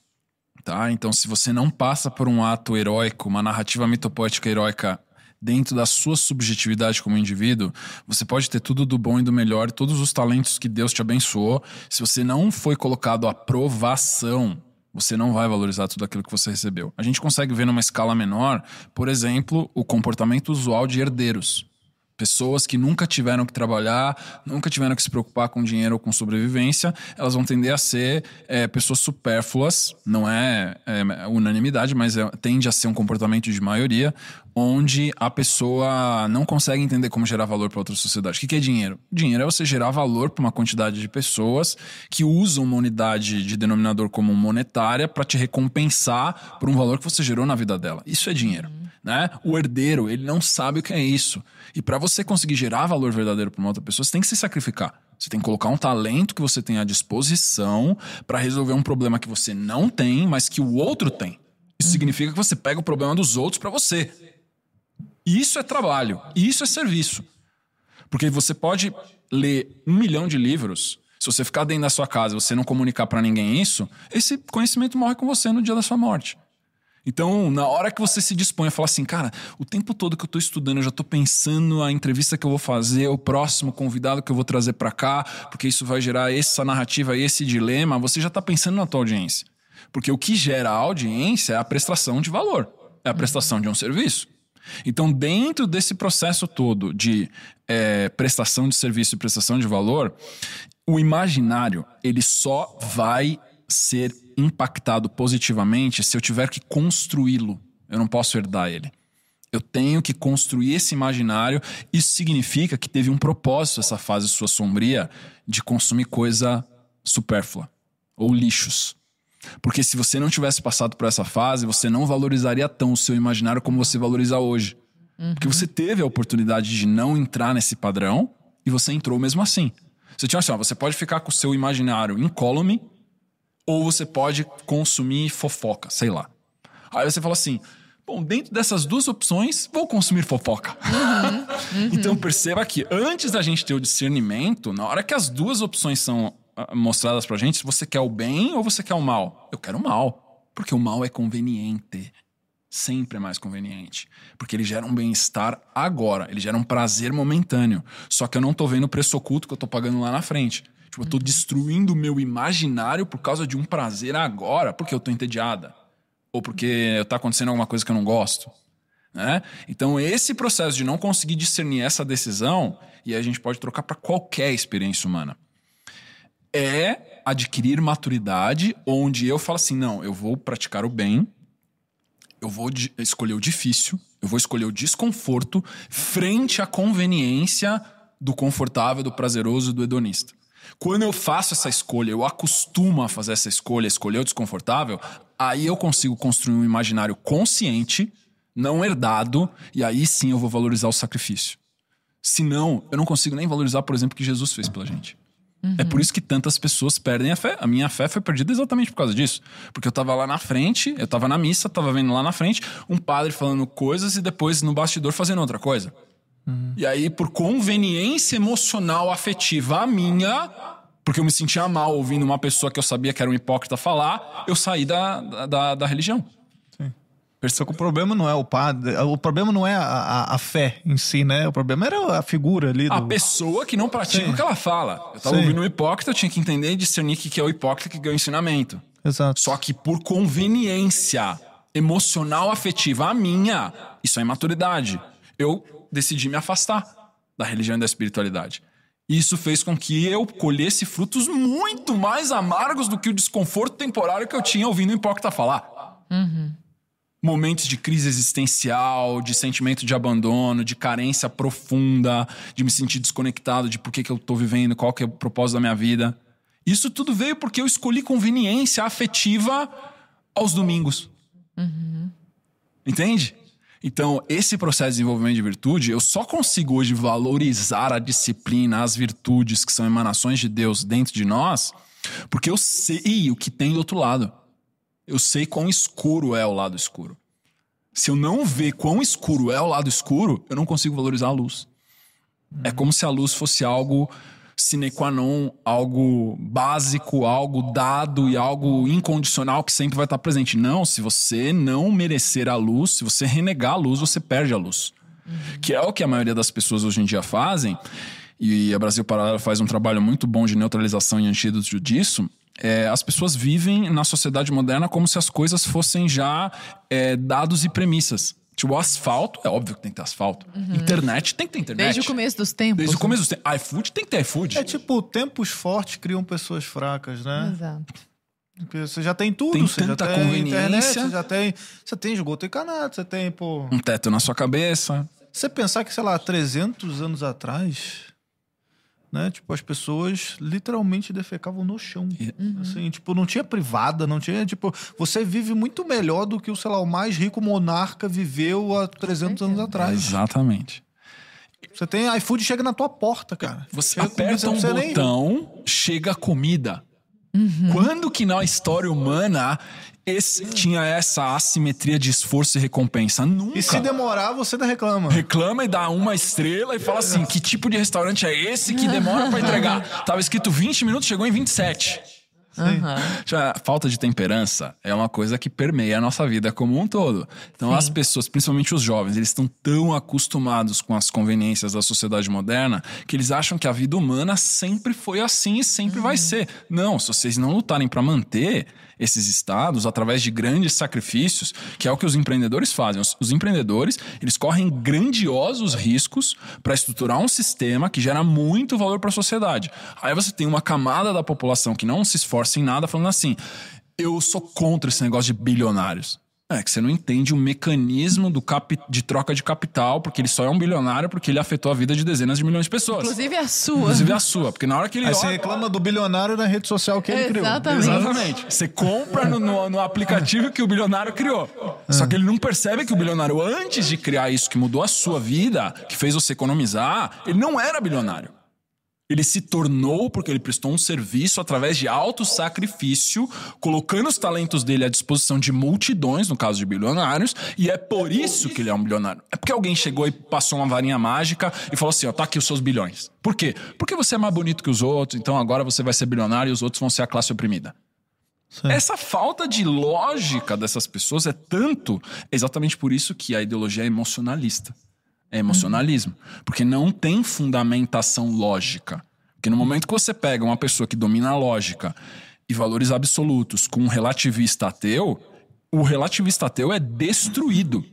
Tá? Então, se você não passa por um ato heróico, uma narrativa mitopoética heróica dentro da sua subjetividade como indivíduo, você pode ter tudo do bom e do melhor, todos os talentos que Deus te abençoou. Se você não foi colocado à provação, você não vai valorizar tudo aquilo que você recebeu. A gente consegue ver numa escala menor, por exemplo, o comportamento usual de herdeiros. Pessoas que nunca tiveram que trabalhar, nunca tiveram que se preocupar com dinheiro ou com sobrevivência, elas vão tender a ser é, pessoas supérfluas, não é, é, unanimidade, mas é- tende a ser um comportamento de maioria, onde a pessoa não consegue entender como gerar valor para outra sociedade. O que que é dinheiro? Dinheiro é você gerar valor para uma quantidade de pessoas que usam uma unidade de denominador comum monetária para te recompensar por um valor que você gerou na vida dela. Isso é dinheiro. Né? O herdeiro, ele não sabe o que é isso. E para você conseguir gerar valor verdadeiro para uma outra pessoa, você tem que se sacrificar. Você tem que colocar um talento que você tem à disposição para resolver um problema que você não tem, mas que o outro tem. Isso significa que você pega o problema dos outros para você. Isso é trabalho, isso é serviço. Porque você pode ler um milhão de livros, se você ficar dentro da sua casa e você não comunicar para ninguém isso, esse conhecimento morre com você no dia da sua morte. Então, na hora que você se dispõe a falar assim, cara, o tempo todo que eu tô estudando, eu já tô pensando a entrevista que eu vou fazer, o próximo convidado que eu vou trazer para cá, porque isso vai gerar essa narrativa, esse dilema, você já tá pensando na tua audiência. Porque o que gera a audiência é a prestação de valor, é a prestação de um serviço. Então, dentro desse processo todo de é, prestação de serviço e prestação de valor, o imaginário ele só vai ser impactado positivamente se eu tiver que construí-lo. Eu não posso herdar ele. Eu tenho que construir esse imaginário. Isso significa que teve um propósito essa fase sua sombria de consumir coisa supérflua ou lixos. Porque se você não tivesse passado por essa fase, você não valorizaria tão o seu imaginário como você valoriza hoje. Porque você teve a oportunidade de não entrar nesse padrão e você entrou mesmo assim. Você tinha assim, ó, você pode ficar com o seu imaginário incólume ou você pode consumir fofoca, sei lá. Aí você fala assim: bom, dentro dessas duas opções, vou consumir fofoca. então perceba que antes da gente ter o discernimento, na hora que as duas opções são ah, mostradas pra gente, se você quer o bem ou você quer o mal. Eu quero o mal, porque o mal é conveniente. Sempre é mais conveniente. Porque ele gera um bem-estar agora. Ele gera um prazer momentâneo. Só que eu não tô vendo o preço oculto que eu tô pagando lá na frente. Tipo, eu tô destruindo o meu imaginário por causa de um prazer agora, porque eu tô entediada. Ou porque tá acontecendo alguma coisa que eu não gosto. Né? Então, esse processo de não conseguir discernir essa decisão, e a gente pode trocar para qualquer experiência humana, é adquirir maturidade onde eu falo assim: não, eu vou praticar o bem, eu vou escolher o difícil, eu vou escolher o desconforto frente à conveniência do confortável, do prazeroso, do hedonista. Quando eu faço essa escolha, eu acostumo a fazer essa escolha, escolher o desconfortável, aí eu consigo construir um imaginário consciente, não herdado, e aí sim eu vou valorizar o sacrifício. Senão, eu não consigo nem valorizar, por exemplo, o que Jesus fez pela gente. É por isso que tantas pessoas perdem a fé. A minha fé foi perdida exatamente por causa disso. Porque eu tava lá na frente, eu tava na missa, tava vendo lá na frente um padre falando coisas e depois no bastidor fazendo outra coisa. E aí, por conveniência emocional, afetiva a minha, porque eu me sentia mal ouvindo uma pessoa que eu sabia que era um hipócrita falar, eu saí da, da, da, religião. Só que o problema não é o padre, o problema não é a, a, a fé em si, né? O problema era a figura ali do... A pessoa que não pratica Sim. o que ela fala. Eu tava Sim. ouvindo um hipócrita, eu tinha que entender e discernir que que é o hipócrita que ganha o ensinamento. Exato. Só que por conveniência emocional, afetiva a minha, isso é imaturidade. Eu decidi me afastar da religião e da espiritualidade. Isso fez com que eu colhesse frutos muito mais amargos do que o desconforto temporário que eu tinha ouvindo o hipócrita falar. Momentos de crise existencial, de sentimento de abandono, de carência profunda, de me sentir desconectado de por que, que eu tô vivendo, qual que é o propósito da minha vida. Isso tudo veio porque eu escolhi conveniência afetiva aos domingos. Entende? Então, esse processo de desenvolvimento de virtude, eu só consigo hoje valorizar a disciplina, as virtudes que são emanações de Deus dentro de nós, porque eu sei o que tem do outro lado. Eu sei quão escuro é o lado escuro. Se eu não ver quão escuro é o lado escuro, eu não consigo valorizar a luz. É como se a luz fosse algo sine qua non, algo básico, algo dado e algo incondicional que sempre vai estar presente. Não, se você não merecer a luz, se você renegar a luz, você perde a luz. Que é o que a maioria das pessoas hoje em dia fazem. E a Brasil Paralelo faz um trabalho muito bom de neutralização e antídoto disso. É, as pessoas vivem na sociedade moderna como se as coisas fossem já é, dados e premissas. Tipo, o asfalto, é óbvio que tem que ter asfalto. Internet tem que ter internet. Desde o começo dos tempos. Desde o começo dos tempos. iFood tem que ter iFood. É tipo, tempos fortes criam pessoas fracas, né? Exato. Porque você já tem tudo, Tem você já tem conveniência. internet, você já tem, você tem esgoto encanado, você tem, pô... Um teto na sua cabeça. Você pensar que, sei lá, 300 anos atrás, né? Tipo, as pessoas literalmente defecavam no chão. E- Assim, tipo, não tinha privada, não tinha, tipo, você vive muito melhor do que o, sei lá, o mais rico monarca viveu há 300 anos atrás. Exatamente. Você tem iFood chega na tua porta, cara. Você Chega comida, aperta não um precisa nem- botão, chega a comida. Quando que na história humana esse- tinha essa assimetria de esforço e recompensa? Nunca. E se demorar, você ainda reclama. Reclama e dá uma estrela e fala assim: que tipo de restaurante é esse que demora pra entregar? Tava escrito 20 minutos, chegou em 27. Já, a falta de temperança é uma coisa que permeia a nossa vida como um todo. Então, as pessoas, principalmente os jovens, eles estão tão acostumados com as conveniências da sociedade moderna que eles acham que a vida humana sempre foi assim e sempre vai ser. Não, se vocês não lutarem para manter esses estados através de grandes sacrifícios, que é o que os empreendedores fazem. Os, os empreendedores, eles correm grandiosos riscos para estruturar um sistema que gera muito valor para a sociedade. Aí você tem uma camada da população que não se esforça em nada falando assim: "Eu sou contra esse negócio de bilionários". É que você não entende o mecanismo do capi- de troca de capital, porque ele só é um bilionário porque ele afetou a vida de dezenas de milhões de pessoas. Inclusive a sua. Inclusive a sua, porque na hora que ele Aí você olha- reclama do bilionário na rede social que ele criou. Exatamente. Exatamente. Você compra no, no- no aplicativo que o bilionário criou. Só que ele não percebe que o bilionário, antes de criar isso que mudou a sua vida, que fez você economizar, ele não era bilionário. Ele se tornou porque ele prestou um serviço através de alto sacrifício, colocando os talentos dele à disposição de multidões, no caso de bilionários, e é por isso que ele é um bilionário. É porque alguém chegou e passou uma varinha mágica e falou assim: ó, tá aqui os seus bilhões. Por quê? Porque você é mais bonito que os outros, então agora você vai ser bilionário e os outros vão ser a classe oprimida. Sim. Essa falta de lógica dessas pessoas é tanto, é exatamente por isso que a ideologia é emocionalista. É emocionalismo. Porque não tem fundamentação lógica. Porque no momento que você pega uma pessoa que domina a lógica e valores absolutos com um relativista ateu, o relativista ateu é destruído.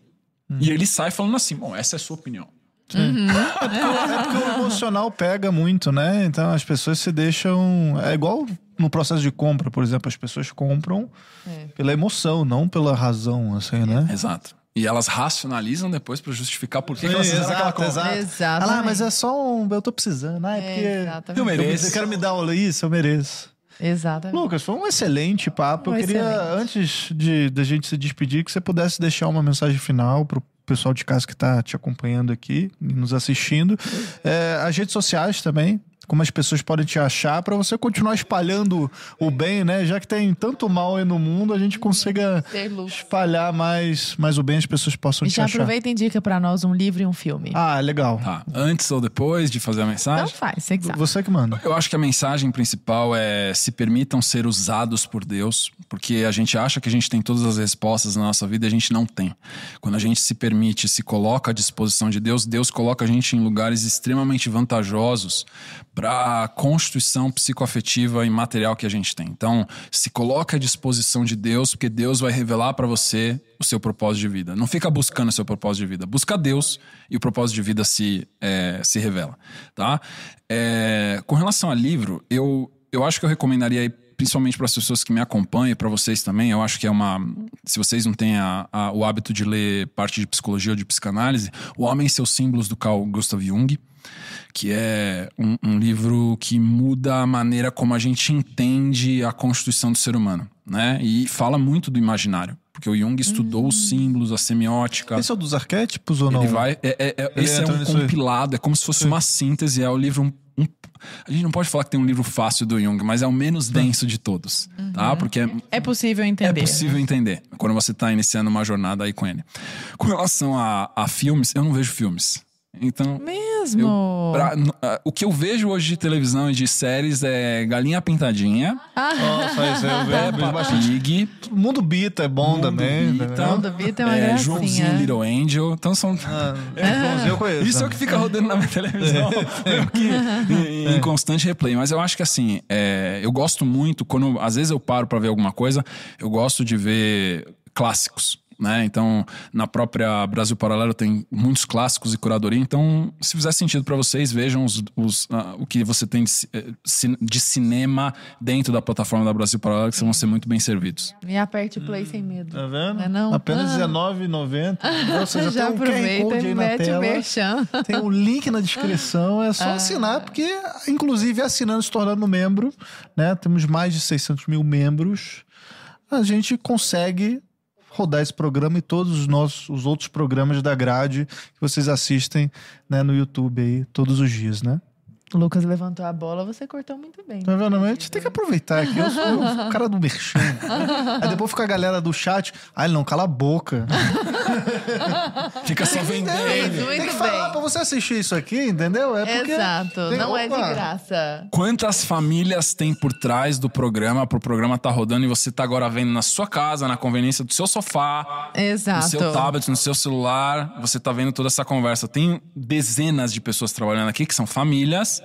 E ele sai falando assim: bom, essa é a sua opinião. É porque o emocional pega muito, né? Então as pessoas se deixam. É igual no processo de compra, por exemplo, as pessoas compram É. pela emoção, não pela razão, assim, né? Exato. E elas racionalizam depois pra justificar por que, que Sim, elas fizeram aquela compra. exato. Exatamente. Ah, lá, mas é só um. Eu tô precisando. Ah, é porque. Exatamente. Eu mereço. Eu quero me dar isso, eu mereço. Exatamente. Lucas, foi um excelente papo. Um eu queria, excelente. antes de da gente se despedir, que você pudesse deixar uma mensagem final pro pessoal de casa que está te acompanhando aqui nos assistindo. É, as redes sociais também, como as pessoas podem te achar para você continuar espalhando o bem, né? Já que tem tanto mal aí no mundo, a gente consiga espalhar mais, mais o bem, as pessoas possam E te já achar. aproveita e indica pra nós um livro e um filme. Ah, legal. Tá. Antes ou depois de fazer a mensagem? faz, você que sabe. Você que manda. Eu acho que a mensagem principal é se permitam ser usados por Deus, porque a gente acha que a gente tem todas as respostas na nossa vida e a gente não tem. Quando a gente se permite, se coloca à disposição de Deus, Deus coloca a gente em lugares extremamente vantajosos para a constituição psicoafetiva e material que a gente tem. Então, se coloca à disposição de Deus, porque Deus vai revelar para você o seu propósito de vida. Não fica buscando o seu propósito de vida. Busca Deus e o propósito de vida se, é, se revela. Tá? É, com relação a livro, eu, eu acho que eu recomendaria aí, principalmente para as pessoas que me acompanham e para vocês também. Eu acho que é uma. Se vocês não têm a- a- o hábito de ler parte de psicologia ou de psicanálise, O Homem e seus Símbolos do Carl Gustav Jung que é um, um livro que muda a maneira como a gente entende a constituição do ser humano, né? E fala muito do imaginário, porque o Jung estudou os símbolos, a semiótica. Esse é o dos arquétipos ou não? Ele vai. é- é- é- Ele esse é um compilado, é como se fosse uma síntese, é o livro. um- um- a gente não pode falar que tem um livro fácil do Jung, mas é o menos denso de todos, tá? Porque é, É possível entender. é possível entender quando você está iniciando uma jornada aí com ele. Com relação a, a filmes, eu não vejo filmes. Então, Mesmo. eu- pra- ah, o que eu vejo hoje de televisão e de séries é Galinha Pintadinha, Nossa, isso eu vejo Peppa bastante. Pig, Mundo Bita é bom Mundo também. Bita. né? Mundo Bita é uma é, gracinha. Joãozinho Little Angel. Então são. É, Joãozinho eu conheço. Isso é o que fica rodando na minha televisão. meio que em, em constante replay. Mas eu acho que assim, é, eu gosto muito, quando às vezes eu paro pra ver alguma coisa, eu gosto de ver clássicos. Né? Então, na própria Brasil Paralelo tem muitos clássicos e curadoria. Então, se fizer sentido pra vocês, vejam os, os, ah, o que você tem de, eh, de cinema dentro da plataforma da Brasil Paralelo, que vocês vão ser muito bem servidos. E aperte o play sem medo. Tá vendo? É não? Apenas Ah. R$19,90. Ou seja, Já tem um aproveita Code e mete o tela. merchan. Tem um link na descrição, é só assinar, porque, inclusive, assinando, se tornando membro, né? Temos mais de 600 mil membros. A gente consegue rodar esse programa e todos os nossos os outros programas da grade que vocês assistem né, no YouTube aí todos os dias, né? O Lucas levantou a bola, você cortou muito bem. Tá vendo? A gente tem que aproveitar aqui. Eu sou o cara do merchan. Aí depois fica a galera do chat. Ah, ele não, cala a boca. Fica só vendendo. Muito tem que bem. falar pra você assistir isso aqui, entendeu? É porque Exato. tem- Não é de Opa! graça. Quantas famílias tem por trás do programa, pro programa tá rodando e você tá agora vendo na sua casa, na conveniência do seu sofá, no Exato. seu tablet, no seu celular, você tá vendo toda essa conversa. Tem dezenas de pessoas trabalhando aqui que são famílias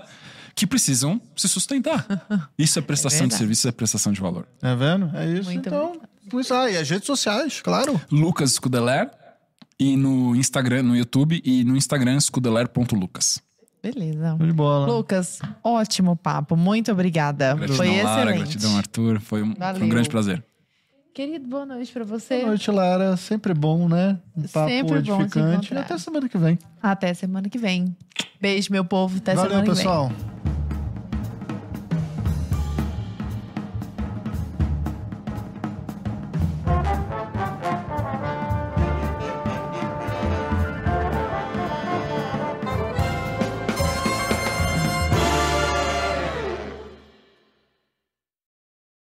que precisam se sustentar. Isso é prestação de verdade. serviço, isso é prestação de valor. Tá vendo? É isso. Muito então, isso aí. As redes sociais, claro. Lucas Scudeler e no Instagram, no YouTube e no Instagram scudeler.lucas. Beleza. De bola. Lucas, ótimo papo. Muito obrigada. Gratidão, Foi Lara, excelente. gratidão, Arthur. Foi um, foi um grande prazer. Querido, boa noite pra você. Boa noite, Lara. Sempre bom, né? Um papo Sempre bom te edificante. encontrar. Até semana que vem. Até semana que vem. Beijo, meu povo. Até Valeu, semana que vem. pessoal.